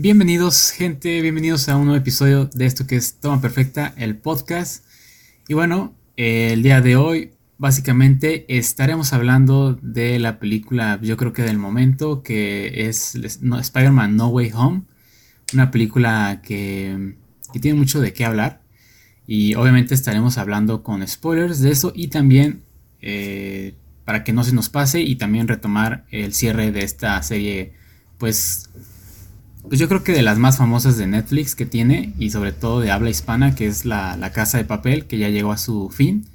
Bienvenidos gente, bienvenidos a un nuevo episodio de esto que es Toma Perfecta, el podcast. Y bueno, el día de hoy básicamente estaremos hablando de la película, yo creo que del momento, que es Spider-Man No Way Home. Una película que, tiene mucho de qué hablar. Y obviamente estaremos hablando con spoilers de eso y también eh, para que no se nos pase y también retomar el cierre de esta serie pues pues yo creo que de las más famosas de Netflix que tiene y sobre todo de habla hispana, que es la, Casa de Papel, que ya llegó a su fin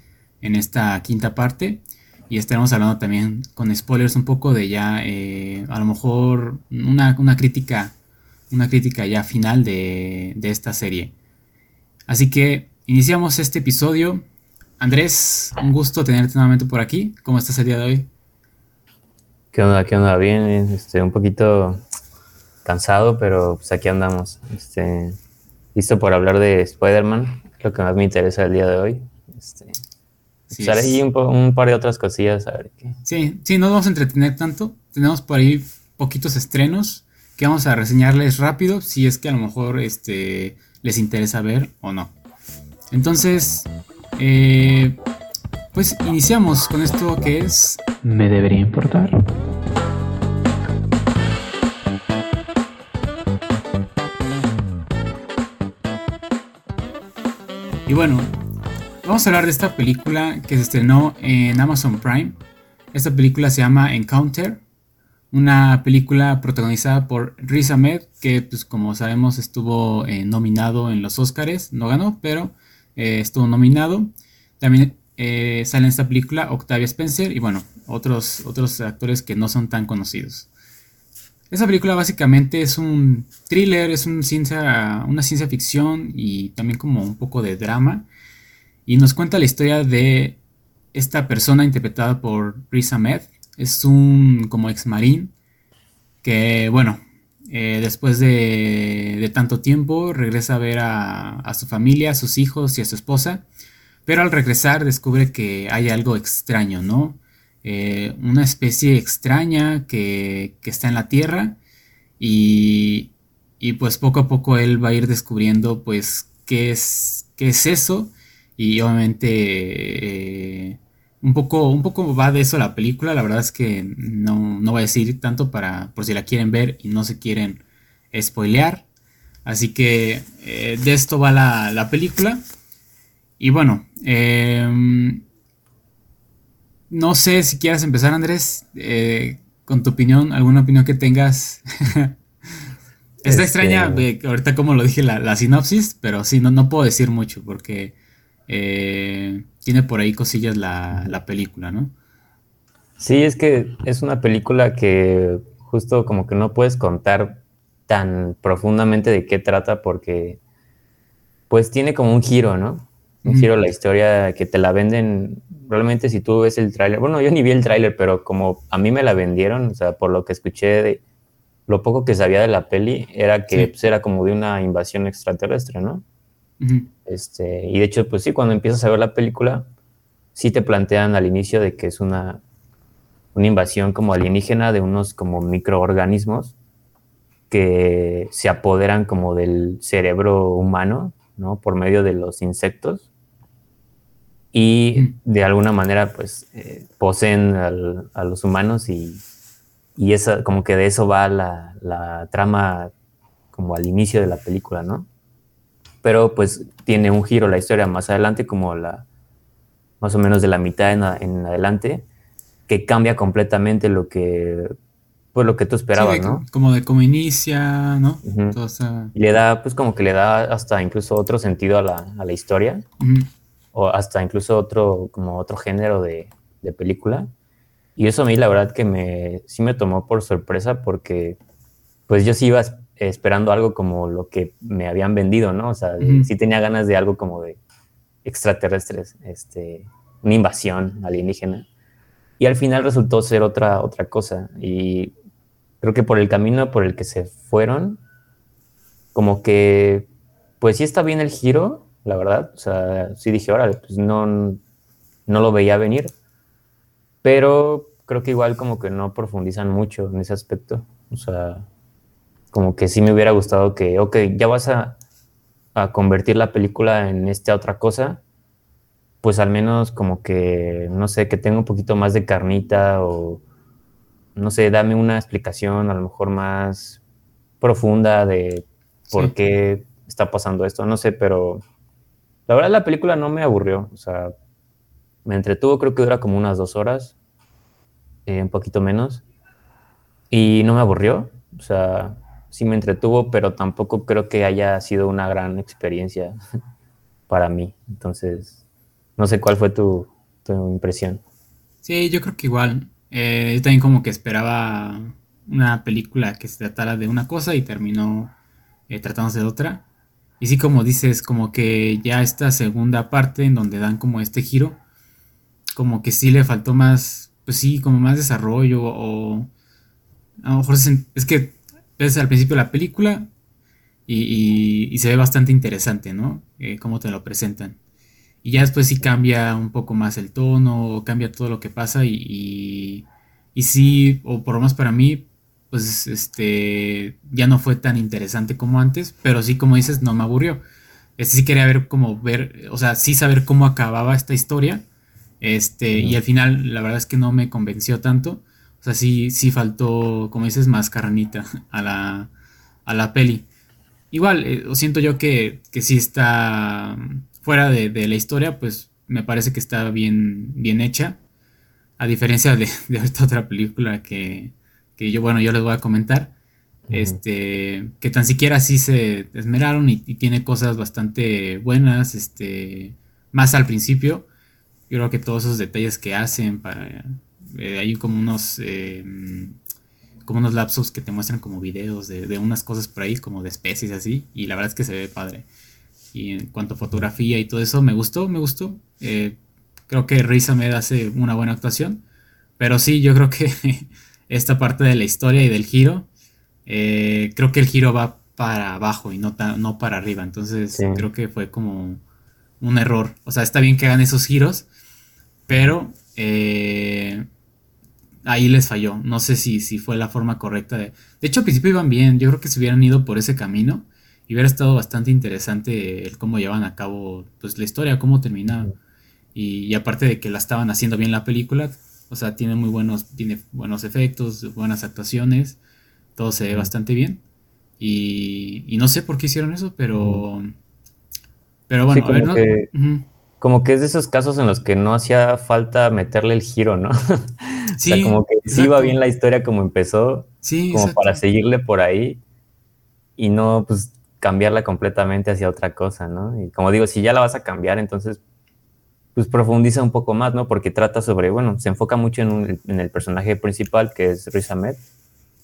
en esta quinta parte. Y estaremos hablando también con spoilers un poco de ya, eh, a lo mejor una, crítica, una crítica ya final de, de esta serie. Así que iniciamos este episodio. Andrés, un gusto tenerte nuevamente por aquí. ¿Cómo estás el día de hoy? ¿Qué onda? ¿Qué onda? Bien, este, un poquito cansado, pero pues aquí andamos. Este, listo por hablar de Spider-Man, lo que más me interesa el día de hoy. Este, sí, pues, ahí un, par de otras cosillas, a ver qué. Sí, sí, no vamos a entretener tanto. Tenemos por ahí poquitos estrenos que vamos a reseñarles rápido, si es que a lo mejor este, les interesa ver o no. Entonces, eh, pues iniciamos con esto que es... Me debería importar. Y bueno, vamos a hablar de esta película que se estrenó en Amazon Prime. Esta película se llama Encounter, una película protagonizada por Riz Ahmed, que pues como sabemos estuvo eh, nominado en los Oscars, no ganó, pero eh, estuvo nominado. También eh, sale en esta película Octavia Spencer y bueno, otros, otros actores que no son tan conocidos. Esa película básicamente es un thriller, es un ciencia, una ciencia ficción y también como un poco de drama. Y nos cuenta la historia de esta persona interpretada por Riz Ahmed. Es un como ex marín que, bueno, eh, después de, tanto tiempo regresa a ver a, a, su familia, a sus hijos y a su esposa. Pero al regresar descubre que hay algo extraño, ¿no? Eh, una especie extraña que, está en la Tierra y, pues poco a poco él va a ir descubriendo pues qué es, qué es eso. Y obviamente eh, un, poco, un poco va de eso la película, la verdad es que no, no voy a decir tanto para, por si la quieren ver y no se quieren spoilear, así que eh, de esto va la, la película. Y bueno, eh, no sé si quieras empezar, Andrés, eh, con tu opinión, alguna opinión que tengas. Está este, extraña, ahorita como lo dije, la, sinopsis, pero sí, no, no puedo decir mucho porque eh, tiene por ahí cosillas la, película, ¿no? Sí, es que es una película que justo como que no puedes contar tan profundamente de qué trata porque pues tiene como un giro, ¿no? Un giro la historia que te la venden realmente si tú ves el tráiler, bueno, yo ni vi el tráiler, pero como a mí me la vendieron, o sea, por lo que escuché de lo poco que sabía de la peli, era que pues, era como de una invasión extraterrestre, ¿no? este, y de hecho, pues sí, cuando empiezas a ver la película, sí te plantean al inicio de que es una, una invasión como alienígena de unos como microorganismos que se apoderan como del cerebro humano, ¿no? Por medio de los insectos y de alguna manera pues eh, poseen a los humanos y, y esa, como que de eso va la, la, trama como al inicio de la película, ¿no? Pero pues tiene un giro la historia más adelante, como la más o menos de la mitad en, adelante, que cambia completamente lo que pues lo que tú esperabas, ¿no? Como de cómo inicia, ¿no? Y le da, pues como que le da hasta incluso otro sentido a la, a la historia o hasta incluso otro, como otro género de, película. Y eso a mí la verdad que me, sí me tomó por sorpresa porque pues yo sí iba esperando algo como lo que me habían vendido, ¿no? O sea, sí tenía ganas de algo como de extraterrestres, este, una invasión alienígena. Y al final resultó ser otra, otra cosa. Y creo que por el camino por el que se fueron, como que, pues sí está bien el giro, la verdad. O sea, sí dije, órale, pues no, no lo veía venir. Pero creo que igual como que no profundizan mucho en ese aspecto. O sea, como que sí me hubiera gustado que, ok, ya vas a, a convertir la película en esta otra cosa, pues al menos como que, no sé, que tenga un poquito más de carnita o, no sé, dame una explicación a lo mejor más profunda de por qué está pasando esto, no sé, pero la verdad la película no me aburrió, o sea, me entretuvo, creo que dura como unas dos horas, eh, un poquito menos, y no me aburrió, o sea, sí me entretuvo, pero tampoco creo que haya sido una gran experiencia para mí. Entonces, no sé cuál fue tu, impresión. Sí, yo creo que igual. Eh, yo también como que esperaba una película que se tratara de una cosa y terminó eh, tratándose de otra. Y sí, como dices, como que ya esta segunda parte en donde dan como este giro, como que sí le faltó más, pues sí, como más desarrollo o a lo mejor es que ves al principio la película y, se ve bastante interesante, ¿no? Eh, cómo te lo presentan. Y ya después sí cambia un poco más el tono, cambia todo lo que pasa y, y, sí, o por lo menos para mí, pues este, ya no fue tan interesante como antes, pero sí, como dices, no me aburrió. Este sí quería ver cómo ver, o sea, sí saber cómo acababa esta historia. Este, y al final, la verdad es que no me convenció tanto. O sea, sí, sí faltó, como dices, más carnita a la, a la peli. Igual, eh, siento yo que, que sí está fuera de, la historia, pues me parece que está bien, bien hecha. A diferencia de, esta otra película que, yo, bueno, yo les voy a comentar. Este, que tan siquiera sí se esmeraron y, y, tiene cosas bastante buenas, este, más al principio. Yo creo que todos esos detalles que hacen para eh, hay como unos eh, como unos lapsos que te muestran como videos de, unas cosas por ahí, como de especies así, y la verdad es que se ve padre. Y en cuanto a fotografía y todo eso, me gustó, me gustó. Eh, creo que Riz Ahmed hace una buena actuación, pero sí, yo creo que esta parte de la historia y del giro, creo que el giro va para abajo y no, no para arriba, entonces creo que fue como un error. O sea, está bien que hagan esos giros, pero eh, ahí les falló. No sé si, si fue la forma correcta de... De hecho, al principio iban bien. Yo creo que se hubieran ido por ese camino y hubiera estado bastante interesante el cómo llevan a cabo pues, la historia, cómo terminaba. Y, aparte de que la estaban haciendo bien la película, o sea, tiene muy buenos, tiene buenos efectos, buenas actuaciones, todo se ve bastante bien. Y, y no sé por qué hicieron eso, pero... Pero bueno, a ver, ¿no? como que es de esos casos en los que no hacía falta meterle el giro, ¿no? Sí, o sea, como que sí iba bien la historia como empezó, sí, como para seguirle por ahí y no pues cambiarla completamente hacia otra cosa, ¿no? Y como digo, si ya la vas a cambiar, entonces pues profundiza un poco más, ¿no? Porque trata sobre, bueno, se enfoca mucho en, el personaje principal que es Riz Ahmed,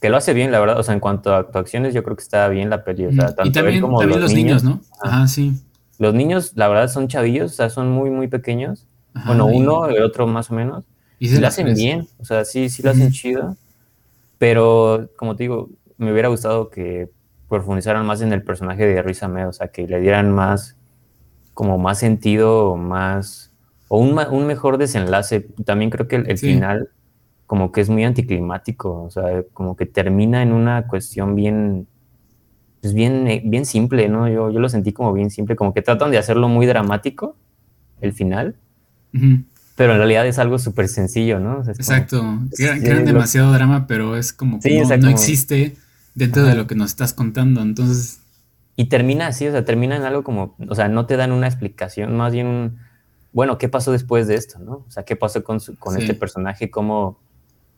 que lo hace bien, la verdad, o sea, en cuanto a actuaciones yo creo que está bien la peli, o sea, tanto y también, como también los, niños, ¿no? Ajá, sí. Los niños, la verdad, son chavillos, o sea, son muy, muy pequeños. bueno, uno, el otro más o menos. Y se lo hacen bien, o sea, sí, sí lo hacen chido. Pero, como te digo, me hubiera gustado que profundizaran más en el personaje de Riz Ahmed, o sea, que le dieran más, como más sentido, más, o un, un mejor desenlace. También creo que el, final, como que es muy anticlimático, o sea, como que termina en una cuestión bien, pues bien, eh, bien simple, ¿no? Yo, yo lo sentí como bien simple, como que tratan de hacerlo muy dramático, el final, pero en realidad es algo súper sencillo, ¿no? Exacto, crean, demasiado drama, pero es como que no, existe dentro de lo que nos estás contando, entonces... Y termina así, o sea, termina en algo como, o sea, no te dan una explicación, más bien un, bueno, ¿qué pasó después de esto, no? O sea, ¿qué pasó con, con este personaje? ¿Cómo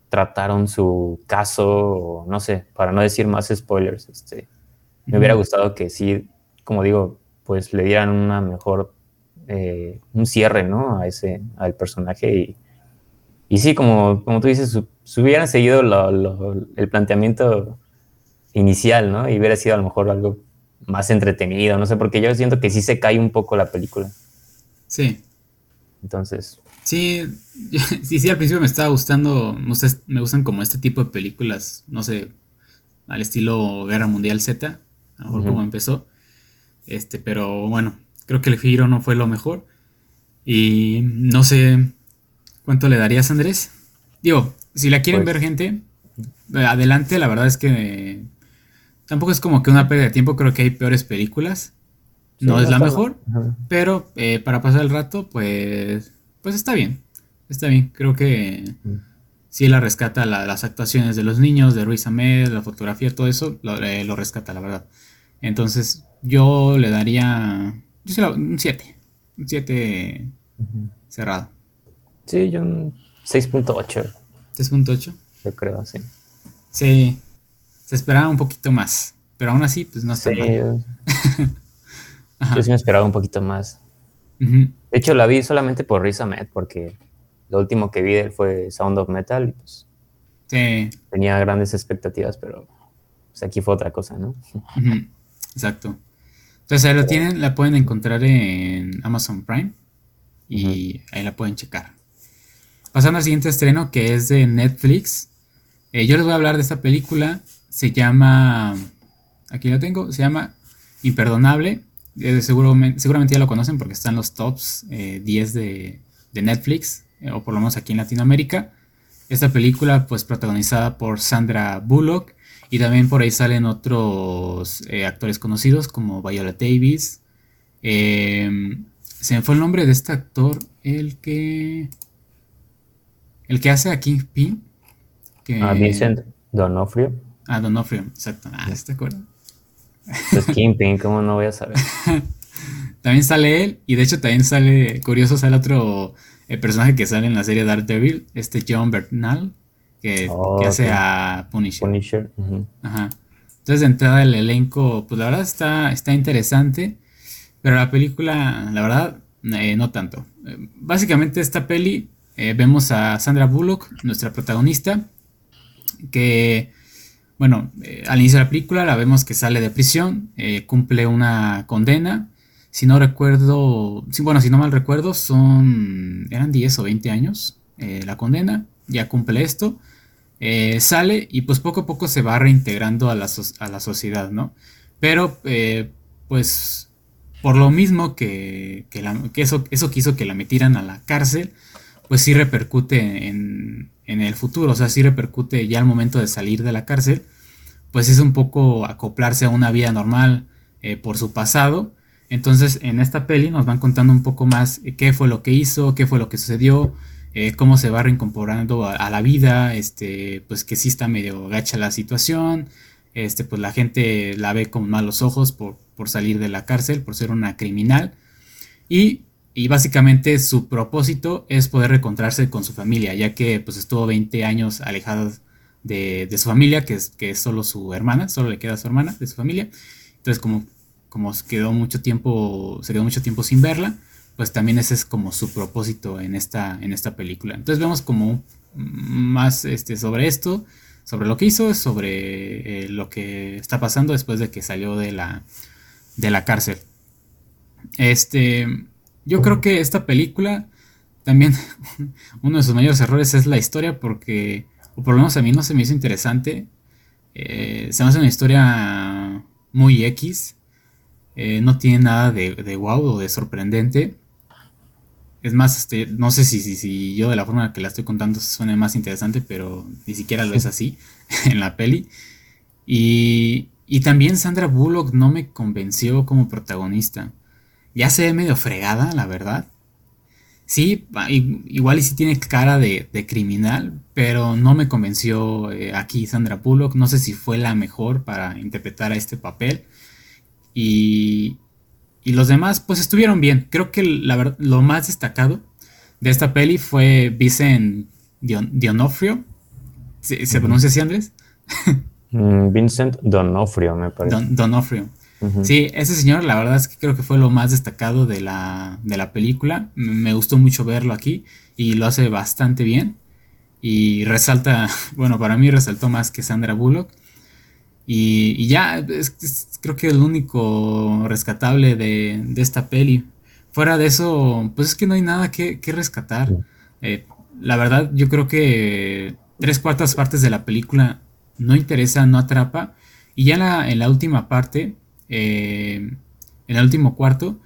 trataron su caso? no sé, para no decir más spoilers, este me hubiera gustado que sí, como digo, pues le dieran una mejor, eh, un cierre, ¿no? A ese, al personaje y, y sí, como, como tú dices, si hubieran seguido el planteamiento inicial, ¿no? Y hubiera sido a lo mejor algo más entretenido, no sé, porque yo siento que sí se cae un poco la película. Sí. Entonces. Sí, sí, sí, al principio me estaba gustando, me gustan como este tipo de películas, no sé, al estilo Guerra Mundial Z, a lo mejor como empezó. Este, pero bueno, creo que el giro no fue lo mejor. Y no sé cuánto le darías, Andrés. Digo, si la quieren pues ver, gente, adelante. La verdad es que tampoco es como que una pérdida de tiempo, creo que hay peores películas. No es la mejor, pero eh, para pasar el rato, pues, pues está bien. Está bien, creo que sí la rescata las actuaciones de los niños, de Ruiz Ahmed, la fotografía, todo eso, lo, eh, rescata, la verdad. Entonces, yo le daría yo un 7. Un 7 cerrado. Sí, yo un 6.8. 6.8. Yo creo, sí. Sí, se esperaba un poquito más, pero aún así, pues no está Yo, yo sí me esperaba un poquito más. De hecho, la vi solamente por Riz Ahmed, porque lo último que vi de él fue Sound of Metal y pues sí. tenía grandes expectativas, pero pues, aquí fue otra cosa, ¿no? Exacto. Entonces ahí lo tienen, la pueden encontrar en Amazon Prime y ahí la pueden checar. Pasando al siguiente estreno que es de Netflix. Eh, yo les voy a hablar de esta película. Se llama. Aquí la tengo. Se llama Imperdonable. Eh, seguramente ya lo conocen porque está en los tops 10 eh, de, Netflix. o por lo menos aquí en Latinoamérica. Esta película, pues protagonizada por Sandra Bullock y también por ahí salen otros eh, actores conocidos como Viola Davis. Em, se me fue el nombre de este actor, el que. El que hace a Kingpin. Que... Ah, Vincent Donofrio. Ah, Donofrio, exacto. Ah, ¿te acuerdas? Es Kingpin, ¿cómo no voy a saber? también sale él, y de hecho también sale, curioso, sale otro el eh, personaje que sale en la serie Daredevil, este John Bernal que, oh, hace a Punisher. Punisher. Ajá. Entonces, de entrada, el elenco, pues la verdad está, está interesante, pero la película, la verdad, eh, no tanto. Eh, básicamente, esta peli, eh, vemos a Sandra Bullock, nuestra protagonista, que, bueno, al inicio de la película la vemos que sale de prisión, cumple una condena. Si no recuerdo, bueno, si no mal recuerdo, son, eran 10 o 20 años la condena, ya cumple esto eh, sale y pues poco a poco se va reintegrando a la, a la sociedad, ¿no? Pero eh, pues por lo mismo que, eso, eso quiso que la metieran a la cárcel, pues sí repercute en, el futuro, o sea, sí repercute ya al momento de salir de la cárcel, pues es un poco acoplarse a una vida normal eh, por su pasado. Entonces en esta peli nos van contando un poco más qué fue lo que hizo, qué fue lo que sucedió, eh, cómo se va reincorporando a, la vida, este, pues que sí está medio gacha la situación, este, pues la gente la ve con malos ojos por, por salir de la cárcel, por ser una criminal, y, básicamente su propósito es poder reencontrarse con su familia, ya que pues estuvo 20 años alejada de, su familia, que es, que es solo su hermana, solo le queda su hermana de su familia, entonces como, como quedó mucho tiempo, se quedó mucho tiempo sin verla, pues también ese es como su propósito en esta, en esta película. Entonces vemos como más este, sobre esto, sobre lo que hizo, sobre eh, lo que está pasando después de que salió de la, de la cárcel. Este, yo creo que esta película también uno de sus mayores errores es la historia porque, o por lo menos a mí no se me hizo interesante. Eh, se me hace una historia muy X. Eh, no tiene nada de, de wow o de sorprendente. Es más, este, no sé si, si, si yo de la forma que la estoy contando suene más interesante, pero ni siquiera lo es así en la peli. Y, y también Sandra Bullock no me convenció como protagonista. Ya se ve medio fregada, la verdad. Sí, igual y sí tiene cara de, de criminal, pero no me convenció eh, aquí Sandra Bullock. No sé si fue la mejor para interpretar a este papel. Y, y los demás, pues estuvieron bien. Creo que la lo más destacado de esta peli fue Vincent Dionofrio. ¿Se, pronuncia así, Andrés? Mm, Vincent Donofrio, me parece. Donofrio. Sí, ese señor, la verdad es que creo que fue lo más destacado de la, de la película. Me gustó mucho verlo aquí y lo hace bastante bien. Y resalta, bueno, para mí resaltó más que Sandra Bullock. Y, ya, es, creo que el único rescatable de, esta peli. Fuera de eso, pues es que no hay nada que, rescatar. Eh, la verdad, yo creo que tres cuartas partes de la película no interesa, no atrapa. Y ya en la, última parte, eh, en el último cuarto,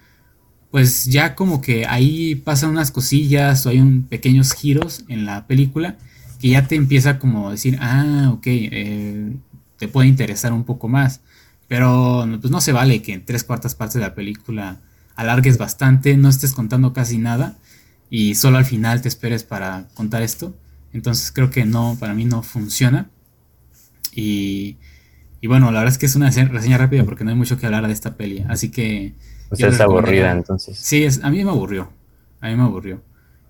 pues ya como que ahí pasan unas cosillas o hay un, pequeños giros en la película que ya te empieza como a decir, ah, ok, eh, te puede interesar un poco más. Pero pues no se vale que en tres cuartas partes de la película alargues bastante, no estés contando casi nada y solo al final te esperes para contar esto. Entonces creo que no, para mí no funciona. Y, y bueno, la verdad es que es una reseña rápida porque no hay mucho que hablar de esta peli. Así que... O sea, es aburrida entonces. Sí, es, a mí me aburrió. A mí me aburrió.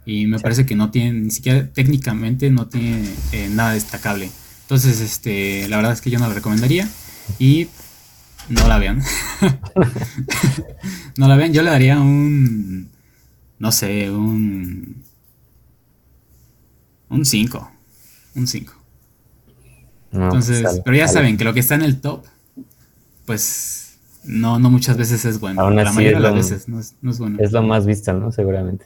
Y me parece que no tiene, ni siquiera técnicamente no tiene eh, nada destacable. Entonces, este, la verdad es que yo no la recomendaría. Y no la vean. no la vean. Yo le daría un. No sé, un. Un 5. Un 5. Entonces, pues, pero ya saben que lo que está en el top, pues no, no muchas veces es bueno. la mayoría de las veces no es, no es, bueno. Es lo más visto, ¿no? Seguramente.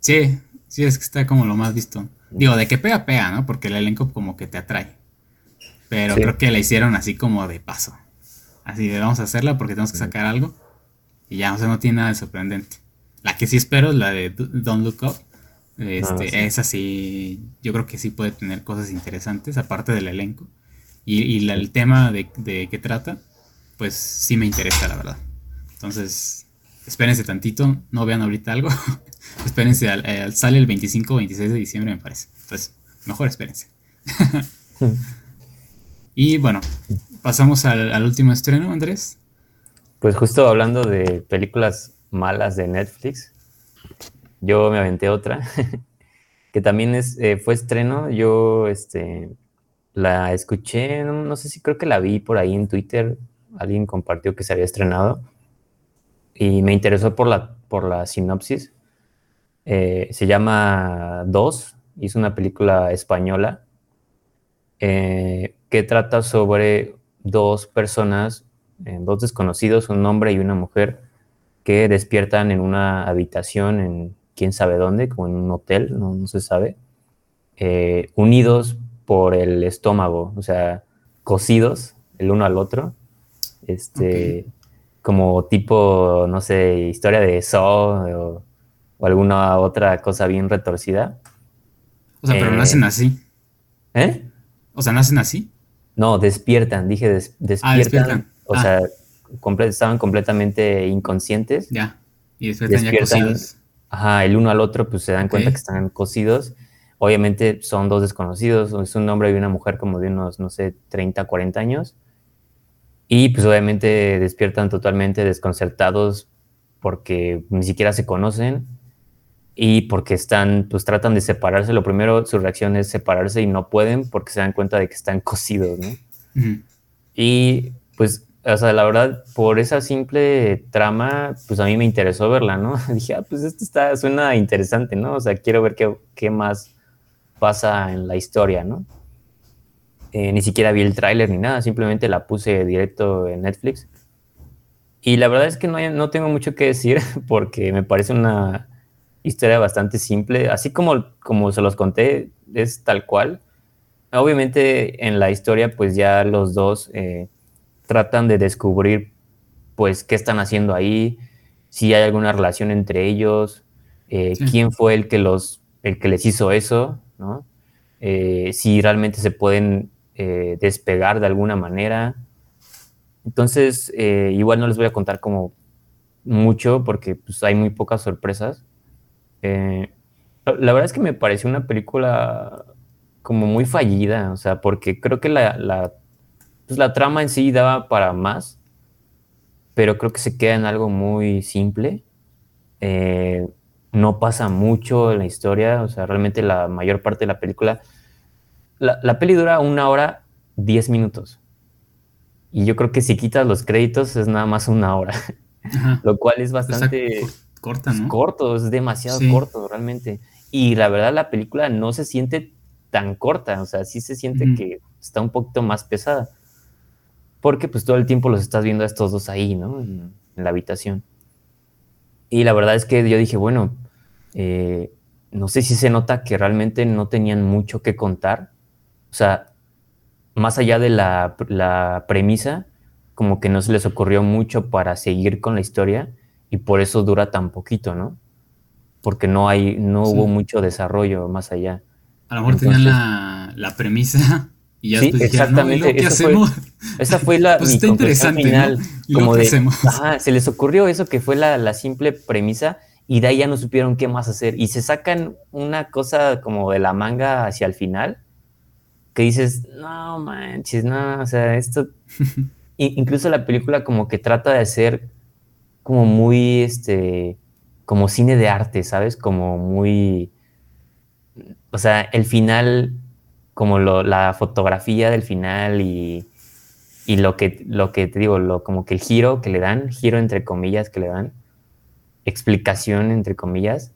Sí, sí, es que está como lo más visto. Digo, de que pega, pega, ¿no? Porque el elenco como que te atrae. Pero creo que la hicieron así como de paso. Así de vamos a hacerla porque tenemos que sacar algo. Y ya, o sea, no tiene nada de sorprendente. La que sí espero es la de Don't Look Up. Este, ah, Esa sí, yo creo que sí puede tener cosas interesantes, aparte del elenco. Y, el tema de, de qué trata, pues sí me interesa, la verdad. Entonces, espérense tantito, no vean ahorita algo. espérense, al, sale el 25 o 26 de diciembre, me parece. Entonces, mejor espérense. y bueno, pasamos al, último estreno, Andrés. Pues justo hablando de películas malas de Netflix, yo me aventé otra, que también es, eh, fue estreno. Yo este, la escuché, no, sé si creo que la vi por ahí en Twitter, alguien compartió que se había estrenado y me interesó por la, por la sinopsis. Eh, se llama Dos es una película española eh, que trata sobre dos personas, dos desconocidos, un hombre y una mujer, que despiertan en una habitación en quién sabe dónde, como en un hotel, no, se sabe, eh, unidos por el estómago, o sea, cosidos el uno al otro, este, como tipo, no sé, historia de Saw o, alguna otra cosa bien retorcida. O sea, pero eh, nacen así. ¿Eh? O sea, nacen así. No, despiertan, dije ah, despiertan. O ah. sea, estaban completamente inconscientes. Ya. Y despiertan, ya cocidos. Ajá, el uno al otro, pues se dan cuenta que están cocidos. Obviamente son dos desconocidos, es un hombre y una mujer como de unos, no sé, 30, 40 años. Y pues obviamente despiertan totalmente desconcertados porque ni siquiera se conocen y porque están, pues tratan de separarse. Lo primero, su reacción es separarse y no pueden porque se dan cuenta de que están cosidos, ¿no? Y pues, o sea, la verdad, por esa simple trama, pues a mí me interesó verla, ¿no? Dije, ah, pues esto está, suena interesante, ¿no? O sea, quiero ver qué, qué más pasa en la historia, ¿no? Eh, ni siquiera vi el tráiler ni nada, simplemente la puse directo en Netflix. Y la verdad es que no, no tengo mucho que decir porque me parece una historia bastante simple, así como, como se los conté, es tal cual. Obviamente en la historia pues ya los dos eh, tratan de descubrir pues qué están haciendo ahí, si hay alguna relación entre ellos, eh, quién fue el que, los, el que les hizo eso, ¿no? Eh, si realmente se pueden despegar de alguna manera. Entonces, igual no les voy a contar como mucho porque pues, hay muy pocas sorpresas. Eh, la verdad es que me pareció una película como muy fallida, o sea, porque creo que la, la, pues la trama en sí daba para más, pero creo que se queda en algo muy simple. Eh, no pasa mucho en la historia, o sea, realmente la mayor parte de la película, la, la peli dura una hora, diez minutos. Y yo creo que si quitas los créditos es nada más una hora, lo cual es bastante... Corta, Es corto, es demasiado corto realmente. Y la verdad la película no se siente tan corta, o sea, sí se siente que está un poquito más pesada. Porque pues todo el tiempo los estás viendo a estos dos ahí, ¿no? En, la habitación. Y la verdad es que yo dije, bueno, eh, no sé si se nota que realmente no tenían mucho que contar. O sea, más allá de la, la premisa, como que no se les ocurrió mucho para seguir con la historia y por eso dura tan poquito, ¿no? Porque no hay, no hubo mucho desarrollo más allá. A lo mejor tenían la, premisa Y ya después exactamente. ¿qué hacemos? esa fue la pues está interesante, final. Como de, ajá, se les ocurrió eso que fue la, la simple premisa y de ahí ya no supieron qué más hacer. Y se sacan una cosa como de la manga hacia el final, que dices, no manches, no, o sea, esto... incluso la película como que trata de ser como muy, este, como cine de arte, ¿sabes? Como muy... O sea, el final como la fotografía del final y, lo, que, lo que te digo, lo, como que el giro que le dan, giro entre comillas que le dan, explicación entre comillas.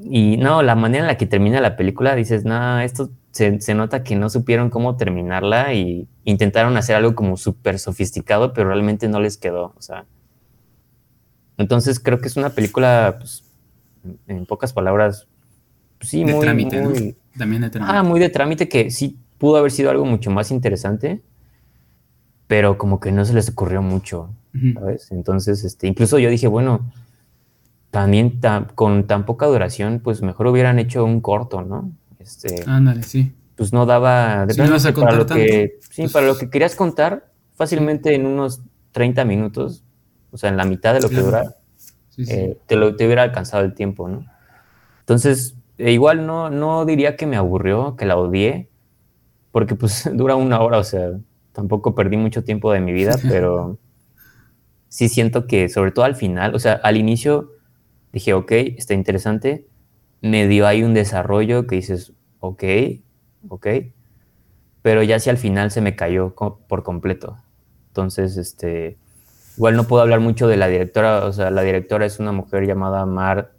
Y no, la manera en la que termina la película, dices, no, esto se, se nota que no supieron cómo terminarla y intentaron hacer algo como súper sofisticado, pero realmente no les quedó. O sea, entonces creo que es una película, pues, en pocas palabras, pues sí, muy, muy, también de trámite. Ah, muy de trámite que sí pudo haber sido algo mucho más interesante, pero como que no se les ocurrió mucho, ¿sabes? Entonces, este, incluso yo dije, bueno, también con tan poca duración, pues mejor hubieran hecho un corto, ¿no? Este, Ándale, sí. Pues no daba... Si no vas a para lo que, Sí, pues para lo que querías contar, fácilmente en unos 30 minutos, o sea, en la mitad de lo que dura, eh, te, lo, te hubiera alcanzado el tiempo, ¿no? Entonces, e igual no, no diría que me aburrió, que la odié, porque pues dura una hora, o sea, tampoco perdí mucho tiempo de mi vida, pero sí siento que sobre todo al final, o sea, al inicio dije, ok, está interesante, me dio ahí un desarrollo que dices, ok, ok, pero ya si al final se me cayó por completo. Entonces, este, igual no puedo hablar mucho de la directora, o sea, la directora es una mujer llamada Mar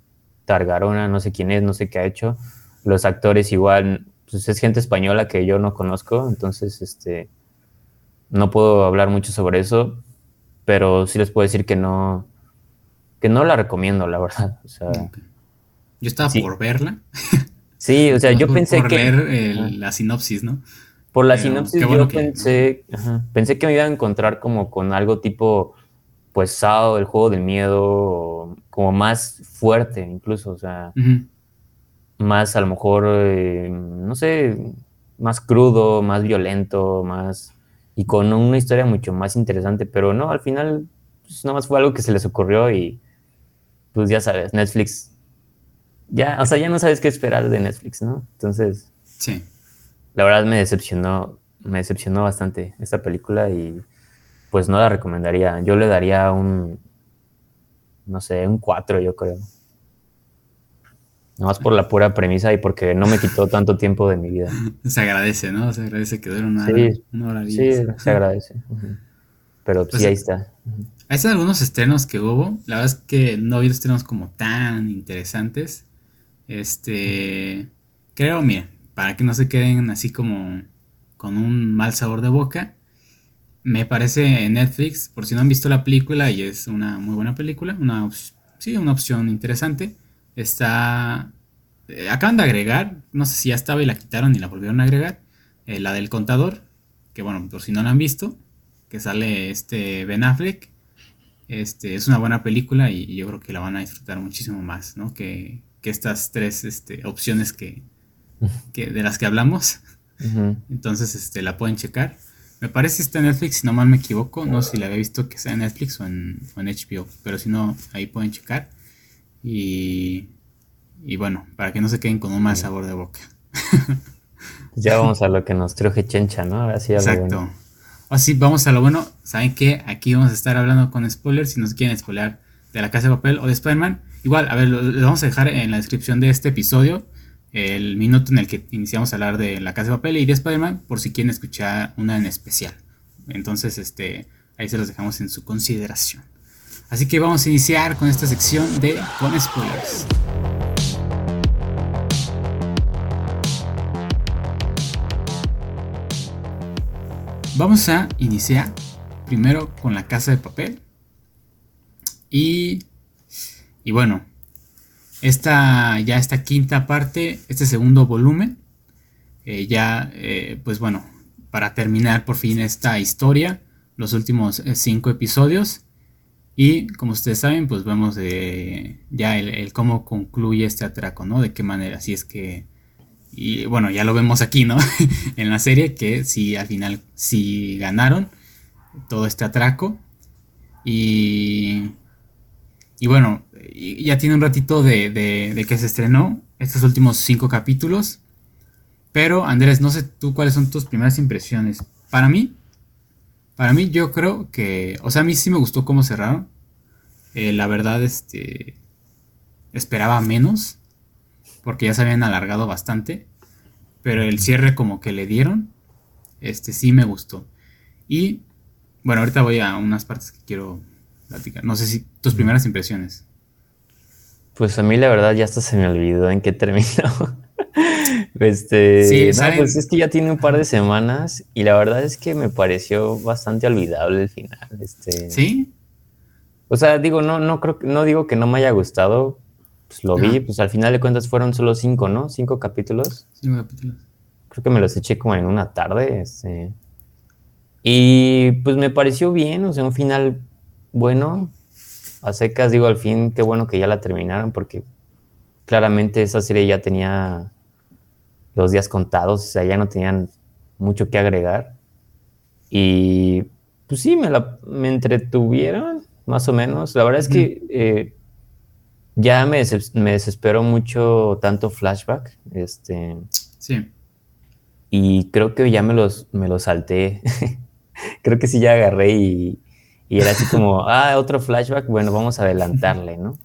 Targarona, no sé quién es, no sé qué ha hecho. Los actores igual, pues es gente española que yo no conozco, entonces este no puedo hablar mucho sobre eso, pero sí les puedo decir que no que no la recomiendo, la verdad. Yo estaba por verla. Sí, o sea, yo pensé por que leer la sinopsis, ¿no? Por la sinopsis yo pensé, pensé que me iba a encontrar como con algo tipo pues Sao, el juego del miedo, como más fuerte incluso, o sea, más a lo mejor, eh, no sé, más crudo, más violento, más... y con una historia mucho más interesante, pero no, al final, pues nada más fue algo que se les ocurrió y pues ya sabes, Netflix, ya, o sea, ya no sabes qué esperar de Netflix, ¿no? Entonces, sí. La verdad me decepcionó, me decepcionó bastante esta película y pues no la recomendaría. Yo le daría un, no sé, un 4 yo creo. Nada más por la pura premisa y porque no me quitó tanto tiempo de mi vida. Se agradece, ¿no? Se agradece que dure una, sí, hora, Sí, se agradece. Pero pues sí, ahí está. Hay están algunos estrenos que hubo. La verdad es que no había estrenos como tan interesantes. Este. Creo, mira, para que no se queden así como con un mal sabor de boca. Me parece en Netflix, por si no han visto la película, y es una muy buena película, una, sí, una opción interesante. Está. Eh, acaban de agregar, no sé si ya estaba y la quitaron y la volvieron a agregar. Eh, la del contador, que bueno, por si no la han visto, que sale este Ben Affleck. Este, es una buena película y, yo creo que la van a disfrutar muchísimo más, ¿no? Que, estas tres este, opciones que, de las que hablamos. Entonces, este, la pueden checar. Me parece que está en Netflix, si no mal me equivoco. No sé si la había visto que sea en Netflix o en, HBO. Pero si no, ahí pueden checar. Y, y bueno, para que no se queden con un mal sabor de boca. ya vamos a lo que nos truje Chencha, ¿no? Ahora sí Exacto. Así vamos a lo bueno. ¿Saben qué? Aquí vamos a estar hablando con spoilers. Si nos quieren spoiler de la casa de papel o de Spider-Man. Igual, a ver, lo, lo vamos a dejar en la descripción de este episodio el minuto en el que iniciamos a hablar de La Casa de Papel y de Spider-Man, por si quieren escuchar una en especial. Entonces, este, ahí se los dejamos en su consideración. Así que vamos a iniciar con esta sección de Con Spoilers. Vamos a iniciar primero con La Casa de Papel. Y, y bueno, esta, ya esta quinta parte, este segundo volumen, eh, ya, eh, pues bueno, para terminar por fin esta historia, los últimos eh, cinco episodios. Y como ustedes saben, pues vemos ya el, cómo concluye este atraco, ¿no? De qué manera, si es que Y bueno, ya lo vemos aquí, ¿no? en la serie, que si al final sí ganaron todo este atraco. Y, y bueno, ya tiene un ratito de, de, que se estrenó estos últimos cinco capítulos. Pero Andrés, no sé tú cuáles son tus primeras impresiones. Para mí, para mí yo creo que, o sea, a mí sí me gustó cómo cerraron. Eh, la verdad, este, esperaba menos, porque ya se habían alargado bastante. Pero el cierre como que le dieron, este sí me gustó. Y bueno, ahorita voy a unas partes que quiero platicar. No sé si tus primeras impresiones. Pues a mí la verdad ya hasta se me olvidó en qué terminó. Este, sí, pues es que ya tiene un par de semanas y la verdad es que me pareció bastante olvidable el final. Este, sí. O sea, digo, no, no creo no digo que no me haya gustado. Pues lo vi, pues al final de cuentas fueron solo cinco, ¿no? Cinco capítulos. Cinco capítulos. Creo que me los eché como en una tarde. Este. Y pues me pareció bien, o sea, un final bueno. A secas, digo, al fin, qué bueno que ya la terminaron, porque claramente esa serie ya tenía los días contados, o sea, ya no tenían mucho que agregar. Y pues sí, me, la, me entretuvieron, más o menos. La verdad es que eh, ya me, me, desesperó mucho tanto flashback. Este, sí. Y creo que ya me los, me los salté. creo que sí ya agarré y, y era así como, ah, otro flashback, bueno, vamos a adelantarle, ¿no?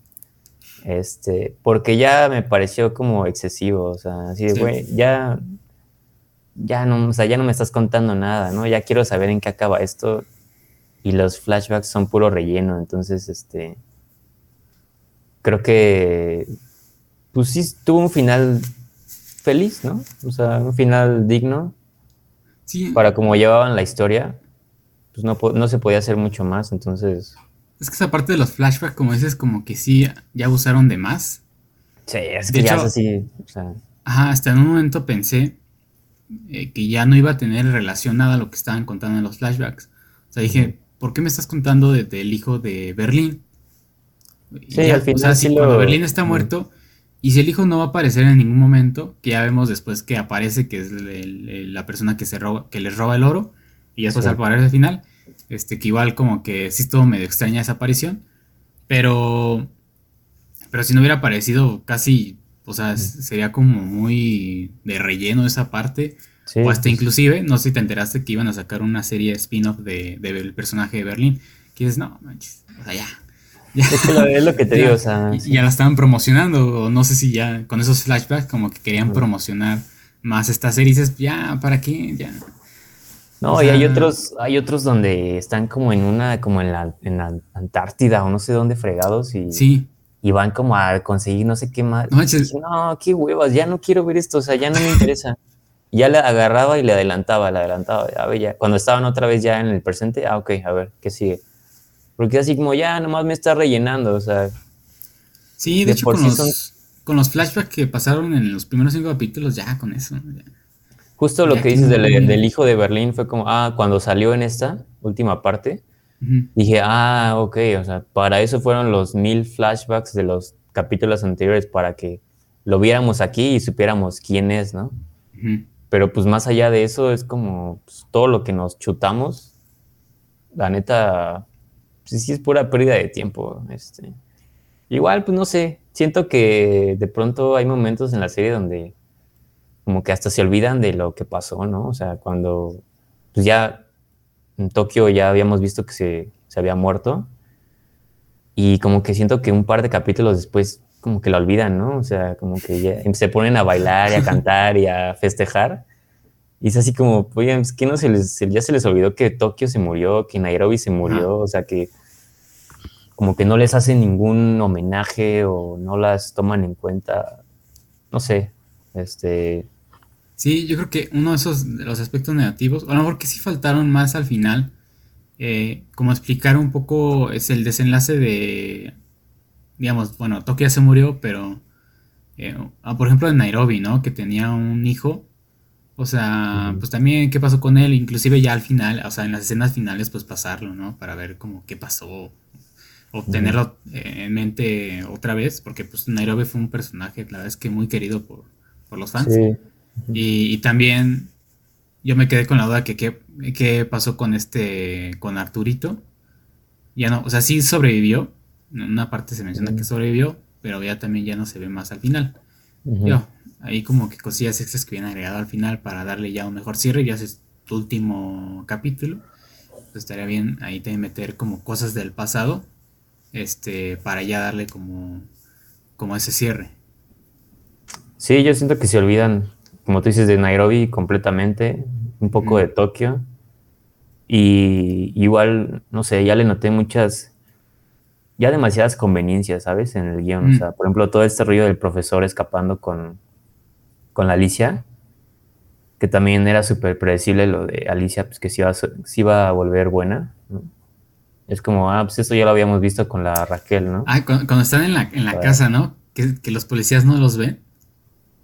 Este, porque ya me pareció como excesivo, o sea, así de, güey, ya, ya no, o sea, ya no me estás contando nada, ¿no? Ya quiero saber en qué acaba esto y los flashbacks son puro relleno, entonces, este, creo que, pues sí, tuvo un final feliz, ¿no? O sea, un final digno. Sí. Para como llevaban la historia, pues no, no se podía hacer mucho más, entonces es que esa parte de los flashbacks, como dices, como que sí, ya abusaron de más. Sí, es que ya es así. Ajá, hasta en un momento pensé eh, que ya no iba a tener relación nada a lo que estaban contando en los flashbacks. O sea, dije, ¿por qué me estás contando desde el hijo de Berlín? Sí, al final. O sea, si cuando Berlín está muerto, y si el hijo no va a aparecer en ningún momento, que ya vemos después que aparece, que es la persona que se roba, que les roba el oro, y después al aparece al final, este, que igual como que sí estuvo medio extraña esa aparición. Pero. Pero si no hubiera aparecido casi. O sea, sería como muy de relleno esa parte. o hasta pues. inclusive, no sé si te enteraste que iban a sacar una serie spin-off de, del personaje de Berlín. Que dices, no, manches, o sea, ya. Es, lo, que te digo, o sea. Ya la estaban promocionando, o no sé si ya con esos flashbacks como que querían promocionar más esta serie. Y dices, ya, ¿para qué? Ya. No, y hay otros, hay otros donde están como en una, como en la, en la Antártida o no sé dónde fregados y, sí. y van como a conseguir no sé qué más. No, no, qué huevas, ya no quiero ver esto, o sea, ya no me interesa. ya le agarraba y le adelantaba, le adelantaba. A ver, ya. Cuando estaban otra vez ya en el presente, ah, ok, a ver, ¿qué sigue? Porque así como ya nomás me está rellenando, o sea. Sí, de, hecho, con, los, con los flashbacks que pasaron en los primeros cinco capítulos, ya con eso. Ya. Justo lo que dices del, hijo de Berlín fue como, ah, cuando salió en esta última parte, dije, ah, ok, o sea, para eso fueron los mil flashbacks de los capítulos anteriores, para que lo viéramos aquí y supiéramos quién es, ¿no? Pero pues más allá de eso es como pues, todo lo que nos chutamos, la neta, pues, sí es pura pérdida de tiempo. Este. Igual, pues no sé, siento que de pronto hay momentos en la serie donde como que hasta se olvidan de lo que pasó, ¿no? O sea, cuando pues ya en Tokio ya habíamos visto que se, se había muerto y como que siento que un par de capítulos después como que lo olvidan, ¿no? O sea, como que ya se ponen a bailar y a cantar y a festejar. Y es así como, oye, es que no se les, ya se les olvidó que Tokio se murió, que Nairobi se murió, o sea, que como que no les hacen ningún homenaje o no las toman en cuenta, no sé, este, Sí, yo creo que uno de esos de los aspectos negativos, a lo mejor que sí faltaron más al final, eh, como explicar un poco es el desenlace de, digamos, bueno, Tokio se murió, pero, eh, ah, por ejemplo, en Nairobi, ¿no? Que tenía un hijo, o sea, pues también qué pasó con él, inclusive ya al final, o sea, en las escenas finales, pues pasarlo, ¿no? Para ver como qué pasó, o tenerlo eh, en mente otra vez, porque pues Nairobi fue un personaje, la verdad es que muy querido por, por los fans. Sí. y, también yo me quedé con la duda que qué pasó con este, con Arturito. Ya no, o sea, sí sobrevivió. En una parte se menciona que sobrevivió, pero ya también ya no se ve más al final. Yo, ahí como que cosillas extras que vienen agregado al final para darle ya un mejor cierre. Ya es tu último capítulo. Pues estaría bien ahí también meter como cosas del pasado. Este, para ya darle como, como ese cierre. Sí, yo siento que se olvidan, como tú dices, de Nairobi completamente, un poco de Tokio. Y igual, no sé, ya le noté muchas, ya demasiadas conveniencias, ¿sabes? En el guion. O sea, por ejemplo, todo este rollo del profesor escapando con, con la Alicia, que también era súper predecible lo de Alicia, pues que sí iba, iba a volver buena. Es como, ah, pues eso ya lo habíamos visto con la Raquel, ¿no? Ah, cuando, están en la, en la casa, ¿no? Que, que, los policías no los ven.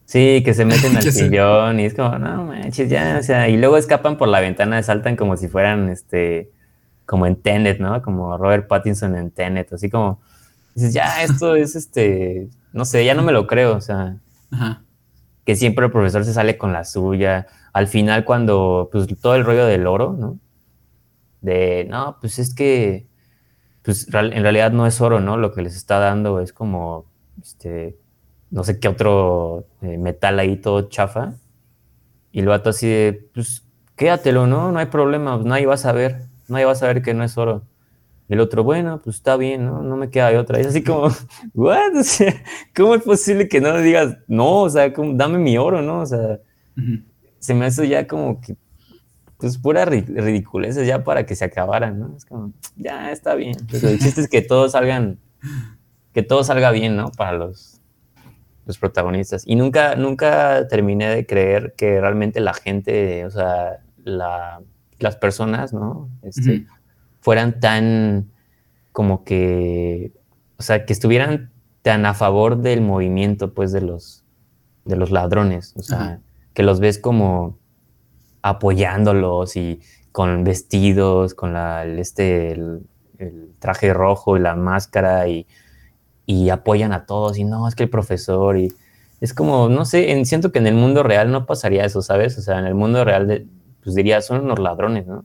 Sí, que se meten al sillón y es como, no manches, ya, o sea, y luego escapan por la ventana, saltan como si fueran, este, como en Tenet, ¿no? Como Robert Pattinson en Tenet, así como, dices, ya, esto es, este, no sé, ya no me lo creo, o sea, Ajá que siempre el profesor se sale con la suya. Al final, cuando, pues todo el rollo del oro, ¿no? De, no, pues es que, pues en realidad no es oro, ¿no? Lo que les está dando es como, este, no sé qué otro eh, metal ahí todo chafa. Y lo vato así de, pues quédatelo, ¿no? No hay problema, pues nadie va a saber, nadie va a saber que no es oro. Y el otro, bueno, pues está bien, ¿no? No me queda de otra. Es así como, ¿what? O sea, ¿cómo es posible que no digas, no, o sea, dame mi oro, ¿no? O sea, se me hace ya como que, pues pura ridiculez ya para que se acabaran, ¿no? Es como, ya está bien. Pero el chiste es que todos salgan, que todo salga bien, ¿no? Para los, los protagonistas. Y nunca, nunca terminé de creer que realmente la gente, o sea, la, las personas, ¿no? Este, fueran tan como que, o sea, que estuvieran tan a favor del movimiento, pues, de los, de los ladrones, o sea, que los ves como apoyándolos y con vestidos, con la, el, este, el, traje rojo y la máscara y, y, apoyan a todos y no, es que el profesor y es como, no sé, siento que en el mundo real no pasaría eso, ¿sabes? O sea, en el mundo real, pues diría, son unos ladrones, ¿no?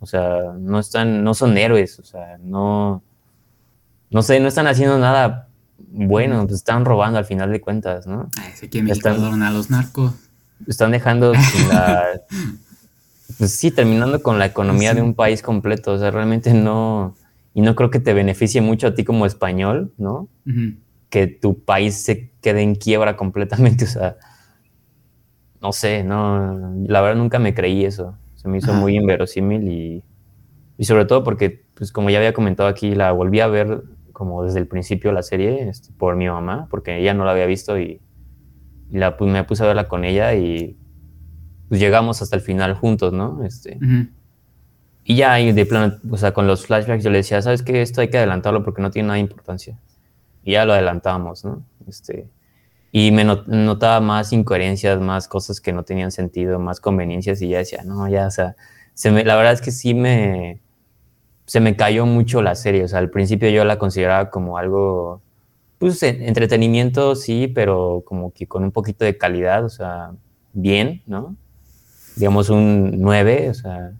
O sea, no están, no son héroes, o sea, no, no sé, no están haciendo nada bueno, pues están robando al final de cuentas, ¿no? Ay, sé que están, a los narcos. Están dejando pues sí, terminando con la economía de un país completo, o sea, realmente no, y no creo que te beneficie mucho a ti como español, ¿no? Que tu país se quede en quiebra completamente, o sea, no sé, no, la verdad nunca me creí eso. Se me hizo muy inverosímil y, y, sobre todo porque, pues como ya había comentado aquí, la volví a ver como desde el principio la serie este, por mi mamá, porque ella no la había visto y, la, pues, me puse a verla con ella y pues llegamos hasta el final juntos, ¿no? Este, Y ya de plano, o sea, con los flashbacks yo le decía, ¿sabes qué? Esto hay que adelantarlo porque no tiene nada de importancia. Y ya lo adelantamos, ¿no? Este, y me notaba más incoherencias, más cosas que no tenían sentido, más conveniencias y ya decía, no, ya, o sea, se me, la verdad es que sí me, se me cayó mucho la serie, o sea, al principio yo la consideraba como algo, pues, entretenimiento, sí, pero como que con un poquito de calidad, o sea, bien, ¿no? Digamos un 9, o sea,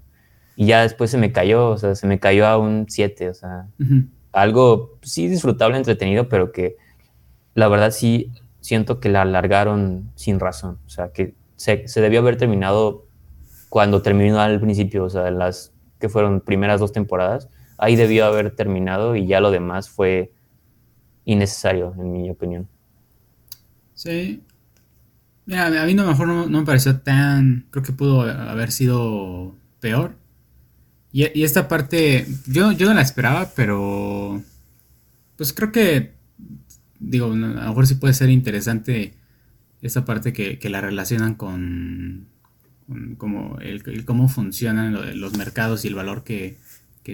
y ya después se me cayó, o sea, se me cayó a un 7, o sea, algo, sí, disfrutable, entretenido, pero que la verdad sí siento que la alargaron sin razón. O sea, que se, debió haber terminado cuando terminó al principio, o sea, las que fueron primeras dos temporadas, ahí debió haber terminado y ya lo demás fue innecesario, en mi opinión. Sí. Mira, a mí no, mejor no, me pareció tan. Creo que pudo haber sido peor. Y, esta parte, yo, yo no la esperaba, pero. Pues creo que digo, a lo mejor sí puede ser interesante esa parte que, la relacionan con, como el, cómo funcionan los mercados y el valor que,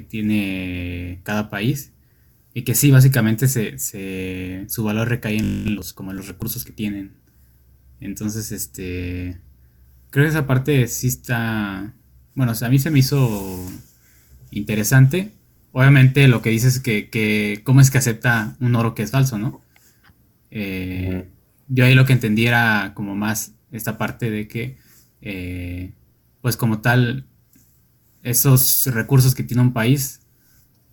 tiene cada país. Y que sí, básicamente se, su valor recae en los, como en los recursos que tienen. Entonces, este. Creo que esa parte sí está. Bueno, a mí se me hizo interesante. Obviamente lo que dices es que, que cómo es que acepta un oro que es falso, ¿no? Eh, yo ahí lo que entendí era como más esta parte de que, eh, pues como tal, esos recursos que tiene un país,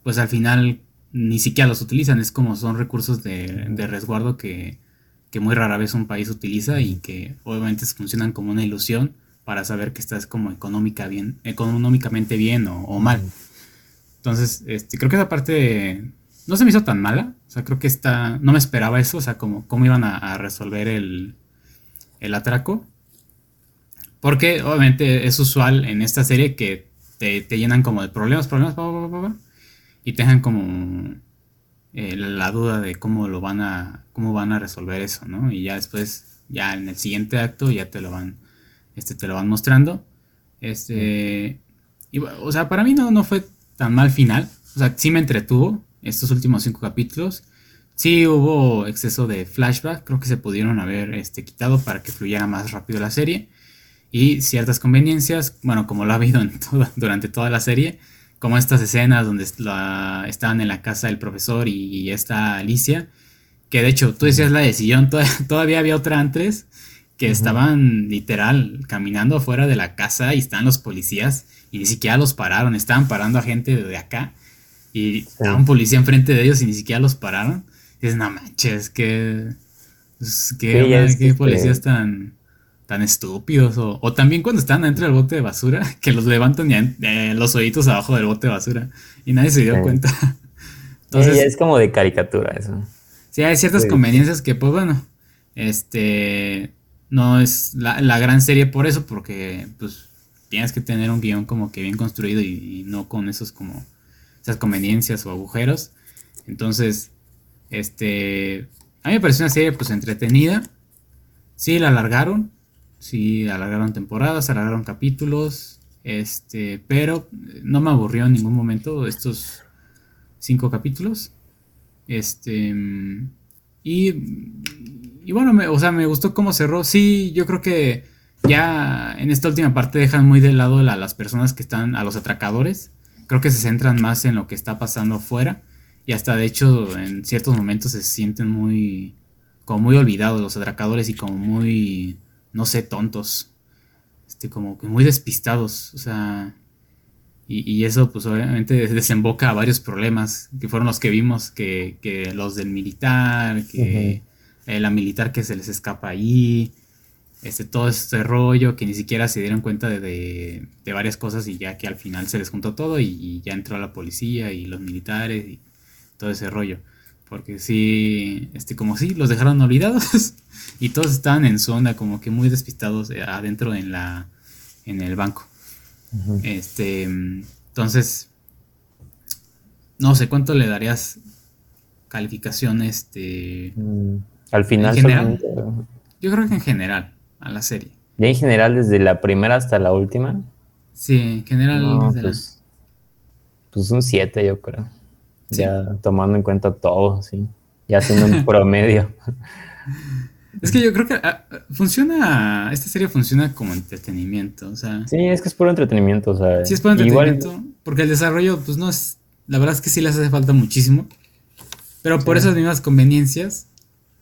pues al final ni siquiera los utilizan, es como son recursos de, resguardo que, muy rara vez un país utiliza y que obviamente funcionan como una ilusión para saber que estás como económica bien, económicamente bien o, mal. Entonces, este, creo que esa parte no se me hizo tan mala. O sea, creo que está. No me esperaba eso. O sea, como cómo iban a, resolver el, el atraco. Porque obviamente es usual en esta serie que te, llenan como de problemas, problemas, y te dejan como eh, la duda de cómo lo van a. cómo van a resolver eso, ¿no? Y ya después, ya en el siguiente acto, ya te lo van. Este te lo van mostrando. Este. Y, o sea, para mí no, no fue tan mal final. O sea, sí me entretuvo estos últimos cinco capítulos. Sí hubo exceso de flashback, creo que se pudieron haber este, quitado para que fluyera más rápido la serie. Y ciertas conveniencias, bueno, como lo ha habido en durante toda la serie, como estas escenas donde estaban en la casa del profesor y, está Alicia, que de hecho tú decías la de sillón, todavía, había otra antes, que estaban literal caminando afuera de la casa y están los policías y ni siquiera los pararon, estaban parando a gente de acá y estaba un policía enfrente de ellos y ni siquiera los pararon. Y dices, no manches, que. Pues, qué, policías tan, tan estúpidos. O, también cuando están dentro del bote de basura, que los levantan eh, los oídos abajo del bote de basura. Y nadie se dio cuenta. Entonces, es como de caricatura eso. Sí, hay ciertas conveniencias que, pues bueno, este. No es la, gran serie por eso, porque pues tienes que tener un guion como que bien construido y no con esos como esas conveniencias o agujeros. Entonces, este, a mí me pareció una serie pues entretenida. Sí, la alargaron, sí, alargaron temporadas, alargaron capítulos, este, pero no me aburrió en ningún momento estos cinco capítulos. Este, y, y bueno, me, o sea, me gustó cómo cerró. Sí, yo creo que ya en esta última parte dejan muy de lado a las personas que están, a los atracadores. Creo que se centran más en lo que está pasando afuera y hasta de hecho en ciertos momentos se sienten muy como muy olvidados los atracadores y como muy no sé tontos. Este como muy despistados o sea y, eso pues obviamente desemboca a varios problemas que fueron los que vimos que, que los del militar que eh, la militar que se les escapa ahí este, todo este rollo, que ni siquiera se dieron cuenta de, varias cosas y ya que al final se les juntó todo y, ya entró la policía y los militares y todo ese rollo. Porque sí, este, como sí, los dejaron olvidados y todos estaban en zona como que muy despistados eh, adentro en la en el banco. Este, entonces, no sé cuánto le darías calificación este mm, al final yo creo que en general a la serie. ¿Y en general desde la primera hasta la última? Sí, en general pues, pues, un 7 yo creo. Ya tomando en cuenta todo, sí. Ya haciendo un promedio. Es que yo creo que ah, funciona, esta serie funciona como entretenimiento, o sea. Sí, es que es puro entretenimiento, o sea. Sí, es puro entretenimiento, porque el desarrollo, pues no es, la verdad es que sí les hace falta muchísimo, pero por esas mismas conveniencias,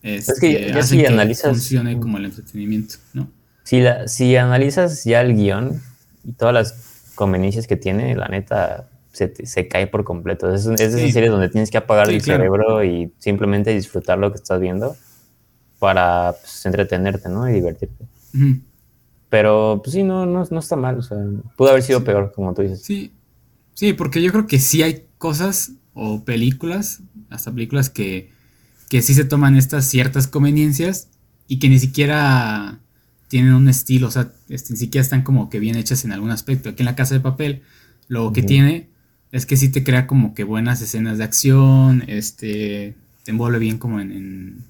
es que ya si analizas. Funcione como el entretenimiento, ¿no? Si, la, si analizas ya el guion y todas las conveniencias que tiene, la neta se, se cae por completo. Es, es de esas series donde tienes que apagar el cerebro y simplemente disfrutar lo que estás viendo para pues, entretenerte, ¿no? Y divertirte. Pero, pues sí, no, no, no, está mal. O sea, pudo haber sido peor, como tú dices. Sí. Sí, porque yo creo que sí hay cosas o películas, hasta películas que que sí se toman estas ciertas conveniencias y que ni siquiera tienen un estilo, o sea, este, ni siquiera están como que bien hechas en algún aspecto. Aquí en la casa de papel, lo que tiene es que sí te crea como que buenas escenas de acción, este, te envuelve bien como en,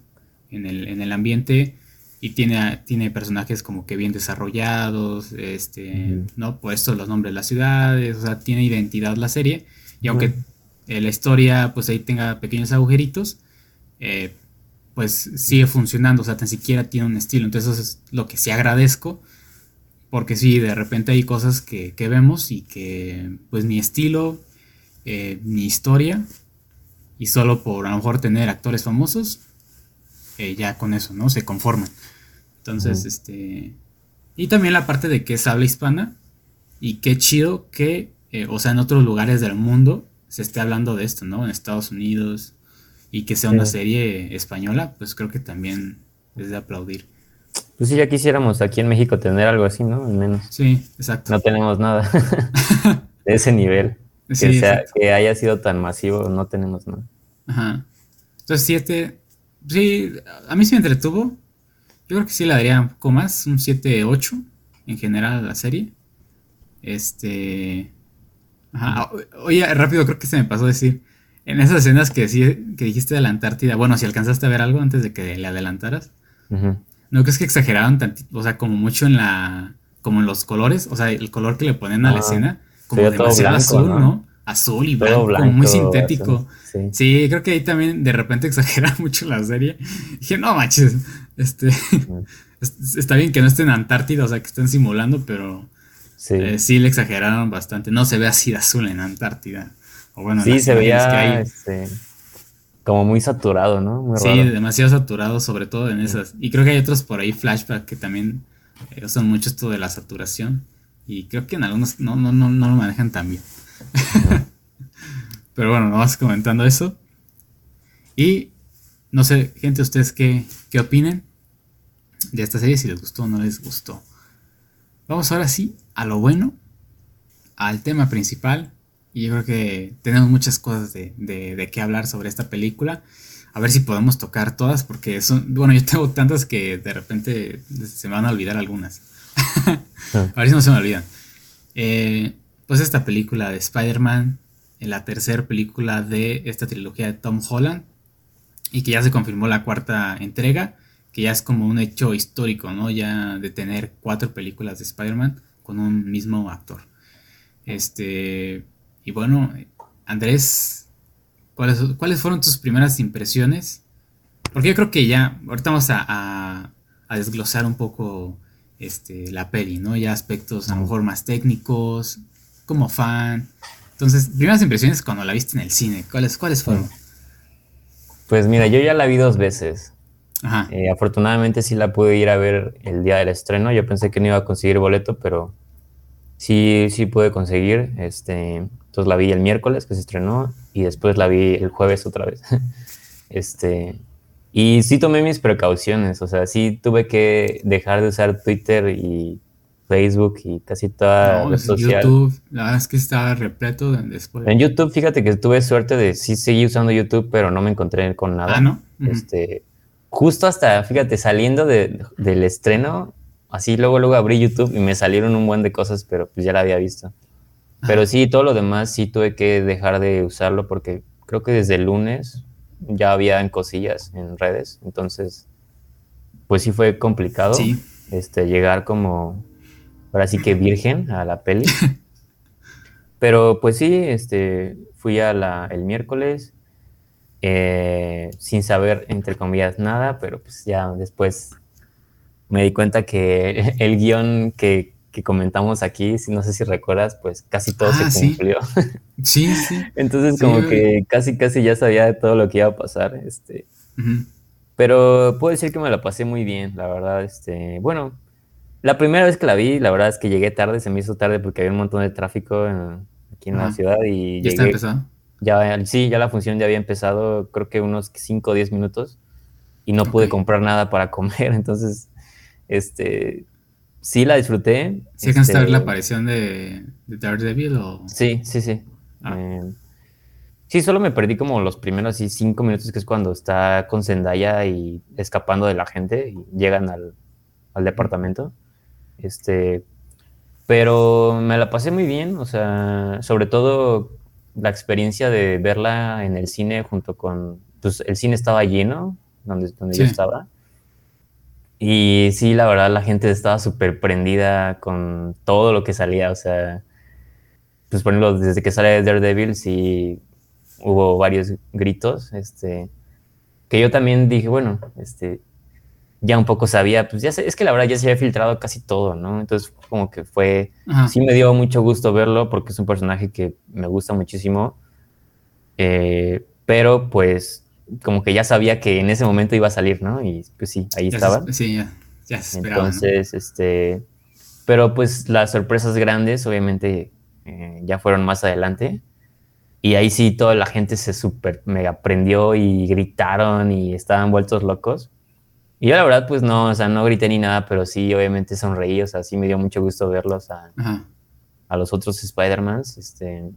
en, el, ambiente y tiene, tiene personajes como que bien desarrollados, este, ¿no? Puestos los nombres de las ciudades, o sea, tiene identidad la serie y aunque la historia pues ahí tenga pequeños agujeritos, eh, pues sigue funcionando, o sea, tan siquiera tiene un estilo. Entonces eso es lo que sí agradezco, porque sí, de repente hay cosas que, vemos y que pues mi estilo, eh, mi historia, y solo por a lo mejor tener actores famosos, eh, ya con eso, ¿no? Se conforman. Entonces, este... Y también la parte de que es habla hispana y qué chido que, eh, o sea, en otros lugares del mundo se esté hablando de esto, ¿no? En Estados Unidos y que sea una serie española, pues creo que también es de aplaudir. Pues sí, ya quisiéramos aquí en México tener algo así, ¿no? Al menos. Sí, exacto. No tenemos nada de ese nivel. que, sea, que haya sido tan masivo, no tenemos nada. Ajá. Entonces, siete. Sí, a mí sí me entretuvo. Yo creo que sí le daría un poco más, un 7-8 en general a la serie. Este. Ajá. Oye, rápido, creo que se me pasó a decir. En esas escenas que, que dijiste de la Antártida, bueno, si alcanzaste a ver algo antes de que le adelantaras. ¿No crees que exageraron tantito? O sea, como mucho en la. Como en los colores. O sea, el color que le ponen a la escena. Como demasiado azul, ¿no? Azul y blanco, como muy sintético. sí. creo que ahí también de repente exagera mucho la serie. Dije, no manches. Este. está bien que no estén en Antártida, o sea, que estén simulando, pero. Sí. Eh, sí le exageraron bastante. No se ve así de azul en Antártida. O bueno, sí, se veía. Este, como muy saturado, ¿no? sí, demasiado saturado, sobre todo en esas. Y creo que hay otros por ahí, flashback, que también eh, usan mucho esto de la saturación. Y creo que en algunos no, no, no, no lo manejan tan bien. Pero bueno, no vas comentando eso. Y no sé, gente, ustedes qué, qué opinen de esta serie, si les gustó o no les gustó. Vamos ahora sí a lo bueno, al tema principal, y yo creo que tenemos muchas cosas de, de, qué hablar sobre esta película. A ver si podemos tocar todas, porque son, bueno, yo tengo tantas que de repente se me van a olvidar algunas. a ver si no se me olvidan. Eh, pues esta película de Spider-Man, la tercera película de esta trilogía de Tom Holland, y que ya se confirmó la cuarta entrega, que ya es como un hecho histórico, ¿no? Ya de tener cuatro películas de Spider-Man con un mismo actor. Este, y bueno, Andrés, ¿cuáles, ¿cuáles fueron tus primeras impresiones? Porque yo creo que ya, ahorita vamos a, desglosar un poco este, la peli, ¿no? Ya aspectos a lo mejor más técnicos, como fan. Entonces, primeras impresiones cuando la viste en el cine, ¿cuáles, cuáles fueron? Pues mira, yo ya la vi dos veces. Ajá. Eh, afortunadamente sí la pude ir a ver el día del estreno. Yo pensé que no iba a conseguir boleto, pero sí, sí pude conseguir. Este, entonces la vi el miércoles que se estrenó y después la vi el jueves otra vez. este, y sí tomé mis precauciones, o sea, sí tuve que dejar de usar Twitter y Facebook y casi toda no, YouTube, la verdad es que estaba repleto después. En YouTube, fíjate que tuve suerte de sí seguir usando YouTube, pero no me encontré con nada. Ah, ¿no? Este, justo hasta, fíjate, saliendo de, del estreno, así luego luego abrí YouTube y me salieron un buen de cosas, pero pues ya la había visto. Pero sí, todo lo demás sí tuve que dejar de usarlo porque creo que desde el lunes ya había en cosillas en redes. Entonces, pues sí fue complicado este, llegar como, ahora sí que virgen a la peli. Pero pues sí, este, fui a la, el miércoles eh, sin saber, entre comillas, nada, pero pues ya después me di cuenta que el guion que que comentamos aquí, si no sé si recuerdas, pues casi todo se ah, cumplió. Sí, sí. Entonces como que casi casi ya sabía de todo lo que iba a pasar, este. Pero puedo decir que me la pasé muy bien, la verdad, este, bueno, la primera vez que la vi, la verdad es que llegué tarde, se me hizo tarde porque había un montón de tráfico aquí en la ciudad y ¿Ya está empezado? Ya, sí, ya la función ya había empezado, creo que unos 5 o 10 minutos y no pude comprar nada para comer, entonces, este, sí la disfruté. ¿Sí alcanzaste a ver la este, aparición de, de Daredevil o...? Sí, sí, sí. Ah. Eh, sí, solo me perdí como los primeros así cinco minutos, que es cuando está con Zendaya y escapando de la gente y llegan al, al departamento. Este, pero me la pasé muy bien, o sea, sobre todo la experiencia de verla en el cine junto con, pues el cine estaba lleno, donde, donde yo estaba. Y sí, la verdad, la gente estaba súper prendida con todo lo que salía. O sea, pues por ejemplo, desde que sale Daredevil, sí hubo varios gritos. Este, que yo también dije, bueno, este, ya un poco sabía, pues ya sé, es que la verdad ya se había filtrado casi todo, ¿no? Entonces, como que fue, sí me dio mucho gusto verlo porque es un personaje que me gusta muchísimo. Eh, pero pues como que ya sabía que en ese momento iba a salir, ¿no? Y pues sí, ahí estaba. sí, ya. Ya se esperaba. Entonces, este. Pero pues las sorpresas grandes, obviamente, eh, ya fueron más adelante. Y ahí sí toda la gente se super mega prendió y gritaron y estaban vueltos locos. Y yo la verdad, pues no, o sea, no grité ni nada, pero sí, obviamente sonreí, o sea, sí me dio mucho gusto verlos a, a los otros Spider-Mans. Este.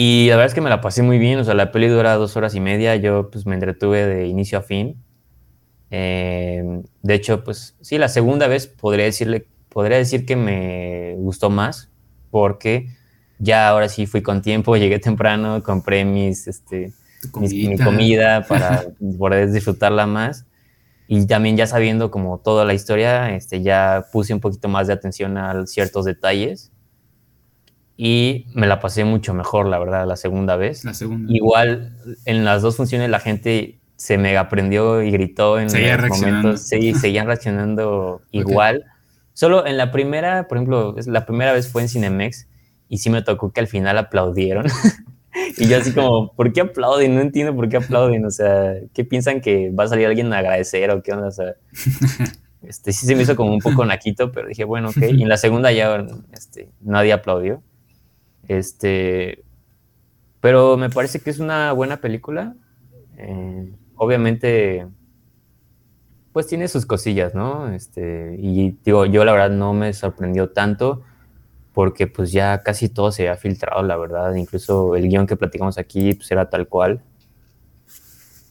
Y la verdad es que me la pasé muy bien, o sea, la peli dura dos horas y media, yo pues me entretuve de inicio a fin. Eh, de hecho, pues sí, la segunda vez podría, decirle, podría decir que me gustó más, porque ya ahora sí fui con tiempo, llegué temprano, compré mis, este, mi comida para poder disfrutarla más. Y también ya sabiendo como toda la historia, este, ya puse un poquito más de atención a ciertos detalles. Y me la pasé mucho mejor, la verdad, la segunda vez. La segunda. Igual en las dos funciones la gente se mega aprendió y gritó en Seguía los momentos. Sí, seguían reaccionando igual. Solo en la primera, por ejemplo, la primera vez fue en Cinemex y sí me tocó que al final aplaudieron. Y yo así como, ¿por qué aplauden? No entiendo por qué aplauden. O sea, ¿qué piensan que va a salir alguien a agradecer o qué onda? O sea, este, sí se me hizo como un poco naquito, pero dije, bueno, ok. Y en la segunda ya este, nadie aplaudió. Este, pero me parece que es una buena película. Eh, obviamente, pues tiene sus cosillas, ¿no? Este, y digo, yo la verdad no me sorprendió tanto porque pues ya casi todo se había filtrado, la verdad, incluso el guion que platicamos aquí pues era tal cual.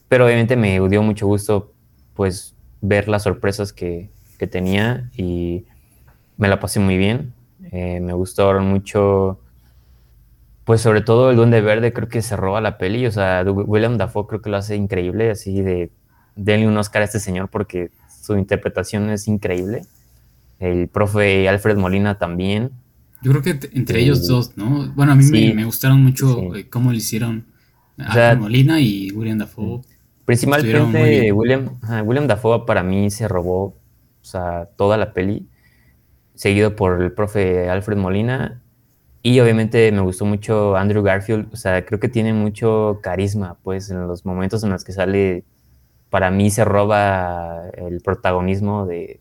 Pero obviamente me dio mucho gusto pues ver las sorpresas que, que tenía y me la pasé muy bien. Eh, me gustaron mucho, pues sobre todo el Duende Verde creo que se roba la peli, o sea, William Dafoe creo que lo hace increíble, así de denle un Oscar a este señor porque su interpretación es increíble. El profe Alfred Molina también. Yo creo que entre ellos dos, ¿no? Bueno, a mí me, gustaron mucho eh, cómo lo hicieron a Molina y William Dafoe. Principalmente William, William Dafoe para mí se robó o sea, toda la peli, seguido por el profe Alfred Molina. Y obviamente me gustó mucho Andrew Garfield, o sea, creo que tiene mucho carisma, pues en los momentos en los que sale, para mí se roba el protagonismo de,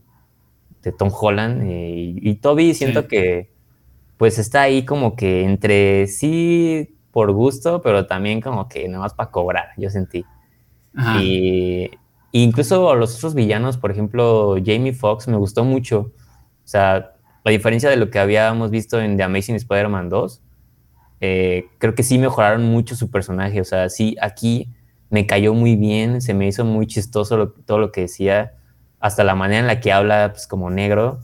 Tom Holland. Eh, y, Toby siento que pues está ahí como que entre sí por gusto, pero también como que nada más para cobrar, yo sentí. Y incluso los otros villanos, por ejemplo, Jamie Foxx me gustó mucho. O sea, a diferencia de lo que habíamos visto en The Amazing Spider-Man 2, eh, creo que sí mejoraron mucho su personaje. O sea, sí, aquí me cayó muy bien, se me hizo muy chistoso todo lo que decía, hasta la manera en la que habla, pues como negro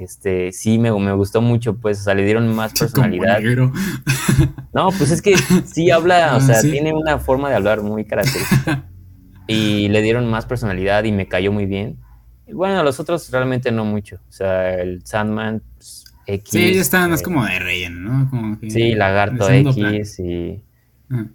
este, sí me, me gustó mucho, pues, o sea, le dieron más personalidad. no, pues es que sí habla, o ah, sea, tiene una forma de hablar muy característica. y le dieron más personalidad y me cayó muy bien. Bueno, los otros realmente no mucho. O sea, el Sandman, pues, X. Sí, ya están más eh, como de relleno, ¿no? Como sí, Lagarto X y... Ah.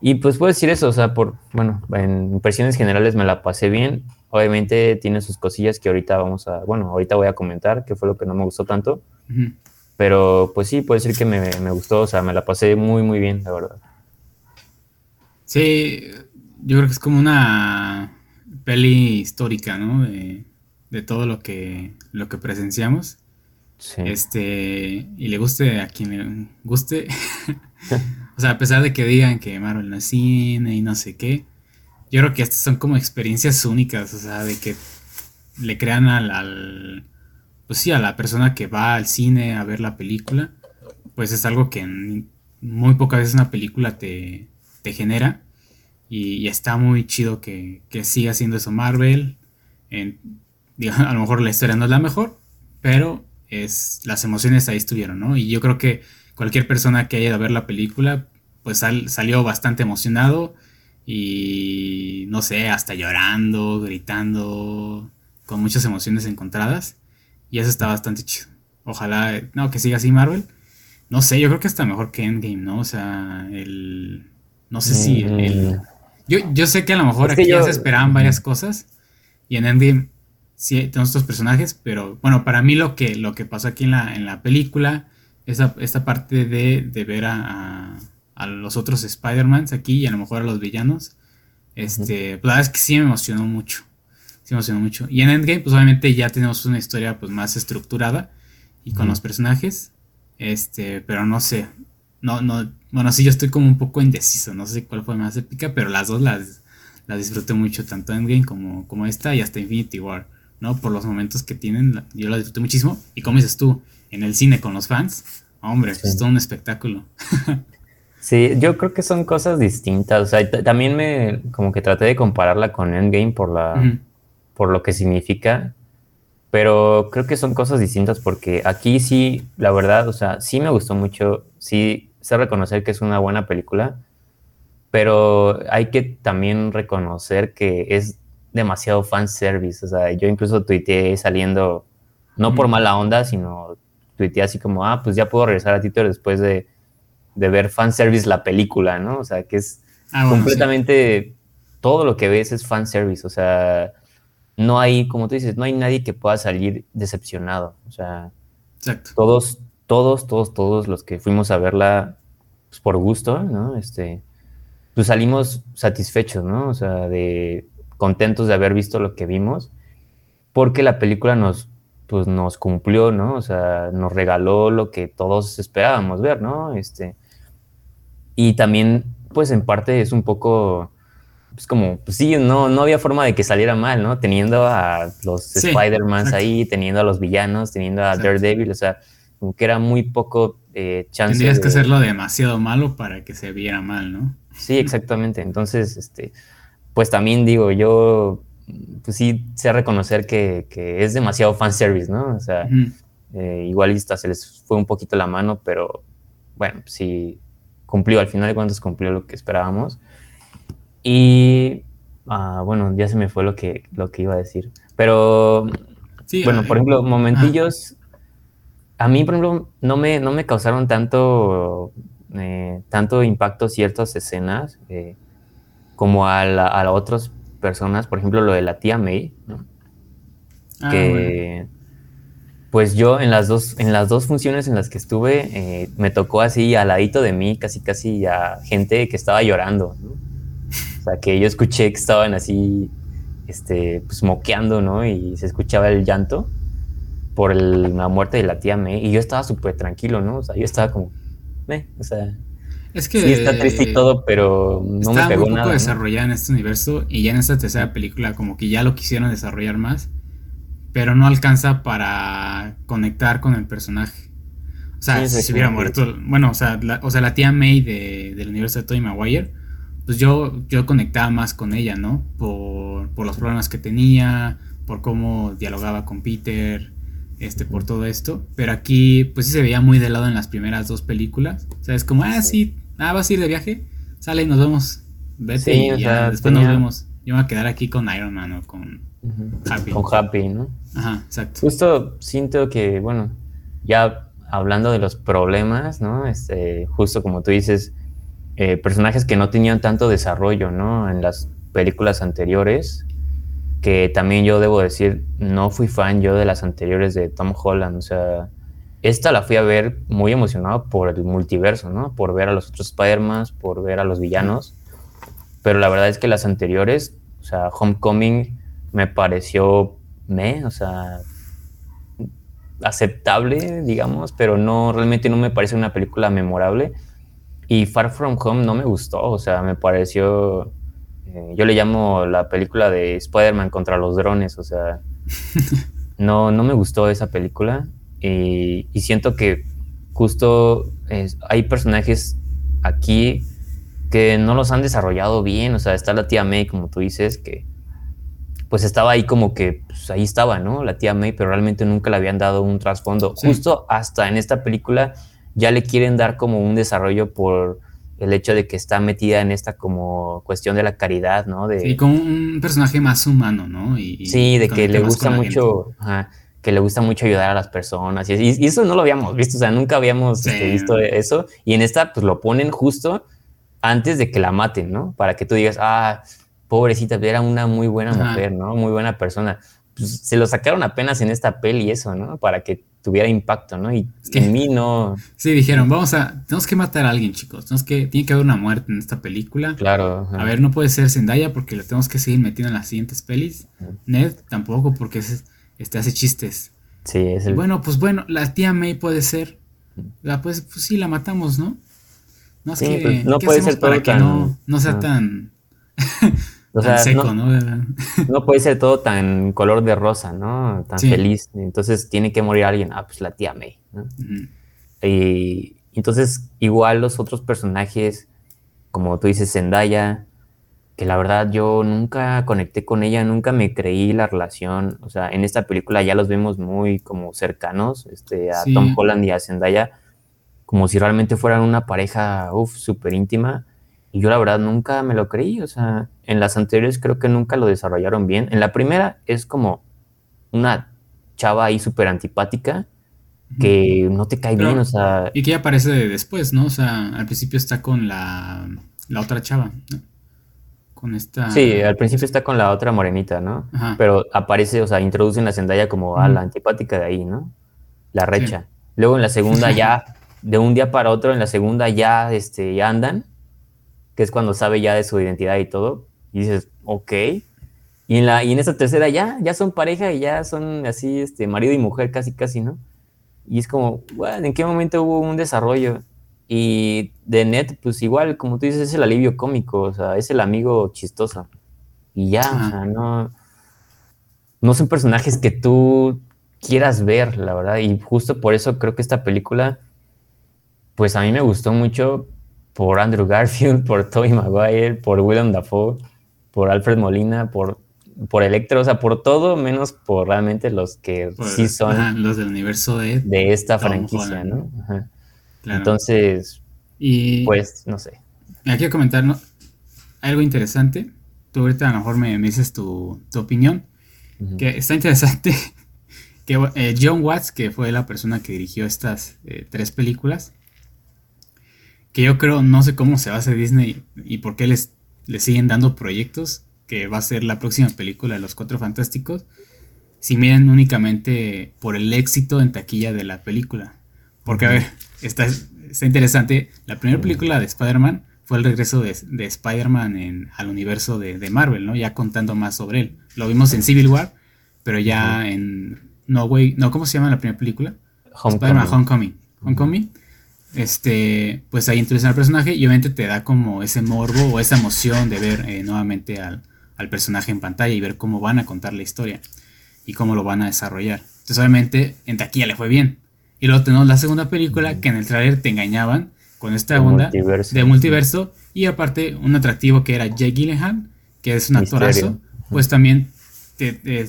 Y pues puedo decir eso, o sea, por, bueno, en impresiones generales me la pasé bien. Obviamente tiene sus cosillas que ahorita vamos a, bueno, ahorita voy a comentar, que fue lo que no me gustó tanto. Pero pues sí, puede decir que me, gustó, o sea, me la pasé muy, muy bien, la verdad. Sí, yo creo que es como una peli histórica, ¿no? De, todo lo que, lo que presenciamos. Sí. Este, y le guste a quien le guste. o sea, a pesar de que digan que Marvel no es cine y no sé qué, yo creo que estas son como experiencias únicas, o sea, de que le crean al, pues sí, a la persona que va al cine a ver la película, pues es algo que muy pocas veces una película te, te genera. Y, está muy chido que, que, siga haciendo eso Marvel. En, a lo mejor la historia no es la mejor, pero es, las emociones ahí estuvieron, ¿no? Y yo creo que cualquier persona que haya ido a ver la película, pues salió bastante emocionado y no sé, hasta llorando, gritando, con muchas emociones encontradas. Y eso está bastante chido. Ojalá, no, que siga así Marvel. No sé, yo creo que está mejor que Endgame, ¿no? O sea, el... No sé si el... Yo, yo sé que a lo mejor aquí ya se esperaban varias cosas. Y en Endgame sí tenemos estos personajes, pero bueno, para mí lo que, lo que pasó aquí en la, en la película, esa, esta parte de, de ver a a los otros Spider-Mans aquí y a lo mejor a los villanos. Este, pues, la verdad es que sí me emocionó mucho. se emocionó mucho. Y en Endgame, pues obviamente ya tenemos una historia pues más estructurada y con los personajes. Este, pero no sé. No, no, bueno, sí, yo estoy como un poco indeciso. No sé cuál fue más épica, pero las dos las, las disfruté mucho, tanto Endgame como, como esta y hasta Infinity War, ¿no? Por los momentos que tienen, yo las disfruté muchísimo. Y como dices tú, en el cine con los fans, hombre, es todo un espectáculo. sí, yo creo que son cosas distintas. O sea, también me, como que traté de compararla con Endgame por la, por lo que significa. Pero creo que son cosas distintas porque aquí sí, la verdad, o sea, sí me gustó mucho, sí sé reconocer que es una buena película, pero hay que también reconocer que es demasiado fan service. O sea, yo incluso tuiteé saliendo, no por mala onda, sino tuiteé así como, ah, pues ya puedo regresar a Twitter después de, de ver fan service la película, ¿no? O sea, que es ah, completamente todo lo que ves es fan service. O sea, no hay, como tú dices, no hay nadie que pueda salir decepcionado. O sea, todos, todos, todos, todos los que fuimos a verla pues, por gusto, ¿no? Este, pues salimos satisfechos, ¿no? O sea, de contentos de haber visto lo que vimos, porque la película nos, pues, nos cumplió, ¿no? O sea, nos regaló lo que todos esperábamos ver, ¿no? Este, y también, pues en parte es un poco pues como, pues sí, no, no había forma de que saliera mal, ¿no? Teniendo a los Spider-Mans ahí, teniendo a los villanos, teniendo a Daredevil, o sea, como que era muy poco eh, chance. Tendrías que hacerlo demasiado malo para que se viera mal, ¿no? Sí, exactamente. Entonces, este, pues también digo, yo, pues sí sé reconocer que, que es demasiado fanservice, ¿no? O sea, eh, igual se les fue un poquito la mano, pero bueno, sí cumplió, al final de cuentas cumplió lo que esperábamos. Y ah, bueno, ya se me fue lo que, lo que iba a decir. Pero, bueno, por ejemplo, momentillos, a mí, por ejemplo, no me, no me causaron tanto, eh, tanto impacto ciertas escenas eh, como a, a otras personas, por ejemplo, lo de la tía May, ah, que pues yo en las dos, en las dos funciones en las que estuve, eh, me tocó así al ladito de mí, casi casi a gente que estaba llorando, ¿no? O sea, que yo escuché que estaban así, este, pues moqueando, ¿no? Y se escuchaba el llanto por la muerte de la tía May. Y yo estaba súper tranquilo, ¿no? O sea, yo estaba como, eh, o sea... Es que sí está triste y todo, pero no me pegó muy poco desarrollada en este universo y ya en esta tercera película como que ya lo quisieron desarrollar más, pero no alcanza para conectar con el personaje. O sea, si se hubiera muerto, bueno, o sea, la, o sea, la tía May de, del universo de Tony Maguire pues yo, yo conectaba más con ella, ¿no? Por, los problemas que tenía, por cómo dialogaba con Peter, este, por todo esto. Pero aquí, pues sí se veía muy de lado en las primeras dos películas. O sea, es como, ah, sí, ah, vas a ir de viaje, sale y nos vemos. Vete y ya, después nos vemos. Yo me voy a quedar aquí con Iron Man o con Happy. Con Happy, ¿no? Ajá, exacto. Justo siento que, bueno, ya hablando de los problemas, ¿no? Este, justo como tú dices, eh, personajes que no tenían tanto desarrollo, ¿no? En las películas anteriores, que también yo debo decir, no fui fan yo de las anteriores de Tom Holland, o sea, esta la fui a ver muy emocionado por el multiverso, ¿no? Por ver a los otros Spider-Man, por ver a los villanos, pero la verdad es que las anteriores, o sea, Homecoming me pareció me, o sea, aceptable, digamos, pero no, realmente no me parece una película memorable. Y Far From Home no me gustó, o sea, me pareció, eh, yo le llamo la película de Spider-Man contra los drones, o sea, no, no me gustó esa película y, siento que justo hay personajes aquí que no los han desarrollado bien, o sea, está la tía May, como tú dices, que pues estaba ahí como que, pues ahí estaba, ¿no? La tía May, pero realmente nunca le habían dado un trasfondo. Justo hasta en esta película ya le quieren dar como un desarrollo por el hecho de que está metida en esta como cuestión de la caridad, ¿no? De, sí, como un personaje más humano, ¿no? Y, sí, de que le gusta mucho, que le gusta mucho ayudar a las personas. Y, eso no lo habíamos visto, o sea, nunca habíamos este, visto eso. Y en esta, pues lo ponen justo antes de que la maten, ¿no? Para que tú digas, ah, pobrecita, era una muy buena mujer, ¿no? Muy buena persona. Pues, se lo sacaron apenas en esta peli eso, ¿no? Para que tuviera impacto, ¿no? Y en mí no. Sí, dijeron, vamos a, tenemos que matar a alguien, chicos. Tenemos que, tiene que haber una muerte en esta película. Claro. A ver, no puede ser Zendaya porque la tenemos que seguir metiendo en las siguientes pelis. Ned tampoco porque este, hace chistes. Sí, es el... Bueno, pues bueno, la tía May puede ser. La, pues, pues sí, la matamos, ¿no? No, es que, pues, no puede ser todo para que no, no sea tan o sea, no, puede ser todo tan color de rosa, ¿no? Tan feliz. Entonces tiene que morir alguien. Ah, pues la tía May, ¿no? Y entonces, igual los otros personajes, como tú dices, Zendaya, que la verdad yo nunca conecté con ella, nunca me creí la relación. O sea, en esta película ya los vemos muy como cercanos, este, a Tom Holland y a Zendaya, como si realmente fueran una pareja, uff, súper íntima. Y yo la verdad nunca me lo creí, o sea, en las anteriores creo que nunca lo desarrollaron bien. En la primera es como una chava ahí súper antipática que no te cae bien, o sea... Y que aparece después, ¿no? O sea, al principio está con la, la otra chava, ¿no? Con esta... Sí, al principio está con la otra morenita, ¿no? Pero aparece, o sea, introducen la Zendaya como a la antipática de ahí, ¿no? La recha. Luego en la segunda ya, de un día para otro, en la segunda ya, este, ya andan que es cuando sabe ya de su identidad y todo, y dices, ok. Y en, la, y en esa tercera ya, ya son pareja y ya son así, este, marido y mujer casi, casi, ¿no? Y es como, bueno, ¿en qué momento hubo un desarrollo? Y de Net, pues igual, como tú dices, es el alivio cómico, o sea, es el amigo chistoso. Y ya, o sea, no, no son personajes que tú quieras ver, la verdad. Y justo por eso creo que esta película, pues a mí me gustó mucho por Andrew Garfield, por Tobey Maguire, por Willem Dafoe, por Alfred Molina, por, por Electro, o sea, por todo menos por realmente los que sí son los del universo de, de esta franquicia, ¿no? Entonces, y pues, no sé. Aquí quiero comentar algo interesante. Tú ahorita a lo mejor me, dices tu, opinión. Que está interesante que eh, John Watts, que fue la persona que dirigió estas eh, tres películas, que yo creo, no sé cómo se va a hacer Disney y por qué les, les siguen dando proyectos, que va a ser la próxima película de Los Cuatro Fantásticos, si miren únicamente por el éxito en taquilla de la película. Porque, a ver, está, está interesante, la primera película de Spider-Man fue el regreso de, de Spider-Man al universo de, Marvel, ¿no? Ya contando más sobre él. Lo vimos en Civil War, pero ya en No Way, no, ¿cómo se llama la primera película? Spider-Man Homecoming. Homecoming este, pues ahí introducen al personaje y obviamente te da como ese morbo o esa emoción de ver eh, nuevamente al, personaje en pantalla y ver cómo van a contar la historia y cómo lo van a desarrollar. Entonces obviamente en taquilla le fue bien. Y luego tenemos la segunda película que en el trailer te engañaban con esta onda de multiverso y aparte un atractivo que era Jake Gyllenhaal, que es un actorazo, pues también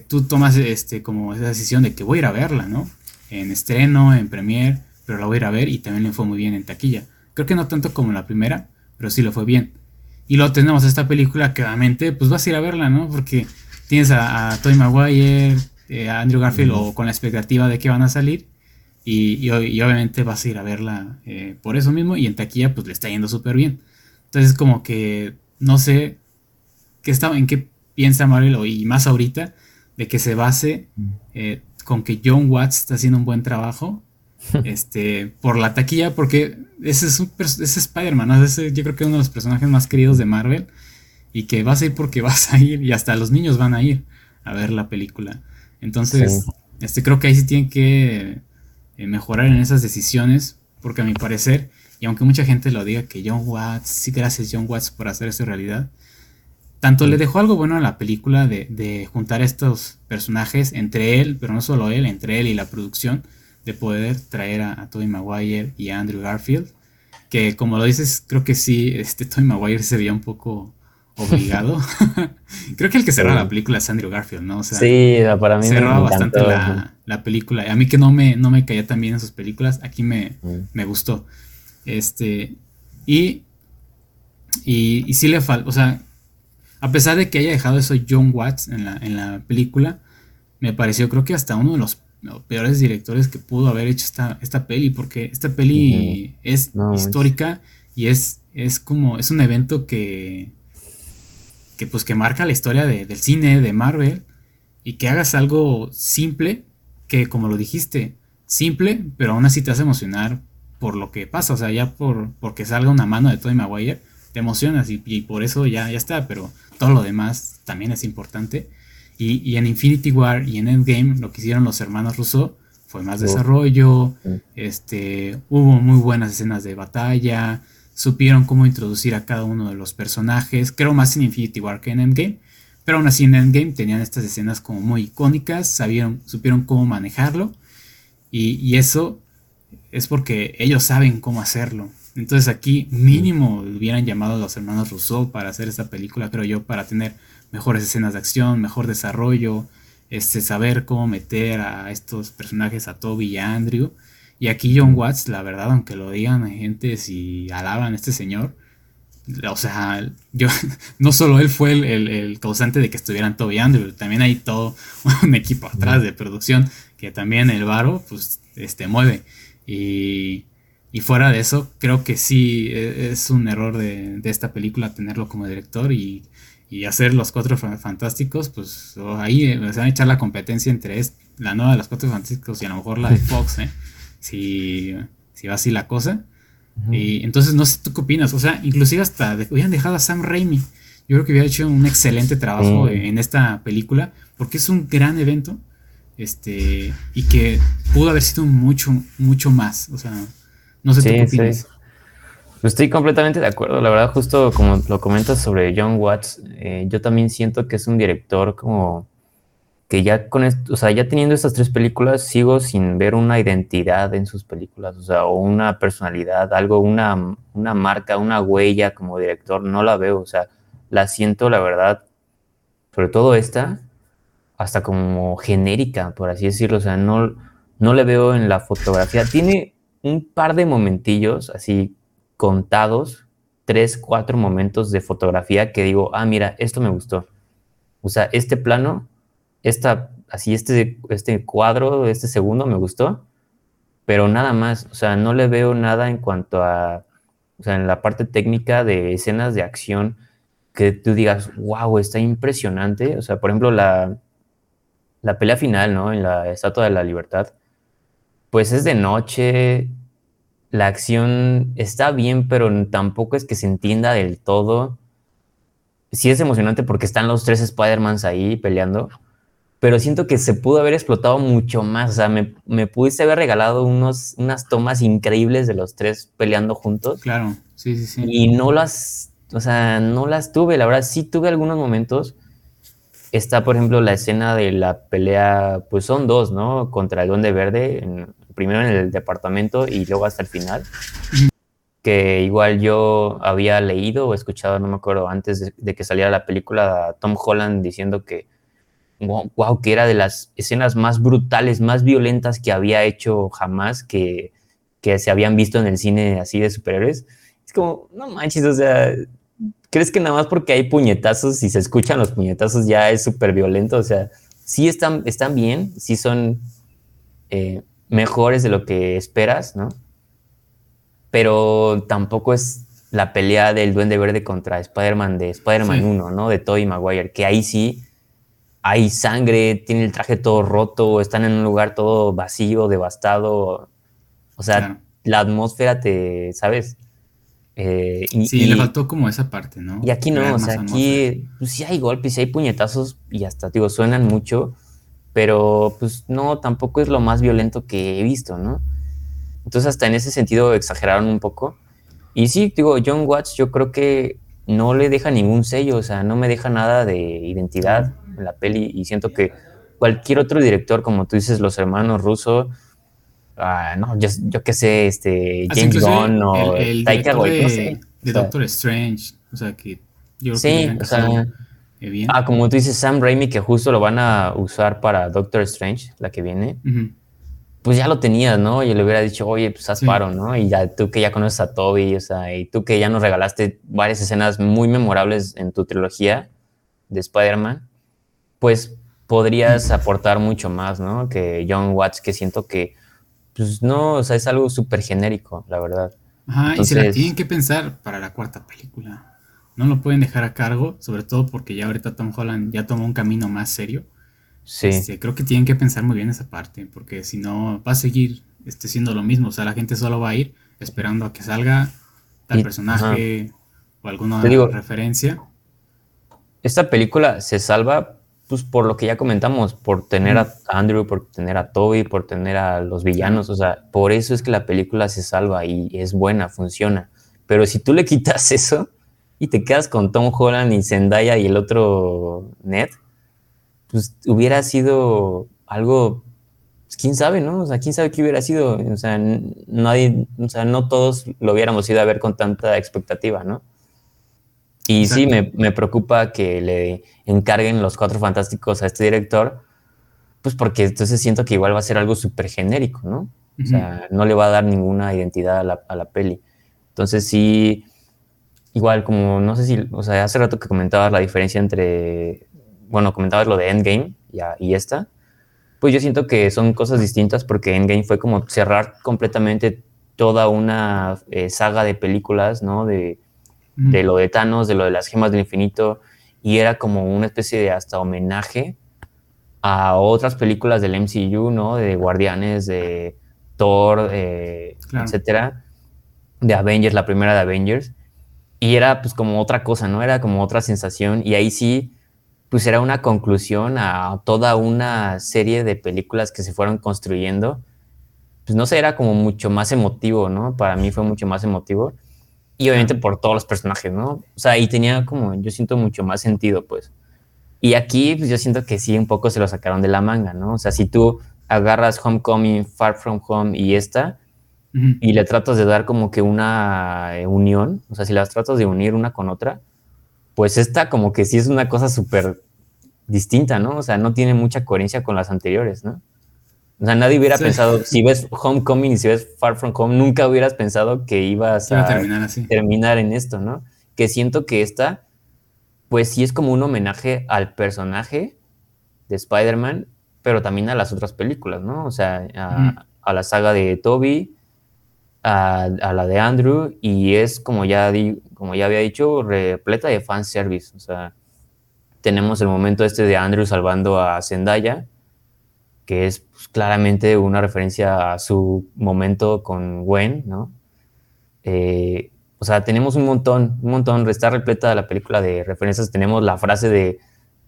tú tomas este como esa decisión de que voy a ir a verla, ¿no? En estreno, en premiere pero la voy a ir a ver y también le fue muy bien en taquilla. Creo que no tanto como la primera, pero sí le fue bien. Y luego tenemos esta película que obviamente pues vas a ir a verla, ¿no? Porque tienes a, a Tobey Maguire, eh, a Andrew Garfield o con la expectativa de que van a salir. Y, obviamente vas a ir a verla eh, por eso mismo y en taquilla pues le está yendo súper bien. Entonces como que no sé qué está, en qué piensa Marvel y más ahorita de que se base eh, con que John Watts está haciendo un buen trabajo este, por la taquilla, porque ese es, un, ese Spider-Man, yo creo que es uno de los personajes más queridos de Marvel y que vas a ir porque vas a ir y hasta los niños van a ir a ver la película. Entonces, este, creo que ahí sí tienen que eh, mejorar en esas decisiones, porque a mi parecer, y aunque mucha gente lo diga que John Watts, sí, gracias John Watts por hacer eso realidad, tanto le dejó algo bueno a la película de, de juntar estos personajes entre él, pero no solo él, entre él y la producción, de poder traer a, a Tobey Maguire y a Andrew Garfield. Que como lo dices, creo que sí, este Tobey Maguire se veía un poco obligado. creo que el que cerraba la película es Andrew Garfield, ¿no? O sea, sí, para mí cerraba bastante la, película. A mí que no me, no me caía tan bien en sus películas, aquí me, me gustó. Este, y, y, y sí le falta, o sea, a pesar de que haya dejado eso John Watts en la, en la película, me pareció creo que hasta uno de los peores directores que pudo haber hecho esta, esta peli, porque esta peli es histórica y es, es como, es un evento que, que pues que marca la historia del cine, de Marvel, y que hagas algo simple, que como lo dijiste, simple, pero aún así te hace emocionar por lo que pasa, o sea, ya por porque salga una mano de Tobey Maguire, te emocionas y, por eso ya, ya está, pero todo lo demás también es importante. Y, en Infinity War y en Endgame lo que hicieron los hermanos Russo fue más desarrollo, este, hubo muy buenas escenas de batalla, supieron cómo introducir a cada uno de los personajes, creo más en Infinity War que en Endgame, pero aún así en Endgame tenían estas escenas como muy icónicas, sabieron, supieron cómo manejarlo y, eso es porque ellos saben cómo hacerlo. Entonces aquí mínimo hubieran llamado a los hermanos Rousseau para hacer esta película, creo yo, para tener mejores escenas de acción, mejor desarrollo, este, saber cómo meter a estos personajes, a Toby y a Andrew. Y aquí John Watts, la verdad, aunque lo digan gente si alaban a este señor, o sea, yo no solo él fue el, causante de que estuvieran Toby Andrew, también hay todo un equipo atrás de producción que también el varo, pues, este, mueve. Y, y fuera de eso, creo que sí e, es un error de, de esta película tenerlo como director y, y hacer los cuatro fantásticos, pues ahí eh, se van a echar la competencia entre la nueva de los cuatro fantásticos y a lo mejor la de Fox, ¿eh? Si, si va así la cosa. Y entonces no sé tú qué opinas, o sea, inclusive hasta hubieran dejado a Sam Raimi. Yo creo que hubiera hecho un excelente trabajo en esta película, porque es un gran evento, este, y que pudo haber sido mucho, mucho más. O sea, no sé tú qué opinas. Estoy completamente de acuerdo. La verdad, justo como lo comentas sobre John Watts, eh, yo también siento que es un director como que ya con esto, o sea, ya teniendo estas tres películas, sigo sin ver una identidad en sus películas, o sea, o una personalidad, algo, una, una marca, una huella como director, no la veo, o sea, la siento, la verdad, sobre todo esta, hasta como genérica, por así decirlo, o sea, no, no le veo en la fotografía. Tiene un par de momentillos así contados, tres, cuatro momentos de fotografía que digo, ah, mira, esto me gustó. O sea, este plano esta, así este, este cuadro, este segundo me gustó, pero nada más, o sea, no le veo nada en cuanto a, o sea, en la parte técnica de escenas de acción que tú digas, wow, está impresionante. O sea, por ejemplo, la, la pelea final, ¿no? En la Estatua de la Libertad, pues es de noche, la acción está bien, pero tampoco es que se entienda del todo. Sí es emocionante porque están los tres Spider-Mans ahí peleando, pero siento que se pudo haber explotado mucho más. O sea, me, me pudiste haber regalado unos, unas tomas increíbles de los tres peleando juntos. Claro, sí, sí, sí. Y no las, o sea, no las tuve. La verdad, sí tuve algunos momentos. Está, por ejemplo, la escena de la pelea, pues son dos, ¿no? Contra el Duende Verde, primero en el departamento y luego hasta el final. Que igual yo había leído o escuchado, no me acuerdo, antes de, de que saliera la película, Tom Holland diciendo que wow, que era de las escenas más brutales, más violentas que había hecho jamás, que, que se habían visto en el cine así de superhéroes. Es como, no manches, o sea, ¿crees que nada más porque hay puñetazos y se escuchan los puñetazos ya es súper violento? O sea, sí están, están bien, sí son eh, mejores de lo que esperas, ¿no? Pero tampoco es la pelea del Duende Verde contra Spider-Man de Spider-Man 1, ¿no? De Tobey Maguire, que ahí sí hay sangre, tiene el traje todo roto, están en un lugar todo vacío, devastado. O sea, la atmósfera te, ¿sabes? Eh, y, sí, le faltó como esa parte, ¿no? Y aquí no, o sea, aquí pues, sí hay golpes, sí hay puñetazos y hasta, digo, suenan mucho, pero pues no, tampoco es lo más violento que he visto, ¿no? Entonces hasta en ese sentido exageraron un poco. Y sí, digo, John Watts yo creo que no le deja ningún sello, o sea, no me deja nada de identidad en la peli y siento que cualquier otro director, como tú dices, los hermanos Russo, ah, no, yo, yo qué sé, este, James Gunn o el, Taika de, de Doctor Strange, o sea, que yo sí, o sea, Ah, como tú dices, Sam Raimi, que justo lo van a usar para Doctor Strange, la que viene. Pues ya lo tenías, ¿no? Y le hubiera dicho, oye, pues haz paro, ¿no? Y ya tú que ya conoces a Toby, o sea, y tú que ya nos regalaste varias escenas muy memorables en tu trilogía de Spider-Man, pues podrías aportar mucho más, ¿no? Que John Watts, que siento que, pues no, o sea, es algo súper genérico, la verdad. Ajá, y se la tienen que pensar para la cuarta película. No lo pueden dejar a cargo, sobre todo porque ya ahorita Tom Holland ya tomó un camino más serio. Sí. Este, creo que tienen que pensar muy bien esa parte, porque si no va a seguir este, siendo lo mismo. O sea, la gente solo va a ir esperando a que salga tal personaje o alguna referencia. Esta película se salva pues por lo que ya comentamos, por tener a Andrew, por tener a Toby, por tener a los villanos, o sea, por eso es que la película se salva y es buena, funciona. Pero si tú le quitas eso y te quedas con Tom Holland y Zendaya y el otro Ned, pues hubiera sido algo, pues, quién sabe, ¿no? O sea, quién sabe qué hubiera sido. O sea, nadie, o sea, no todos lo hubiéramos ido a ver con tanta expectativa, ¿no? Y sí, me, me, preocupa que le encarguen los cuatro fantásticos a este director, pues porque entonces siento que igual va a ser algo súper genérico, ¿no? O sea, no le va a dar ninguna identidad a la, a la peli. Entonces sí, igual como, no sé si, o sea, hace rato que comentabas la diferencia entre, bueno, comentabas lo de Endgame y, y esta, pues yo siento que son cosas distintas porque Endgame fue como cerrar completamente toda una eh, saga de películas, ¿no? De, de lo de Thanos, de lo de las gemas del infinito, y era como una especie de hasta homenaje a otras películas del MCU, ¿no? De Guardianes, de Thor, eh, etcétera, de Avengers, la primera de Avengers, y era pues como otra cosa, ¿no? Era como otra sensación, y ahí sí, pues era una conclusión a toda una serie de películas que se fueron construyendo. Pues no sé, era como mucho más emotivo, ¿no? Para mí fue mucho más emotivo. Y obviamente por todos los personajes, ¿no? O sea, y tenía como, yo siento mucho más sentido, pues. Y aquí, pues yo siento que sí, un poco se lo sacaron de la manga, ¿no? O sea, si tú agarras Homecoming, Far From Home y esta, y le tratas de dar como que una eh, unión, o sea, si las tratas de unir una con otra, pues esta como que sí es una cosa súper distinta, ¿no? O sea, no tiene mucha coherencia con las anteriores, ¿no? O sea, nadie hubiera pensado, si ves Homecoming y si ves Far From Home, nunca hubieras pensado que ibas a, terminar, en esto, ¿no? Que siento que esta, pues sí es como un homenaje al personaje de Spider-Man, pero también a las otras películas, ¿no? O sea, a, la saga de Toby, a, la de Andrew, y es, como ya, di, como ya había dicho, repleta de fanservice. O sea, tenemos el momento este de Andrew salvando a Zendaya, que es pues, claramente una referencia a su momento con Gwen, ¿no? Eh, o sea, tenemos un montón, un montón, está repleta la película de referencias, tenemos la frase de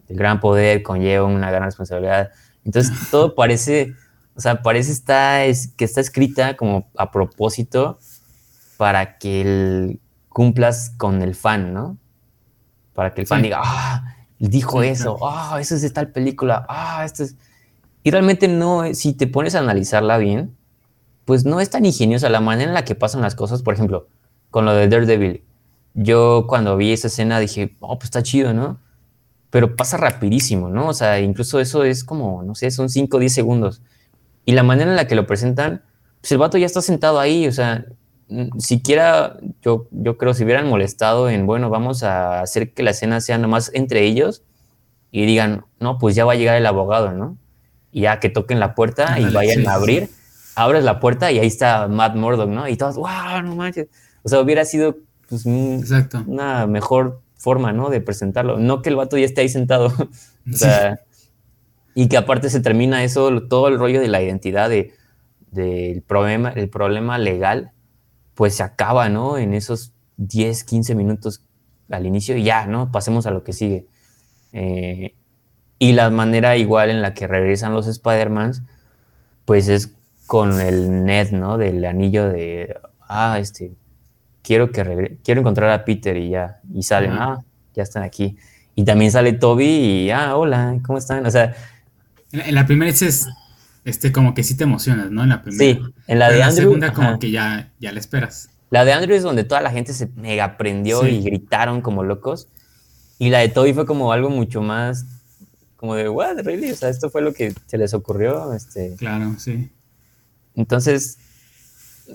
el gran poder conlleva una gran responsabilidad. Entonces, todo parece, o sea, parece está, es, que está escrita como a propósito para que el, cumplas con el fan, ¿no? Para que el fan diga, ah, dijo eso, ah, eso es de tal película, ah, esto es... Y realmente no, si te pones a analizarla bien, pues no es tan ingeniosa la manera en la que pasan las cosas. Por ejemplo, con lo de Daredevil. Yo cuando vi esa escena dije, oh, pues está chido, ¿no? Pero pasa rapidísimo, ¿no? O sea, incluso eso es como, no sé, son 5 o 10 segundos. Y la manera en la que lo presentan, pues el vato ya está sentado ahí, o sea, siquiera yo, yo creo si hubieran molestado en, bueno, vamos a hacer que la escena sea nomás entre ellos y digan, no, pues ya va a llegar el abogado, ¿no? Y ya que toquen la puerta y vayan a abrir, abres la puerta y ahí está Matt Murdock, ¿no? Y todos, wow, no manches. O sea, hubiera sido pues, una mejor forma, ¿no? De presentarlo. No que el vato ya esté ahí sentado. o sea, y que aparte se termina eso, todo el rollo de la identidad, de, del problema, el problema legal, pues se acaba, ¿no? En esos 10, 15 minutos al inicio y ya, ¿no? Pasemos a lo que sigue. Eh, y la manera igual en la que regresan los Spider-Mans, pues es con el net, ¿no? Del anillo de, ah, este, quiero que quiero encontrar a Peter y ya, y salen, ah, ya están aquí. Y también sale Toby y, ah, hola, ¿cómo están? O sea... En la, primera es, este, como que sí te emocionas, ¿no? En la primera. Sí, en la de Andrew. En la segunda como que ya, ya la esperas. La de Andrew es donde toda la gente se mega prendió y gritaron como locos. Y la de Toby fue como algo mucho más como de, what, really? O sea, esto fue lo que se les ocurrió. Este. Claro, sí. Entonces,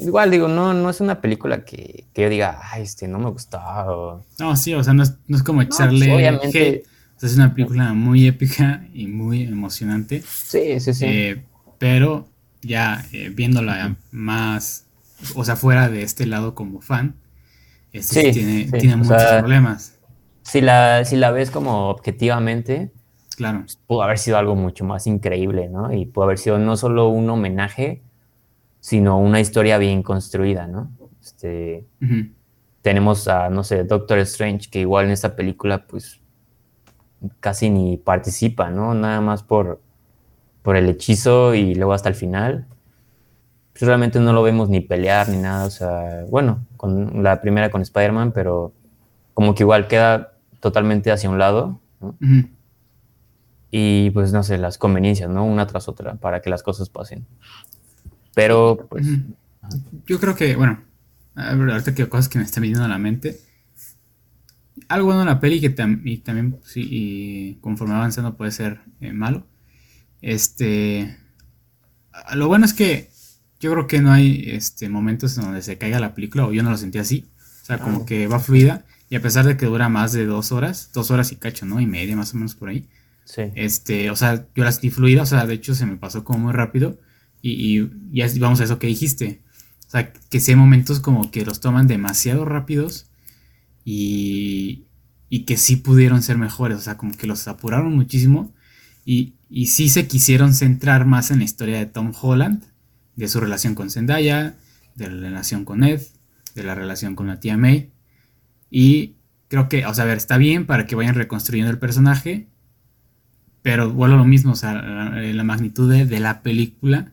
igual digo, no, no es una película que, que yo diga, ay, este, no me gustó. No, sí, o sea, no es, no es como pues, echarle. obviamente. O sea, es una película muy épica y muy emocionante. Sí, sí, sí. Eh, pero ya eh, viéndola más, o sea, fuera de este lado como fan, este tiene, tiene muchos problemas. Si la, si la ves como objetivamente, Claro. Pudo haber sido algo mucho más increíble, ¿no? Y pudo haber sido no solo un homenaje, sino una historia bien construida, ¿no? Este, Tenemos a, no sé, Doctor Strange, que igual en esta película, pues, casi ni participa, ¿no? Nada más por, por el hechizo y luego hasta el final. Pues realmente no lo vemos ni pelear ni nada, o sea, bueno, con la primera con Spider-Man, pero como que igual queda totalmente hacia un lado, ¿no? Y pues no sé, las conveniencias, ¿no? Una tras otra, para que las cosas pasen. Pero, pues... Yo creo que, bueno, ahorita que cosas que me están viniendo a la mente. Algo bueno en la peli que y también, sí, y conforme avanzando puede ser eh, malo. Este. Lo bueno es que yo creo que no hay este, momentos en donde se caiga la película, o yo no lo sentí así. O sea, como ah. que va fluida. Y a pesar de que dura más de dos horas, dos horas y cacho, ¿no? Y media más o menos por ahí. Este, o sea, yo la sentí fluida, o sea, de hecho se me pasó como muy rápido. Y, y ya vamos a eso que dijiste. O sea, que si hay momentos como que los toman demasiado rápidos y, y que sí pudieron ser mejores. O sea, como que los apuraron muchísimo y, y sí se quisieron centrar más en la historia de Tom Holland, de su relación con Zendaya, de la relación con Ed, de la relación con la tía May. Y creo que, o sea, ver, está bien para que vayan reconstruyendo el personaje, pero vuelvo a lo mismo, o sea, la, magnitud de, la película,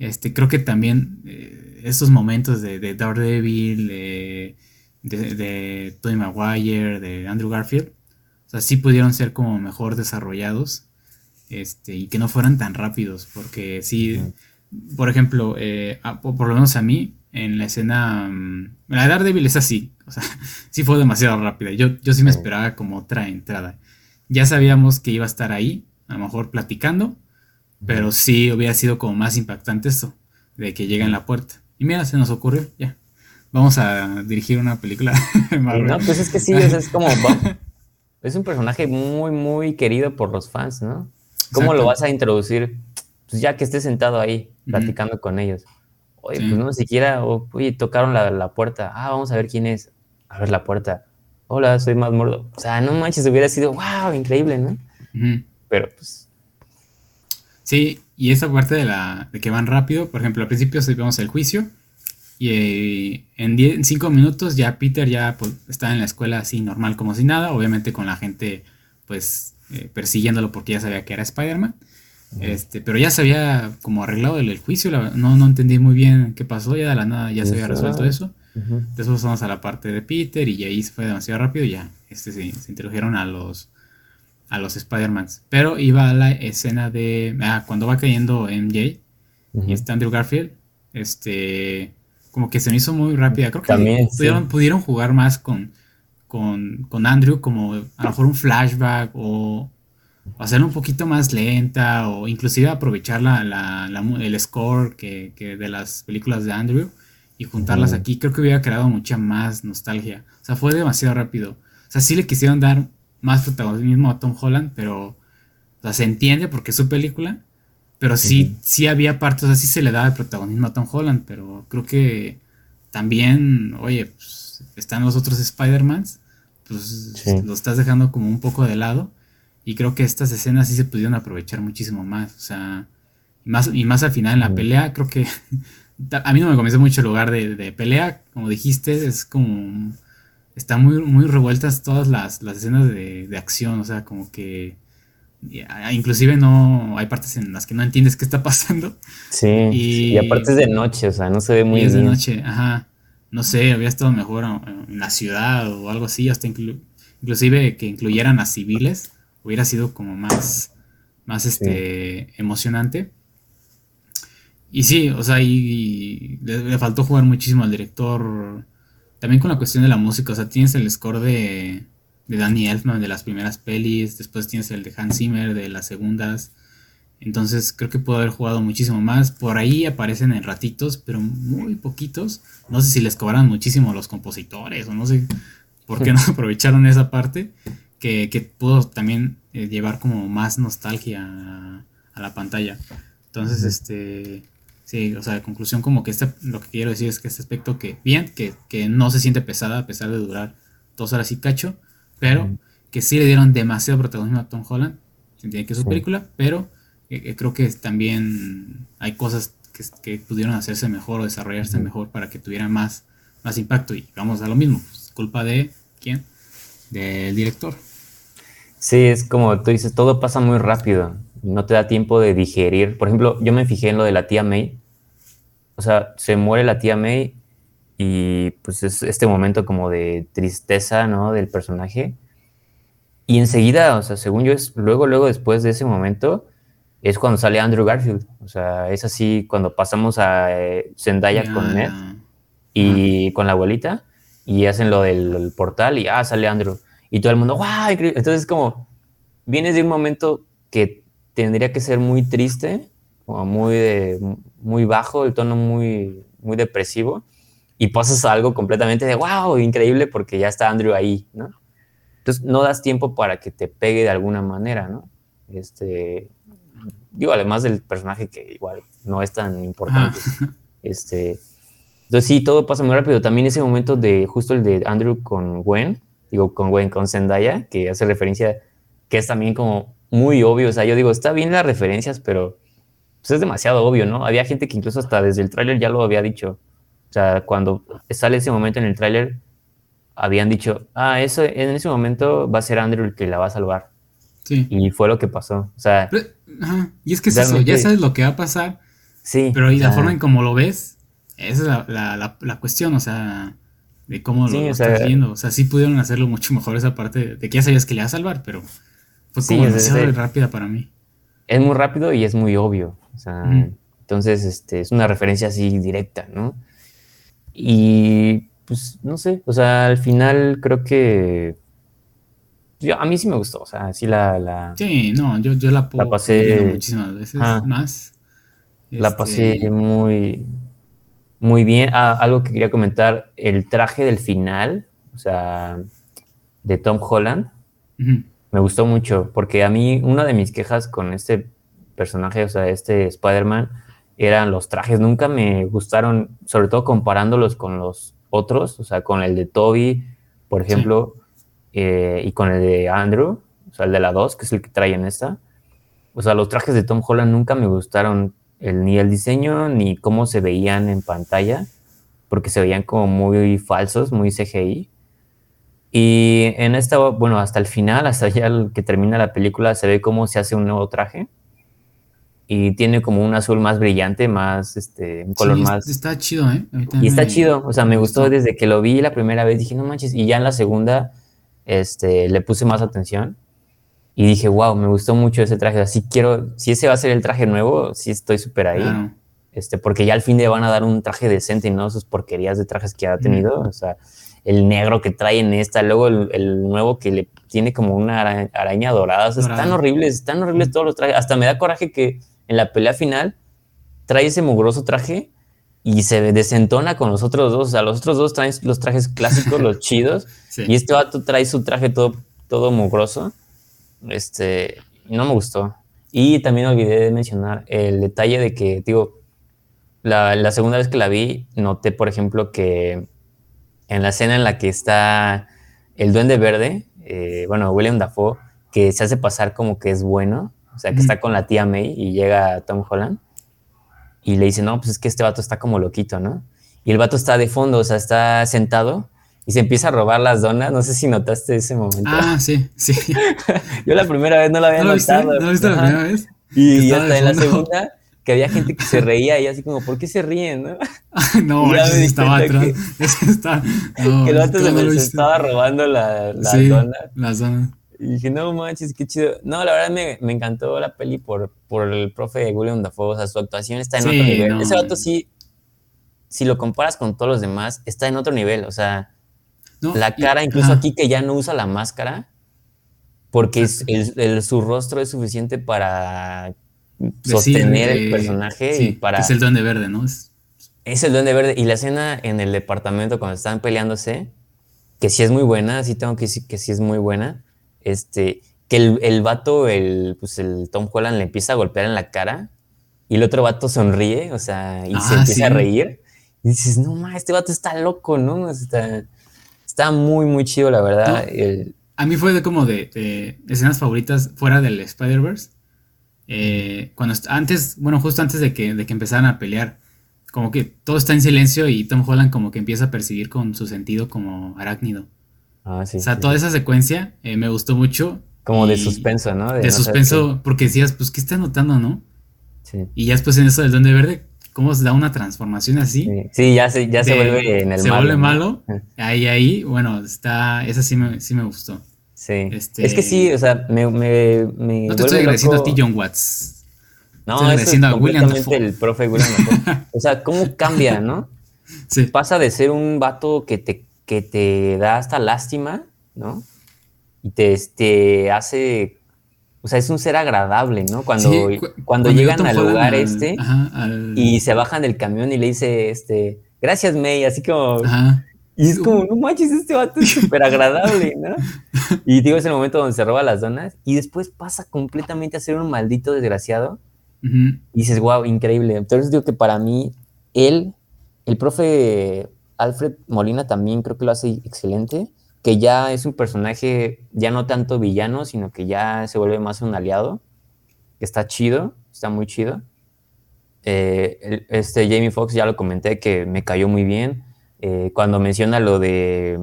este, creo que también eh, estos momentos de, de Daredevil, de, de, Tony Maguire, de Andrew Garfield, o sea, sí pudieron ser como mejor desarrollados, este, y que no fueran tan rápidos, porque sí, por ejemplo, eh, por, lo menos a mí, en la escena, mm, la de Daredevil es así, o sea, sí fue demasiado rápida, yo, yo sí me esperaba como otra entrada ya sabíamos que iba a estar ahí, a lo mejor platicando, pero sí hubiera sido como más impactante esto, de que llega en la puerta. Y mira, se nos ocurrió, ya. Vamos a dirigir una película. no, pues es que sí, es, como... es un personaje muy, muy querido por los fans, ¿no? ¿Cómo lo vas a introducir? Pues ya que estés sentado ahí, platicando con ellos. Oye, pues no siquiera, oye, tocaron la, la puerta. Ah, vamos a ver quién es. A ver la puerta hola, soy más mordo. O sea, no manches, hubiera sido, wow, increíble, ¿no? Pero pues... Sí, y esa parte de, la, de que van rápido, por ejemplo, al principio vemos el juicio y eh, en, cinco minutos ya Peter ya pues, está en la escuela así normal como si nada, obviamente con la gente pues eh, persiguiéndolo porque ya sabía que era Spider-Man. Este, pero ya se había como arreglado el, juicio, no, no entendí muy bien qué pasó, ya de la nada ya se había resuelto eso. Después vamos a la parte de Peter y ahí se fue demasiado rápido y ya este, se, introdujeron a los a los Spider-Mans. Pero iba a la escena de ah, cuando va cayendo MJ y está Andrew Garfield, este como que se me hizo muy rápida. Creo que pudieron, pudieron, jugar más con, con, Andrew, como a lo mejor un flashback o, hacerlo un poquito más lenta o inclusive aprovechar la, el score que, que de las películas de Andrew y juntarlas aquí, creo que hubiera creado mucha más nostalgia. O sea, fue demasiado rápido. O sea, sí le quisieron dar más protagonismo a Tom Holland, pero, o sea, se entiende porque es su película, pero sí, sí había partes, o sea, sí se le daba el protagonismo a Tom Holland, pero creo que también, oye, pues, están los otros Spider-Mans, pues lo estás dejando como un poco de lado, y creo que estas escenas sí se pudieron aprovechar muchísimo más, o sea, más, y más al final en la pelea, creo que a mí no me convence mucho el lugar de, pelea, como dijiste, es como... Están muy, muy revueltas todas las, escenas de, acción, o sea, como que... Inclusive no hay partes en las que no entiendes qué está pasando. Sí, y, aparte es de noche, o sea, no se ve muy bien. Es de noche, ajá. No sé, había estado mejor en la ciudad o algo así, hasta inclusive que incluyeran a civiles, hubiera sido como más, más este, emocionante. Y sí, o sea, y, le, faltó jugar muchísimo al director. También con la cuestión de la música, o sea, tienes el score de, de Danny Elfman de las primeras pelis, después tienes el de Hans Zimmer de las segundas. Entonces creo que pudo haber jugado muchísimo más. Por ahí aparecen en ratitos, pero muy poquitos. No sé si les cobraron muchísimo los compositores o no sé por qué no aprovecharon esa parte. Que, que pudo también eh, llevar como más nostalgia a, a la pantalla. Entonces, este Sí, o sea, conclusión como que este, lo que quiero decir es que este aspecto que, bien, que, que no se siente pesada a pesar de durar dos horas y cacho, pero que sí le dieron demasiado protagonismo a Tom Holland se entiende que es su película, pero eh, eh, creo que también hay cosas que, pudieron hacerse mejor o desarrollarse mejor para que tuviera más, más impacto. Y vamos a lo mismo, pues, culpa de quién? Del director. Sí, es como tú dices, todo pasa muy rápido, no te da tiempo de digerir. Por ejemplo, yo me fijé en lo de la tía May. O sea, se muere la tía May y pues es este momento como de tristeza, ¿no? Del personaje. Y enseguida, o sea, según yo, es luego, luego después de ese momento, es cuando sale Andrew Garfield. O sea, es así cuando pasamos a eh, Zendaya con Ned y con la abuelita y hacen lo del portal y ah, sale Andrew. Y todo el mundo, ¡guau! Entonces, como vienes de un momento que tendría que ser muy triste, como muy, muy bajo, el tono muy, muy depresivo, y pasas a algo completamente de wow, increíble porque ya está Andrew ahí, ¿no? Entonces no das tiempo para que te pegue de alguna manera, ¿no? Este, digo, además del personaje que igual no es tan importante. Este, entonces sí, todo pasa muy rápido. También ese momento de justo el de Andrew con Gwen, digo, con Gwen, con Zendaya, que hace referencia, que es también como muy obvio. O sea, yo digo, está bien las referencias, pero pues es demasiado obvio, ¿no? Había gente que incluso hasta desde el tráiler ya lo había dicho. O sea, cuando sale ese momento en el tráiler, habían dicho, ah, eso en ese momento va a ser Andrew el que la va a salvar. Sí. Y fue lo que pasó. O sea, y es que es eso, ya sabes lo que va a pasar. Sí. Pero y la forma en cómo lo ves, esa es la, cuestión, o sea, de cómo lo, estás viendo. O sea, sí pudieron hacerlo mucho mejor esa parte de que ya sabías que le iba a salvar, pero fue como demasiado rápida para mí. Es muy rápido y es muy obvio. O sea, entonces este, es una referencia así directa, ¿no? Y pues no sé, o sea, al final creo que yo, a mí sí me gustó, o sea, sí la... la sí, no, yo, yo la, la pasé muchísimas veces más. La pasé este, muy, muy bien. Ah, algo que quería comentar, el traje del final, o sea, de Tom Holland, me gustó mucho, porque a mí una de mis quejas con este personaje, o sea, este Spider-Man, eran los trajes. Nunca me gustaron, sobre todo comparándolos con los otros, o sea, con el de Toby, por ejemplo, eh, y con el de Andrew, o sea, el de la 2, que es el que trae en esta. O sea, los trajes de Tom Holland nunca me gustaron el, ni el diseño ni cómo se veían en pantalla, porque se veían como muy falsos, muy CGI. Y en esta, bueno, hasta el final, hasta ya que termina la película, se ve cómo se hace un nuevo traje. Y tiene como un azul más brillante, más, este, un color más... Está chido, ¿eh? Y está chido, o sea, me gustó desde que lo vi la primera vez, dije, no manches, y ya en la segunda, este, le puse más atención. Y dije, wow, me gustó mucho ese traje, así quiero, si ese va a ser el traje nuevo, sí estoy súper ahí, este, porque ya al fin le van a dar un traje decente y no sus porquerías de trajes que ha tenido, o sea, el negro que trae en esta, luego el, nuevo que le tiene como una araña, dorada, o sea, están horribles, están horribles todos los trajes, hasta me da coraje que en la pelea final trae ese mugroso traje y se desentona con los otros dos. O sea, los otros dos traen los trajes clásicos, los chidos, y este vato trae su traje todo, todo mugroso. Este, no me gustó. Y también olvidé de mencionar el detalle de que, digo, la, segunda vez que la vi, noté, por ejemplo, que en la escena en la que está el duende verde, eh, bueno, William Dafoe, que se hace pasar como que es bueno, o sea, que está con la tía May y llega Tom Holland y le dice, no, pues es que este vato está como loquito, ¿no? Y el vato está de fondo, o sea, está sentado y se empieza a robar las donas. No sé si notaste ese momento. Ah, sí, sí. Yo la primera vez no lo había ¿No notado. ¿No lo viste la primera vez? Y hasta en la segunda que había gente que se reía y así como, ¿por qué se ríen? No, no ese estaba atrás. Ese está, no, que el vato se, estaba robando la, la sí, donas. Y dije, no manches, qué chido. No, la verdad me, me encantó la peli por, por el profe William Dafoe. O sea, su actuación está en otro nivel. Ese vato sí, si lo comparas con todos los demás, está en otro nivel. O sea, la cara, incluso aquí que ya no usa la máscara, porque el, su rostro es suficiente para sostener el personaje y para... Es el duende verde, ¿no? Es... es el duende verde. Y la escena en el departamento cuando están peleándose, que sí es muy buena, sí tengo que decir que sí es muy buena este, que el, el vato, el, pues el Tom Holland le empieza a golpear en la cara y el otro vato sonríe, o sea, y se ah, empieza a reír. Y dices, no, ma, este vato está loco, ¿no? Está, está muy, muy chido, la verdad. a mí fue de como de, escenas favoritas fuera del Spider-Verse. Eh, cuando antes, bueno, justo antes de que, de que empezaran a pelear, como que todo está en silencio y Tom Holland como que empieza a percibir con su sentido como arácnido. Ah, sí, o sea, toda esa secuencia eh, me gustó mucho. Como de suspenso, ¿no? De, suspenso, porque decías, pues, ¿qué está notando, no? Sí. Y ya después en eso del Duende Verde, ¿cómo se da una transformación así? Sí, ya, se, ya se vuelve en el se malo. Se vuelve malo. Ahí, ahí, bueno, está, esa sí me, sí me gustó. Sí. Este, es que sí, o sea, me. me, me no te estoy agradeciendo a ti, John Watts. No, es completamente el profe William O sea, ¿cómo cambia, no? Sí. Pasa de ser un vato que te, que te da hasta lástima, ¿no? Y te este, hace o sea, es un ser agradable, ¿no? Cuando, cuando, llegan al lugar este y se bajan del camión y le dice, este, gracias May, así como... Y es como, no manches, este vato es súper agradable, ¿no? Y digo, es el momento donde se roba las donas y después pasa completamente a ser un maldito desgraciado. Y dices, wow, increíble. Entonces digo que para mí, él, el profe Alfred Molina también creo que lo hace excelente que ya es un personaje ya no tanto villano, sino que ya se vuelve más un aliado, que está chido, está muy chido. Eh, este Jamie Foxx ya lo comenté que me cayó muy bien. Eh, cuando menciona lo de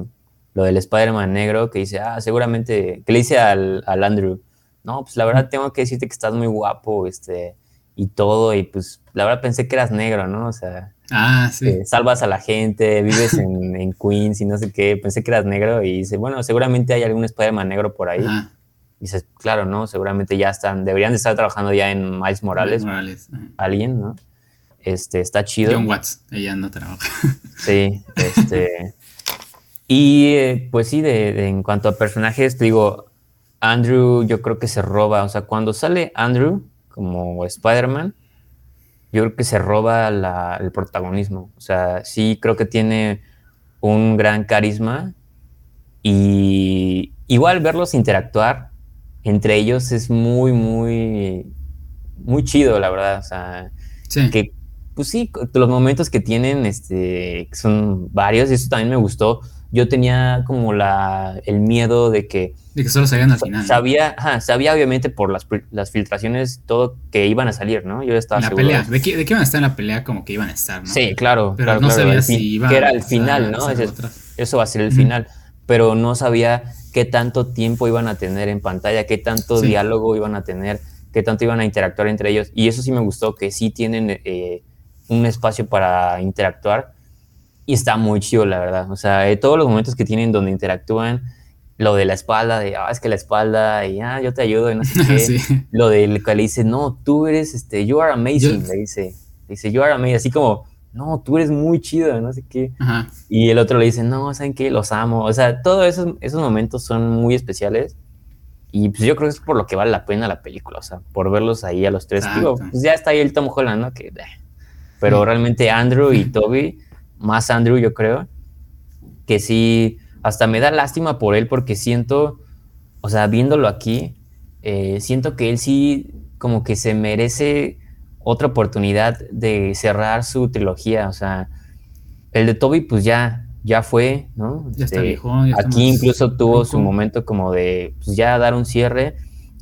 lo del Spider-Man negro, que dice, ah, seguramente, que le dice al, al, Andrew, no, pues la verdad tengo que decirte que estás muy guapo, este, y todo, y pues la verdad pensé que eras negro, ¿no? O sea, Ah, sí. salvas a la gente, vives en, Queens y no sé qué. Pensé que eras negro y dice, bueno, seguramente hay algún Spider-Man negro por ahí. Y dices, claro, ¿no? Seguramente ya están, deberían de estar trabajando ya en Miles Morales. Morales. Alguien, ¿no? Este, está chido. John Watts, ella no trabaja. Sí, este. y eh, pues sí, de, en cuanto a personajes, te digo, Andrew yo creo que se roba, o sea, cuando sale Andrew como Spider-Man, yo creo que se roba el protagonismo. O sea, sí creo que tiene un gran carisma y igual verlos interactuar entre ellos es muy, muy, muy chido, la verdad. O sea, que, pues sí, los momentos que tienen este, son varios y eso también me gustó. Yo tenía como la, el miedo de que de que solo salían al final. Sabía, sabía obviamente por las, las, filtraciones todo que iban a salir, ¿no? Yo estaba la pelea, ¿De qué, ¿de qué, iban a estar en la pelea? Como que iban a estar, ¿no? Sí, claro. Pero no sabía si iba Que era el final, ¿no? eso va a ser el final. Pero no sabía qué tanto tiempo iban a tener en pantalla, qué tanto diálogo iban a tener, qué tanto iban a interactuar entre ellos. Y eso sí me gustó, que sí tienen eh, un espacio para interactuar. Y está muy chido, la verdad. O sea, eh, todos los momentos que tienen donde interactúan lo de la espalda, de, ah, es que la espalda, y ah, yo te ayudo, y no sé qué. Lo del que le dice, no, tú eres, este, you are amazing, le dice. dice, you are amazing, así como, no, tú eres muy chido, no sé qué. Y el otro le dice, no, ¿saben qué? Los amo. O sea, todos esos, esos momentos son muy especiales. Y pues yo creo que es por lo que vale la pena la película, o sea, por verlos ahí a los tres. Digo, pues ya está ahí el Tom Holland, ¿no? Que, pero realmente Andrew y Toby, más Andrew yo creo, que sí hasta me da lástima por él porque siento, o sea, viéndolo aquí, eh, siento que él sí como que se merece otra oportunidad de cerrar su trilogía, o sea, el de Toby pues ya, ya fue, ¿no? Ya está este, aquí incluso tuvo su momento como de pues, ya dar un cierre,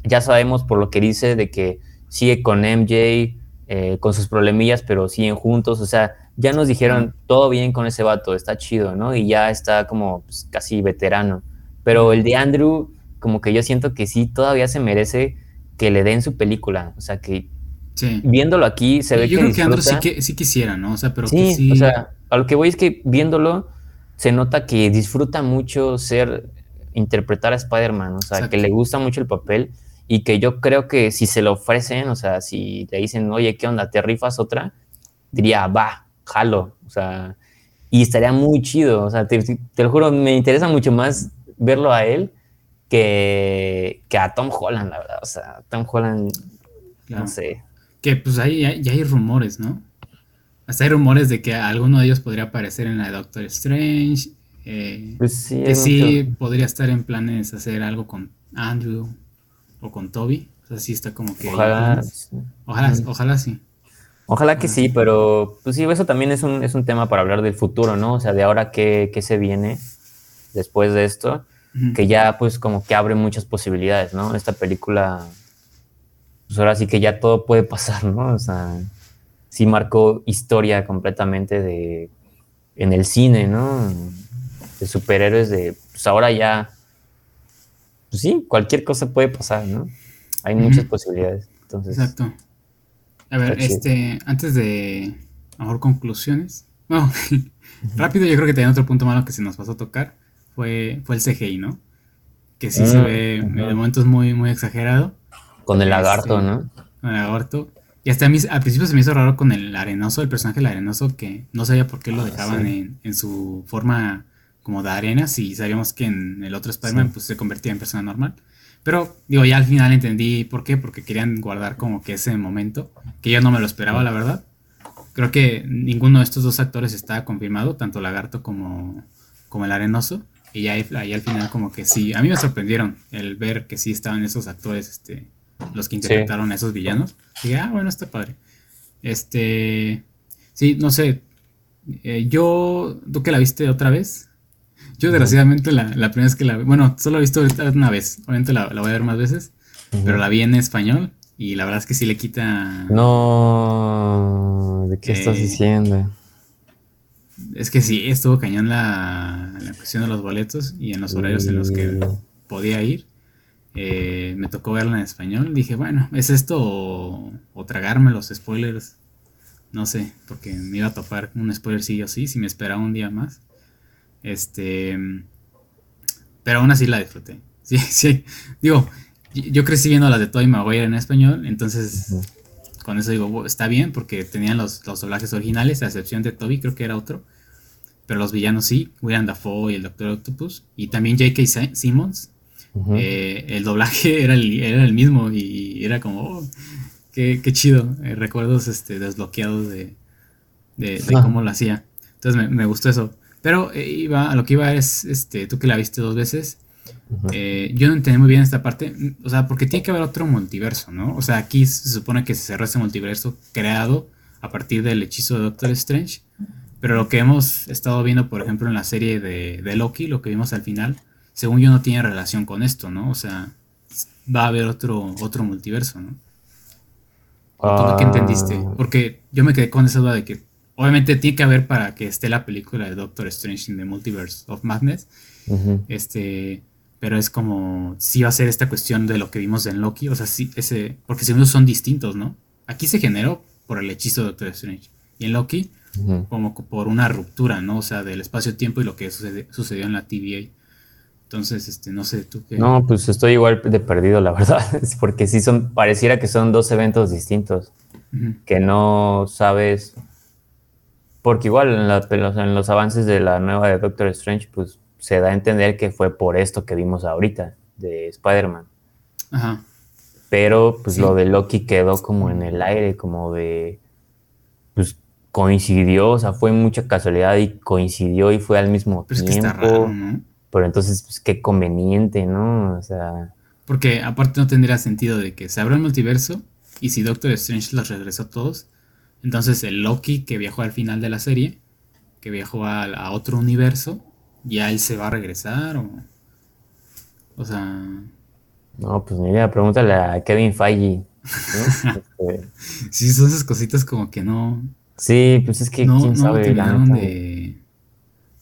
ya sabemos por lo que dice de que sigue con MJ, eh, con sus problemillas, pero siguen juntos, o sea, ya nos dijeron, todo bien con ese vato, está chido, ¿no? Y ya está como pues, casi veterano. Pero el de Andrew, como que yo siento que sí, todavía se merece que le den su película. O sea, que viéndolo aquí se ve yo que. Yo creo que Andrew sí, sí, quisiera, ¿no? O sea, pero sí, sí. O sea, a lo que voy es que viéndolo se nota que disfruta mucho ser, interpretar a Spider-Man, o sea, que le gusta mucho el papel y que yo creo que si se lo ofrecen, o sea, si le dicen, oye, ¿qué onda? ¿Te rifas otra? Diría, va, jalo, o sea, y estaría muy chido, o sea, te, lo juro, me interesa mucho más verlo a él que, que a Tom Holland, la verdad, o sea, Tom Holland, no sé. Que pues ahí ya hay rumores, ¿no? Hasta hay rumores de que alguno de ellos podría aparecer en la de Doctor Strange. Eh, pues sí, que sí podría estar en planes hacer algo con Andrew o con Toby. O sea, sí está como que. Ojalá. Ojalá, ojalá sí. Ojalá que sí, pero pues sí, eso también es un, es un tema para hablar del futuro, ¿no? O sea, de ahora qué, qué se viene después de esto. que ya pues como que abre muchas posibilidades, ¿no? Esta película, pues ahora sí que ya todo puede pasar, ¿no? O sea, sí marcó historia completamente de en el cine, ¿no? De superhéroes de, pues ahora ya, pues sí, cualquier cosa puede pasar, ¿no? Hay muchas posibilidades. Entonces, Exacto. A ver, este, antes de, mejor conclusiones. No, rápido yo creo que tenía otro punto malo que se nos pasó a tocar. Fue, fue el CGI, ¿no? Que sí se mm, ve de momentos muy, muy exagerado. Con el lagarto, este, ¿no? Con el lagarto. Y hasta a mí, al principio se me hizo raro con el arenoso, el personaje del arenoso, que no sabía por qué lo ah, dejaban en, en, su forma como de arena, si sabíamos que en el otro Spider-Man pues, se convertía en persona normal. Pero digo, ya al final entendí por qué, porque querían guardar como que ese momento, que yo no me lo esperaba, la verdad. Creo que ninguno de estos dos actores está confirmado, tanto Lagarto como, como el Arenoso. Y ahí, ahí al final como que sí, a mí me sorprendieron el ver que sí estaban esos actores este, los que interpretaron a esos villanos. Y ah, bueno, está padre. Este, sí, no sé, eh, yo, ¿tú que la viste otra vez? Yo desgraciadamente la, la primera vez que la vi, bueno, solo he visto una vez, obviamente la, voy a ver más veces, pero la vi en español y la verdad es que sí le quita... No, ¿de qué estás eh, diciendo? Es que sí, estuvo cañón la, la cuestión de los boletos y en los horarios en los que podía ir. Eh, me tocó verla en español. Dije, bueno, ¿es esto o, tragarme los spoilers? No sé, porque me iba a topar un spoiler sí o sí, si me esperaba un día más. Este. Pero aún así la disfruté. Sí, sí. Digo, yo crecí viendo las de Toy Maguire en español, entonces con eso digo, está bien, porque tenían los, los doblajes originales, a excepción de Toby, creo que era otro. Pero los villanos sí, William Dafoe y el Doctor Octopus. Y también J.K. Simmons, eh, el doblaje era el, era el mismo y era como, oh, qué, chido. Eh, recuerdos este, desbloqueados de, de, cómo lo hacía. Entonces me, gustó eso. Pero eh, iba, a lo que iba es, este, tú que la viste dos veces, yo no entendí muy bien esta parte, o sea, porque tiene que haber otro multiverso, ¿no? O sea, aquí se supone que se cerró ese multiverso creado a partir del hechizo de Doctor Strange, pero lo que hemos estado viendo, por ejemplo, en la serie de, de Loki, lo que vimos al final, según yo, no tiene relación con esto, ¿no? O sea, va a haber otro, otro multiverso, ¿no? ¿Qué entendiste? Ah. Porque yo me quedé con esa duda de que obviamente tiene que haber para que esté la película de Doctor Strange in the Multiverse of Madness. Este, pero es como si va a ser esta cuestión de lo que vimos en Loki, o sea, sí, ese, porque según son distintos, ¿no? Aquí se generó por el hechizo de Doctor Strange y en Loki como por una ruptura, ¿no? O sea, del espacio-tiempo y lo que sucedió en la TVA. Entonces, este, no sé, tú qué. No, pues estoy igual de perdido, la verdad. Porque sí son, pareciera que son dos eventos distintos. Que no sabes. Porque igual en, en, los avances de la nueva de Doctor Strange, pues se da a entender que fue por esto que vimos ahorita, de Spider-Man. Ajá. Pero pues lo de Loki quedó como en el aire, como de. Pues coincidió, o sea, fue mucha casualidad y coincidió y fue al mismo tiempo. Es que está raro, ¿no? Pero entonces, pues qué conveniente, ¿no? O sea. Porque aparte no tendría sentido de que se abra el multiverso y si Doctor Strange los regresó a todos, entonces el Loki que viajó al final de la serie, que viajó a, otro universo, ya él se va a regresar o. O sea. No, pues mira, pregúntale a Kevin Feige. Este, sí, son esas cositas como que no. Sí, pues es que no, quién sabe. de,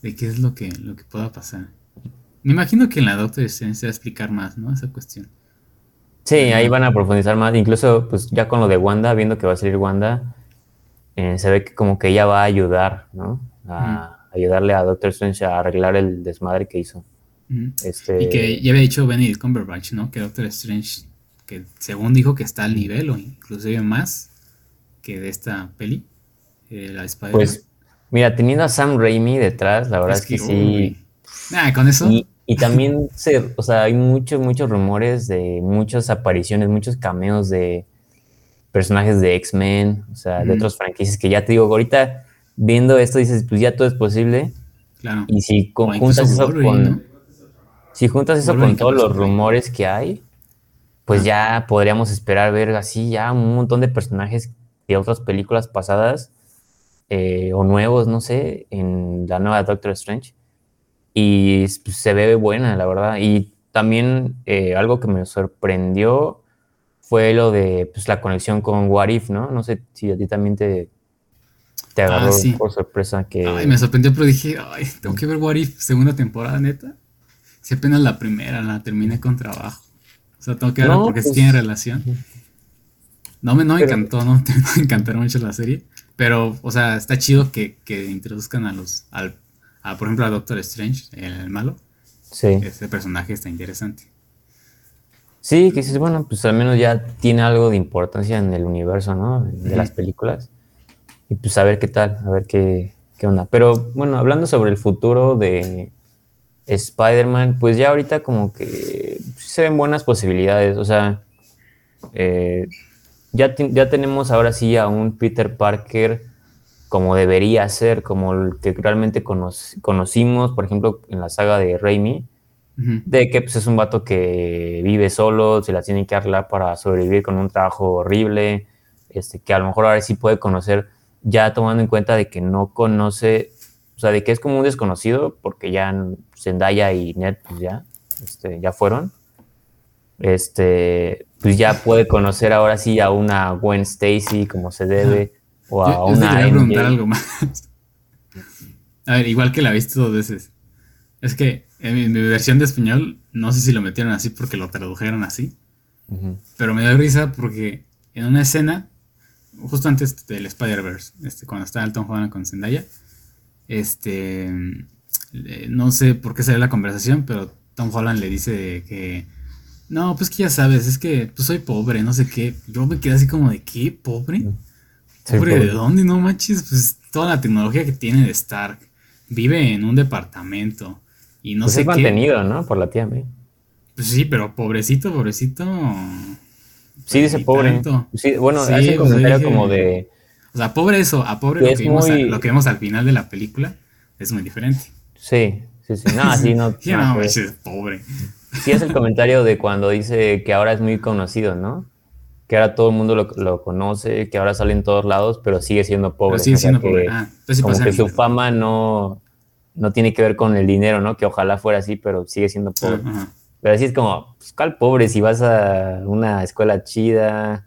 de qué es lo que, lo que pueda pasar. Me imagino que en la Doctor Strange se va a explicar más, ¿no? Esa cuestión. Sí, ahí van a profundizar más. Incluso, pues ya con lo de Wanda, viendo que va a salir Wanda, eh, se ve que como que ella va a ayudar, ¿no? A ayudarle a Doctor Strange a arreglar el desmadre que hizo. este... Y que ya había dicho Benedict Cumberbatch, ¿no? Que Doctor Strange, que según dijo que está al nivel o inclusive más que de esta peli, eh, la Spider-Man. Pues, mira, teniendo a Sam Raimi detrás, la verdad es que, sí. Ah, con eso. Y, también, se, o sea, hay muchos, muchos rumores de muchas apariciones, muchos cameos de personajes de X-Men, o sea, de otros franquicias que ya te digo, ahorita viendo esto dices, pues ya todo es posible. Claro. Y si juntas eso con... Si juntas eso con todos los rumores que hay, pues ya podríamos esperar ver así ya un montón de personajes de otras películas pasadas eh, o nuevos, no sé, en la nueva Doctor Strange y pues, se ve buena, la verdad. Y también eh, algo que me sorprendió fue lo de pues, la conexión con What If, ¿no? No sé si a ti también te, te agarró Ah, sí. por sorpresa que... Ay, me sorprendió, pero dije, ay, tengo que ver What If, segunda temporada, neta. Si apenas la primera la terminé con trabajo. O sea, tengo que verla No, porque pues- tiene relación. No me, no me Pero- encantó, no, me encantaron mucho la serie. Pero, o sea, está chido que, que introduzcan a los, al, a, por ejemplo, a Doctor Strange, el, malo. Sí. Ese personaje está interesante. Sí, que dices, bueno, pues al menos ya tiene algo de importancia en el universo, ¿no? De las películas. Y pues a ver qué tal, a ver qué, qué onda. Pero bueno, hablando sobre el futuro de Spider-Man, pues ya ahorita como que se ven buenas posibilidades. O sea, eh, ya, ya tenemos ahora sí a un Peter Parker como debería ser, como el que realmente cono- conocimos, por ejemplo, en la saga de Raimi De que pues, es un vato que vive solo, se la tiene que arreglar para sobrevivir con un trabajo horrible, este, que a lo mejor ahora sí puede conocer, ya tomando en cuenta de que no conoce, o sea, de que es como un desconocido, porque ya Zendaya y Ned pues ya, este, ya fueron, este, pues ya puede conocer ahora sí a una Gwen Stacy como se debe, o a Yo, yo te una preguntar algo más. A ver, igual que la viste dos veces. Es que en mi, mi versión de español, no sé si lo metieron así porque lo tradujeron así. Pero me dio risa porque en una escena, justo antes del Spider-Verse, este, cuando estaba el Tom Holland con Zendaya, este, eh, no sé por qué salió la conversación, pero Tom Holland le dice que, no, pues que ya sabes, es que pues soy pobre, no sé qué. Yo me quedé así como de, ¿qué? ¿Pobre? Sí, ¿Pobre pobre. de dónde? No manches, pues toda la tecnología que tiene de Stark. Vive en un departamento y no Pues sé es qué. mantenido, ¿no? Por la tía May. Pues sí, pero pobrecito, pobrecito. Sí, dice pobre. Sí, bueno, Sí, hace un pues, comentario dije- como de... O sea, pobre eso, a pobre lo es que, vimos muy- a- lo que vemos al final de la película es muy diferente. Sí, sí, sí. No, sí, no. Sí, no, no, pues, manches, pobre. sí es el comentario de cuando dice que ahora es muy conocido, ¿no? Que ahora todo el mundo lo, lo conoce, que ahora sale en todos lados, pero sigue siendo pobre. Pero sigue O sea, siendo que pobre. Ah, entonces sí como que su fama no, no tiene que ver con el dinero, ¿no? Que ojalá fuera así, pero sigue siendo pobre. Ajá, Pero así es como, pues, ¿cuál pobre? Si vas a una escuela chida,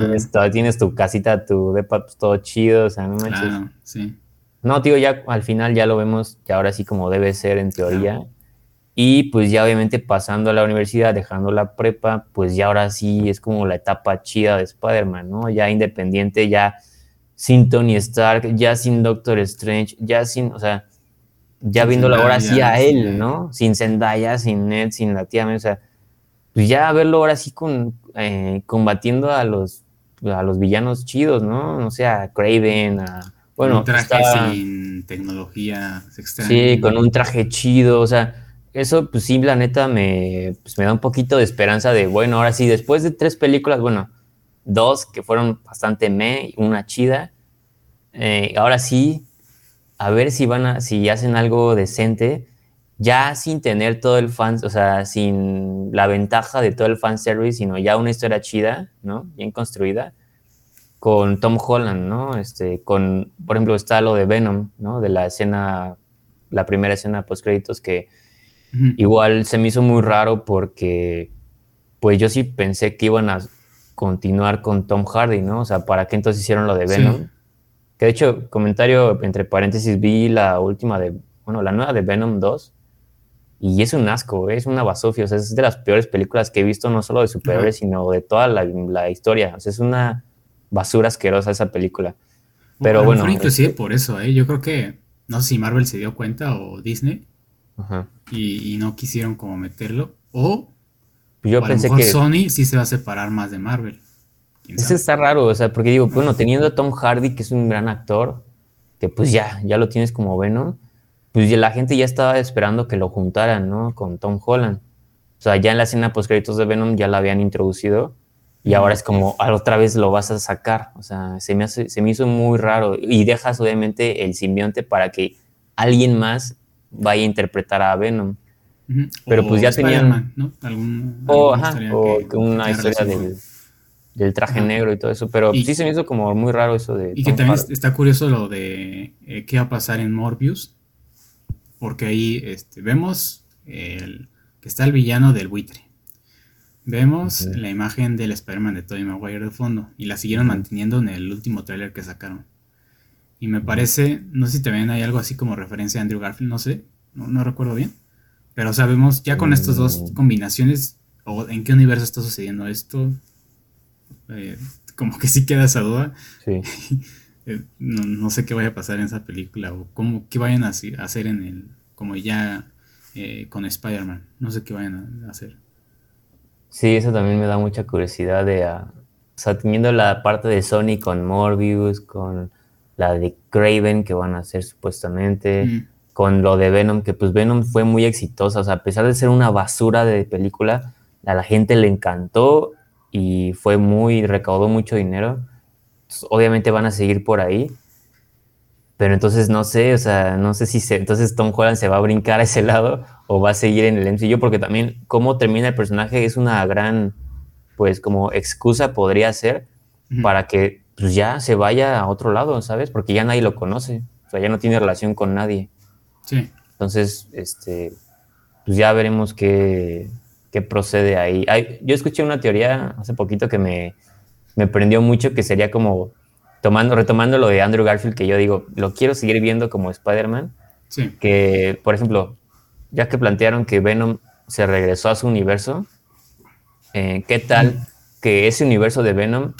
tienes, tu- tienes tu casita, tu depa, pues, todo chido, o sea, no manches. Claro, sí. No, tío, ya al final ya lo vemos, que ahora sí como debe ser en teoría. Y pues ya obviamente pasando a la universidad, dejando la prepa, pues ya ahora sí es como la etapa chida de Spider-Man, ¿no? Ya independiente, ya sin Tony Stark, ya sin Doctor Strange, ya sin, o sea, ya Sin viéndolo ahora sí a él. ¿no? Sin Zendaya, sin Ned, sin la tía o sea, pues ya verlo ahora sí con, eh, combatiendo a los, a los villanos chidos, ¿no? No sé, a Craven, a... Bueno, un traje está- sin tecnología extraña. Sí, con un traje chido, o sea, eso pues sí, la neta me, pues, me da un poquito de esperanza de, bueno, ahora sí, después de tres películas, bueno, dos que fueron bastante me, una chida, eh, ahora sí, a ver si van a, si hacen algo decente, ya sin tener todo el fan, o sea, sin la ventaja de todo el fanservice, sino ya una historia chida, ¿no? Bien construida, con Tom Holland, ¿no? Este, con, por ejemplo, está lo de Venom, ¿no? De la escena, la primera escena post créditos que igual se me hizo muy raro porque, pues yo sí pensé que iban a continuar con Tom Hardy, ¿no? O sea, ¿para qué entonces hicieron lo de Sí. Que de hecho, comentario entre paréntesis, vi la última de, bueno, la nueva de Venom 2 y es un asco, es una basofia, o sea, es de las peores películas que he visto, no solo de superhéroes, sino de toda la, la historia, o sea, es una basura asquerosa esa película. Pero lo bueno, mejor inclusive por eso, ¿eh? Yo creo que, no sé si Marvel se dio cuenta o Disney y, y no quisieron como meterlo. O, Yo o a lo pensé mejor que... Sony sí se va a separar más de Marvel. ¿Quién Ese está raro, o sea, porque digo, bueno, teniendo a Tom Hardy, que es un gran actor, que pues ya, ya lo tienes como Venom, pues ya la gente ya estaba esperando que lo juntaran, ¿no? Con Tom Holland. O sea, ya en la escena post créditos de Venom ya la habían introducido y ahora es como, "Ah, otra vez lo vas a sacar. O sea, se me, hace, se me hizo muy raro y dejas obviamente el simbionte para que alguien más vaya a interpretar a Venom. Pero O pues ya tenían-. Algún, O, ajá, historia o que una historia relación del, traje Ajá. negro y todo eso, pero Y- sí se me hizo como muy raro eso de... Y que Tom también Hardy. está curioso lo de eh, qué va a pasar en Morbius. Porque ahí este, vemos el, que está el villano del buitre. Vemos la imagen del Spider-Man de Tobey Maguire de fondo. Y la siguieron manteniendo en el último tráiler que sacaron. Y me parece, no sé si ven, hay algo así como referencia a Andrew Garfield, no sé, no, recuerdo bien. Pero sabemos, ya con estas dos mm. combinaciones, o en qué universo está sucediendo esto, eh, como que sí queda esa duda. Sí. Eh, no, sé qué vaya a pasar en esa película, o cómo, qué vayan a hacer en el, como ya eh, con Spider-Man, no sé qué vayan a hacer. Sí, eso también me da mucha curiosidad de, ah, o sea, teniendo la parte de Sony con Morbius, con la de Craven que van a hacer supuestamente, mm. con lo de Venom, que pues Venom fue muy exitosa, o sea, a pesar de ser una basura de película, a la gente le encantó y fue muy, recaudó mucho dinero. obviamente van a seguir por ahí. Pero entonces no sé, o sea, no sé si se, entonces Tom Holland se va a brincar a ese lado o va a seguir en el MCU, porque también cómo termina el personaje es una gran, pues como excusa podría ser para que pues ya se vaya a otro lado, ¿sabes? Porque ya nadie lo conoce, o sea, ya no tiene relación con nadie. Sí. Entonces, este, pues ya veremos qué, qué procede ahí. yo escuché una teoría hace poquito que me, me prendió mucho, que sería como, tomando, retomando lo de Andrew Garfield, que yo digo, lo quiero seguir viendo como Spider-Man. Sí. Que, por ejemplo, ya que plantearon que Venom se regresó a su universo, eh, ¿qué tal que ese universo de Venom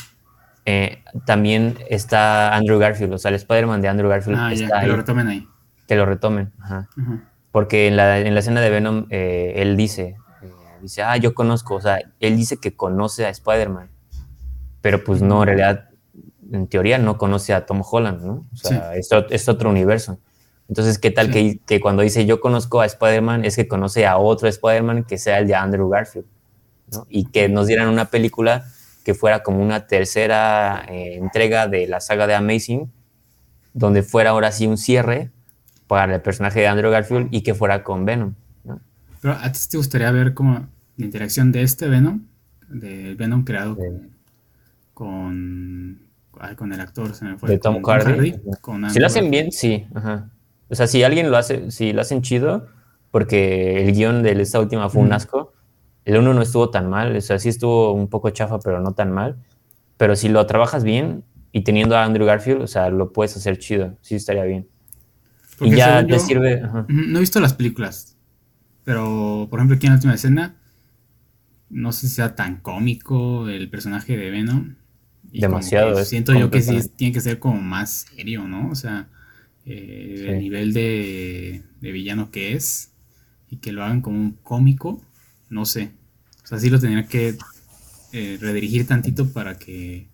eh, también está Andrew Garfield, o sea, el Spider-Man de Andrew Garfield ah, está Que lo retomen ahí. Que lo retomen, ajá. Porque en la, en la, escena de Venom, eh, él dice, dice, ah, yo conozco, o sea, él dice que conoce a Spider-Man, pero pues no, en realidad, en teoría no conoce a Tom Holland, ¿no? O sea, es, es, otro universo. Entonces, ¿qué tal que, que, cuando dice yo conozco a Spider-Man es que conoce a otro Spider-Man que sea el de Andrew Garfield, ¿no? Y que nos dieran una película que fuera como una tercera eh, entrega de la saga de Amazing, donde fuera ahora sí un cierre para el personaje de Andrew Garfield y que fuera con Venom. Pero a ti te gustaría ver como la interacción de este Venom, del Venom creado con, con, el actor, se me fue. De Tom Hardy. si lo hacen bien, sí. O sea, si alguien lo hace, si lo hacen chido, porque el guion de esta última fue un asco, el uno no estuvo tan mal, o sea, sí estuvo un poco chafa, pero no tan mal. Pero si lo trabajas bien y teniendo a Andrew Garfield, o sea, lo puedes hacer chido, sí estaría bien. y ya te sirve. No he visto las películas, pero por ejemplo, aquí en la última escena, no sé si sea tan cómico el personaje de Venom. Demasiado. siento yo que sí tiene que ser como más serio, ¿no? O sea, eh, el nivel de, de, villano que es y que lo hagan como un cómico, no sé. O sea, sí lo tendría que eh, redirigir tantito para que,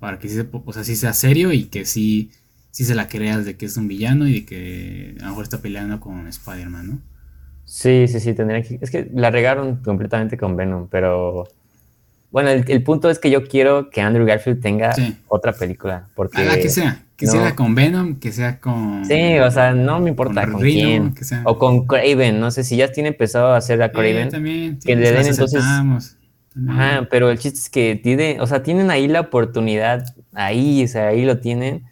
para que sí, o sea, sea serio y que sí, sí se la creas de que es un villano y de que a lo mejor está peleando con Spider-Man, ¿no? Sí, sí, sí, tendría que... Es que la regaron completamente con Venom, pero... Bueno, el, punto es que yo quiero que Andrew Garfield tenga otra película. Porque a la que sea. Que sea con Venom, que sea con. Sí, o sea, no me importa con, quién. O con Craven, no sé si ya tiene empezado a hacer a Craven. también, que le den entonces. Ajá, pero el chiste es que tiene, o sea, tienen ahí la oportunidad, ahí, o sea, ahí lo tienen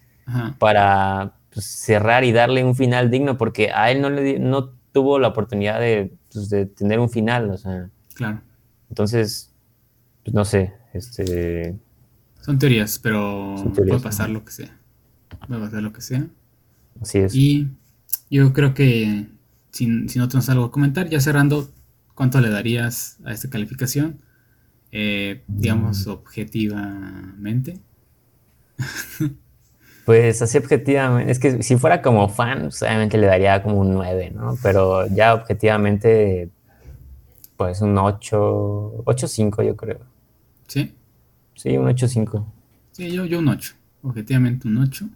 para pues, cerrar y darle un final digno, porque a él no le no tuvo la oportunidad de, pues, de tener un final, o sea. Claro. Entonces, pues no sé, este. Son teorías, pero puede pasar lo que sea a pasar lo que sea. Así es. Y yo creo que si, no tienes algo que comentar, ya cerrando, ¿cuánto le darías a esta calificación? Eh, digamos, mm. objetivamente. Pues así objetivamente, es que si fuera como fan, pues, obviamente le daría como un 9, ¿no? Pero ya objetivamente, pues un 8, 8-5 yo creo. ¿Sí? Sí, un 8-5. Sí, yo, yo un 8, objetivamente un 8.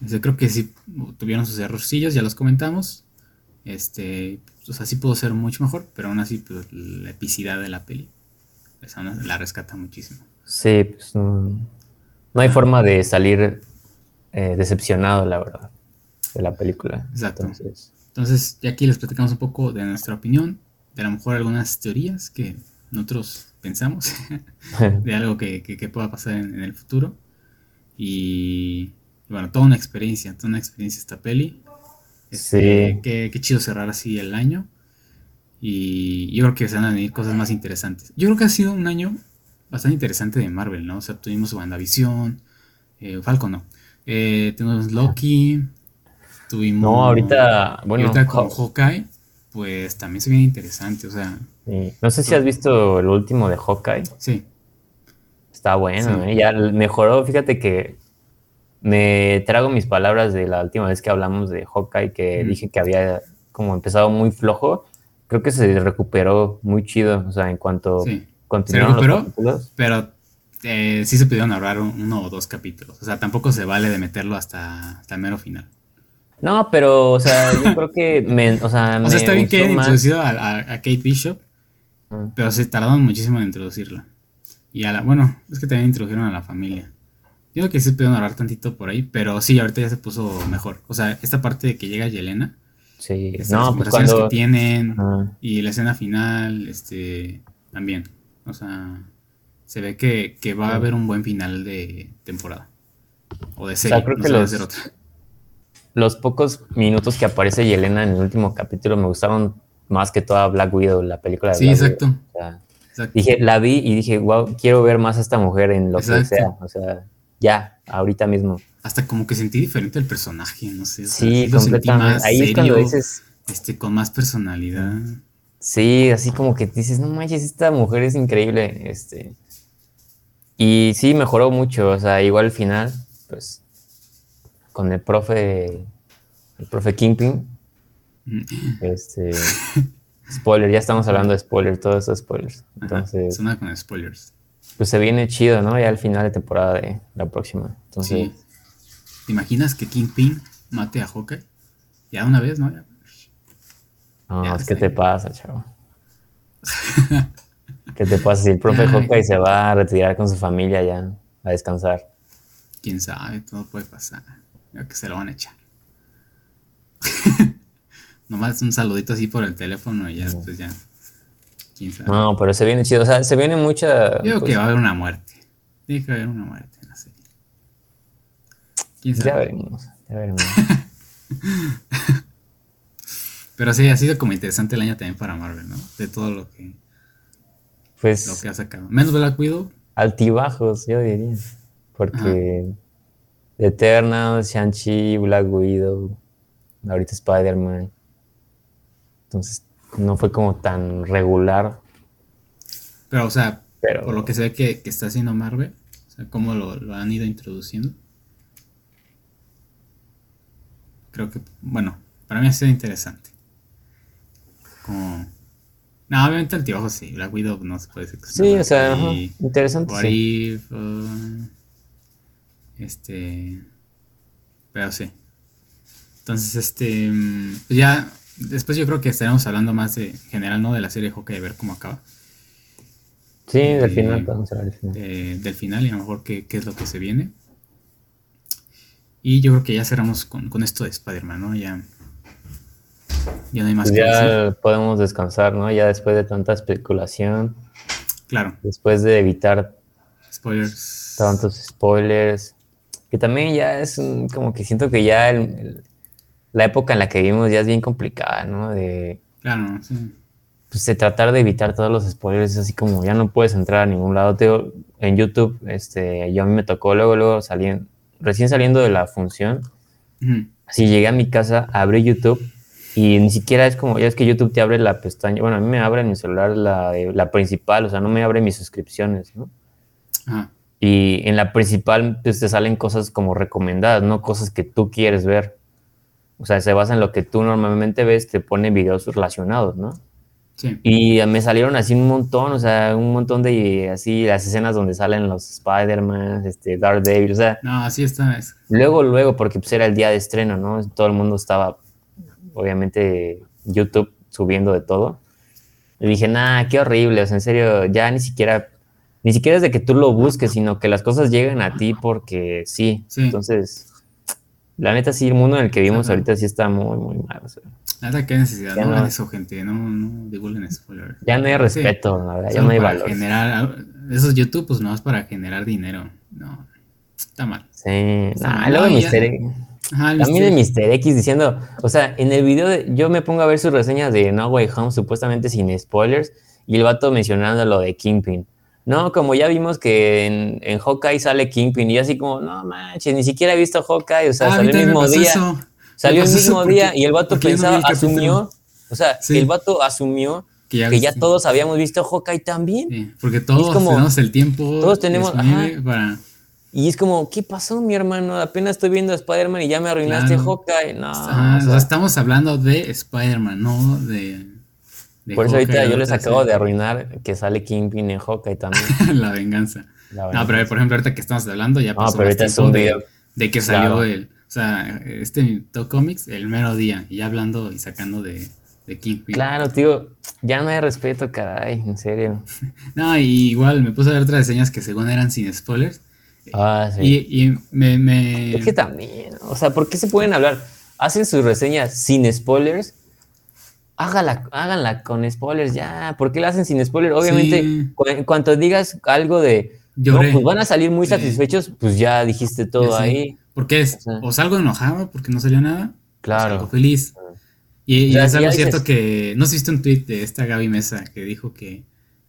Yo creo que sí tuvieron sus errorcillos, ya los comentamos. Este, o sea, sí pudo ser mucho mejor, pero aún así pues, la epicidad de la peli esa la rescata muchísimo. Sí, pues no, hay forma de salir eh, decepcionado, la verdad, de la película. Exacto. Entonces, Entonces, ya aquí les platicamos un poco de nuestra opinión, de a lo mejor algunas teorías que nosotros pensamos, de algo que, que, pueda pasar en el futuro. Y bueno, toda una experiencia, toda una experiencia esta peli. Este, Sí. qué, qué chido cerrar así el año. Y yo creo que se van a venir cosas más interesantes. Yo creo que ha sido un año bastante interesante de Marvel, ¿no? O sea, tuvimos WandaVision, eh, Falcon, no. Eh, tuvimos Loki, tuvimos... No, ahorita, bueno, ahorita con Haw- Hawkeye, pues también se viene interesante, o sea, sí. no sé si has visto el último de Hawkeye. sí. Está bueno, Sí. ¿eh? Ya mejoró. Fíjate que me trago mis palabras de la última vez que hablamos de Hawkeye, que dije que había como empezado muy flojo. Creo que se recuperó muy chido. O sea, en cuanto Sí. los recuperó? Pero eh, sí se pudieron ahorrar un- uno o dos capítulos. O sea, tampoco se vale de meterlo hasta, hasta el mero final. No, pero, o sea, yo creo que me, o sea, O sea, está bien que hayan introducido a, a- a Kate Bishop, Mm. pero se tardaron muchísimo en introducirla. Y a la, bueno, es que también introdujeron a la familia. Yo creo que sí se pudieron ahorrar tantito por ahí, pero sí, ahorita ya se puso mejor. O sea, esta parte de que llega Yelena, Sí, no, pues conversaciones cuando. que tienen Ajá. y la escena final, este, también. O sea, se ve que, que va a haber un buen final de temporada. O de sea, serie, creo no que se va a los- hacer otra. Los pocos minutos que aparece Yelena en el último capítulo me gustaron más que toda Black Widow, la película de Sí, Black exacto. Widow. O sea, Exacto. Dije, la vi y dije, wow, quiero ver más a esta mujer en lo Exacto. que sea. O sea, ya, ahorita mismo. Hasta como que sentí diferente el personaje, no sé. o sea, Sí, completamente. más Ahí es cuando dices, este, con más personalidad. sí, así como que dices, no manches, esta mujer es increíble. Este. Y sí, mejoró mucho. O sea, igual al final, pues, con el profe, el profe Kingpin, Mm. este. Spoiler, ya estamos hablando de spoilers, todos esos spoilers. Ajá, Entonces, Suena con spoilers. pues se viene chido, ¿no? Ya al final de temporada de la próxima. Entonces, Sí. ¿Te imaginas que Kingpin mate a Hawkeye? Ya una vez, ¿no? Ya. no, Ya es que te pasa, chavo. ¿Qué te pasa si el profe. Hawkeye se va a retirar con su familia ya a descansar? Quién sabe, todo puede pasar. Creo que se lo van a echar. Nomás un saludito así por el teléfono y ya después ya. Quién sabe. No, pero se viene chido. O sea, se viene mucha. Yo creo pues, que va a haber una muerte. Tiene que haber una muerte en la serie. Quién ya sabe. veremos. Ya veremos. Pero sí, ha sido como interesante el año también para Marvel, ¿no? De todo lo que, lo Pues que ha sacado. Menos Black Widow. altibajos, yo diría. Porque Eternals, Shang-Chi, Black Widow, ahorita Spider-Man. Entonces, no fue como tan regular. Pero, o sea, Pero por lo que se ve que, que está haciendo Marvel, o sea, cómo lo, lo han ido introduciendo. Creo que, bueno, para mí ha sido interesante. Como. No, obviamente altibajos sí. Black Widow no se puede decir que sí, o sea, ajá, interesante. What sí. If, uh, este. Pero sí. Entonces, este. mm, pues ya. Después yo creo que estaremos hablando más de en general, ¿no? De la serie Hawkeye, de ver cómo acaba. Sí, del Eh, final, podemos hablar del final. de- del final y a lo mejor qué, qué es lo que se viene. Y yo creo que ya cerramos con, con esto de Spider-Man, ¿no? Ya. Ya no hay más Pues que ya podemos descansar, ¿no? Ya después de tanta especulación, Claro, después de evitar spoilers. tantos spoilers, que también ya es un- como que siento que ya el- el- la época en la que vivimos ya es bien complicada, ¿no? De, Claro, sí. pues, de tratar de evitar todos los spoilers, es así como ya no puedes entrar a ningún lado. Te en YouTube, este, yo a mí me tocó luego, luego salí, recién saliendo de la función, Ujú. así llegué a mi casa, abrí YouTube y ni siquiera es como, ya es que YouTube te abre la pestaña, bueno, a mí me abre en mi celular la, la principal, o sea, no me abre mis suscripciones, ¿no? Ajá. Y en la principal pues, te salen cosas como recomendadas, no cosas que tú quieres ver. O sea, se basa en lo que tú normalmente ves, te pone videos relacionados, ¿no? Sí. Y me salieron así un montón, o sea, un montón de así las escenas donde salen los Spider-Man, este, Daredevil, o sea, No, así está. es- luego, luego, porque pues era el día de estreno, ¿no? Todo el mundo estaba, obviamente, YouTube subiendo de todo. Y dije, nah, qué horrible, o sea, en serio, ya ni siquiera, ni siquiera es de que tú lo busques, sino que las cosas lleguen a ti porque sí. Sí. Entonces, la neta sí, el mundo en el que vivimos Ajá. ahorita sí está muy, muy mal. o sea, Nada, qué necesidad. Ya no no. eso, gente. No, no divulguen spoilers. ya no hay Sí. respeto, la verdad, ya Solo no hay valor. generar. Esos YouTube, pues no es para generar dinero. No. Está mal. Sí, Está nah, mal. luego No, y ya- X- También de Mr. X diciendo, o sea, en el video de, yo me pongo a ver sus reseñas de No Way Home, supuestamente sin spoilers, y el vato mencionando lo de Kingpin. No, como ya vimos que en, en Hawkeye sale Kingpin, y así como, no manches, ni siquiera he visto Hawkeye, o sea, ah, salió el mismo día. Salió el mismo día y el vato pensaba, asumió, o sea, el vato asumió que ya, todos habíamos visto Hawkeye también. porque todos tenemos el tiempo. Todos tenemos. para y es como, ¿qué pasó, mi hermano? Apenas estoy viendo a Spider-Man y ya me arruinaste Hawkeye. No. Ah, o sea, estamos hablando de Spider-Man, no de. por eso ahorita yo les acabo de arruinar que sale Kingpin en Hawkeye también. la, venganza. No, pero por ejemplo, ahorita que estamos hablando, ya pasó no, pero ahorita es un video. De, que salió el. O sea, este Top Comics el mero día, y ya hablando y sacando de, de Kingpin. Claro, tío, ya no hay respeto, caray, en serio. no, y igual me puse a ver otras reseñas que según eran sin spoilers. Ah, sí. Y, me, Es que también, o sea, ¿por qué se pueden hablar? Hacen sus reseñas sin spoilers. Hágala, háganla con spoilers ya. ¿Por qué la hacen sin spoilers? Obviamente, en cuanto digas algo de. No, pues van a salir muy satisfechos, pues ya dijiste todo ahí. Porque es, o salgo enojado porque no salió nada. Claro. O salgo feliz. Y, es algo cierto que. No sé si viste un tweet de esta Gaby Mesa que dijo que,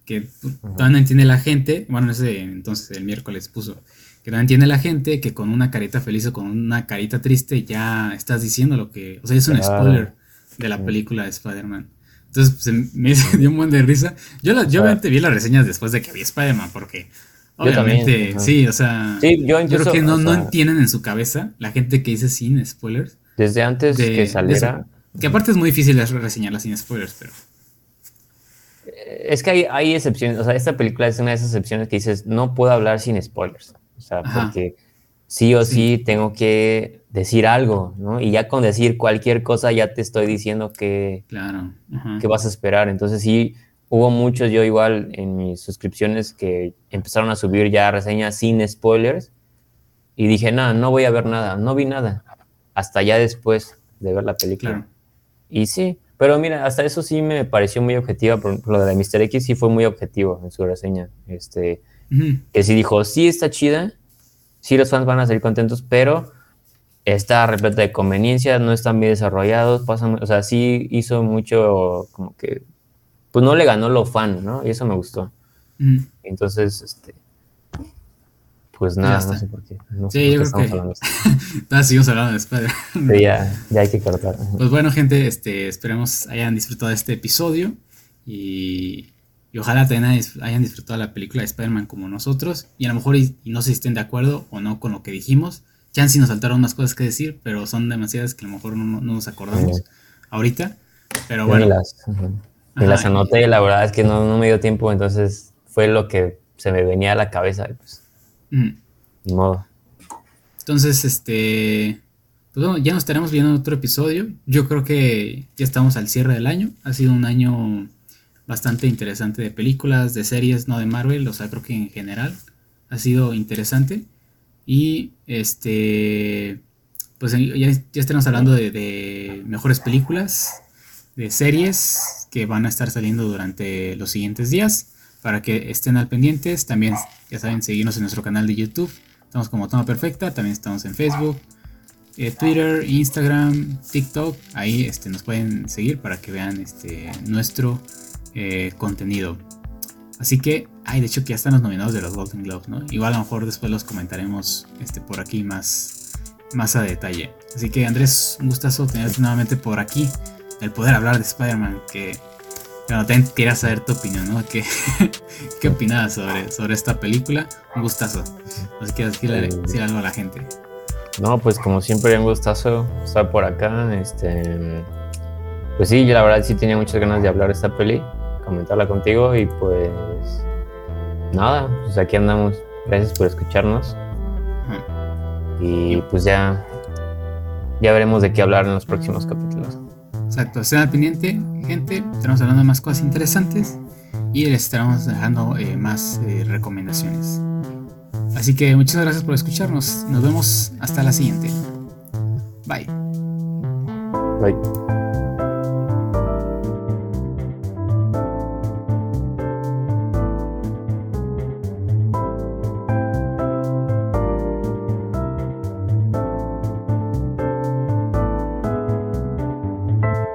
que todavía no entiende la gente. Bueno, ese entonces el miércoles puso que no entiende la gente que con una carita feliz o con una carita triste ya estás diciendo lo que. O sea, es un spoiler de la película de Spider-Man. Entonces pues, me dio un buen de risa. Yo, yo obviamente vi las reseñas después de que vi Spider-Man, porque obviamente, sí, o sea. yo, creo que no, no entienden en su cabeza la gente que dice sin spoilers. Desde antes de, que saliera. que aparte es muy difícil reseñarla sin spoilers, pero. Es que hay, hay excepciones, o sea, esta película es una de esas excepciones que dices, no puedo hablar sin spoilers. O sea, porque sí o sí. tengo que decir algo, ¿no? Y ya con decir cualquier cosa ya te estoy diciendo que, claro. que vas a esperar. Entonces sí, hubo muchos, yo igual en mis suscripciones que empezaron a subir ya reseñas sin spoilers. Y dije, no, no voy a ver nada, no vi nada. Hasta ya después de ver la película. Y sí, pero mira, hasta eso sí me pareció muy objetiva. Por ejemplo, lo de Mr. X sí fue muy objetivo en su reseña. Este, que sí dijo, sí está chida, sí los fans van a salir contentos, pero está repleta de conveniencias, no están bien desarrollados, pasan, o sea, sí hizo mucho como que, pues no le ganó lo fan, ¿no? Y eso me gustó. Entonces, este, pues nada, no sé por qué. sí, yo creo que. Hablando ah, seguimos hablando de Spider. sí, ya, ya hay que cortar. Pues bueno, gente, este, esperemos hayan disfrutado de este episodio. Y y ojalá también hayan disfrutado la película de Spider-Man como nosotros. Y a lo mejor y, no se estén de acuerdo o no con lo que dijimos. Ya sí nos faltaron unas cosas que decir, pero son demasiadas que a lo mejor no, nos acordamos ahorita. Pero bueno. Me las, anoté, la verdad es que no, me dio tiempo, entonces fue lo que se me venía a la cabeza. Pues, Ni modo. Entonces, este. Pues bueno, ya nos estaremos viendo en otro episodio. Yo creo que ya estamos al cierre del año. Ha sido un año bastante interesante de películas, de series, no de Marvel, o sea, creo que en general ha sido interesante. Y este, pues ya, ya hablando de, mejores películas, de series que van a estar saliendo durante los siguientes días para que estén al pendientes. También, ya saben, seguirnos en nuestro canal de YouTube. Estamos como Toma Perfecta, también estamos en Facebook, eh, Twitter, Instagram, TikTok. Ahí este, nos pueden seguir para que vean este, nuestro eh, contenido. Así que, ay, de hecho que ya están los nominados de los Golden Globes, ¿no? Igual a lo mejor después los comentaremos este, por aquí más, más a detalle. Así que Andrés, un gustazo tenerte nuevamente por aquí, el poder hablar de Spider-Man, que bueno, también quería saber tu opinión, ¿no? ¿Qué, qué opinabas sobre, sobre esta película? Un gustazo. Sé si quieres decir algo a la gente. No, pues como siempre, un gustazo estar por acá. Este, pues sí, yo la verdad sí tenía muchas ganas de hablar de esta peli comentarla contigo y pues nada, pues aquí andamos. Gracias por escucharnos. Y pues ya, ya veremos de qué hablar en los próximos capítulos. Exacto, estén al pendiente, gente. Estamos hablando de más cosas interesantes y les estaremos dejando eh, más eh, recomendaciones. Así que muchas gracias por escucharnos. Nos vemos hasta la siguiente. Bye. Bye.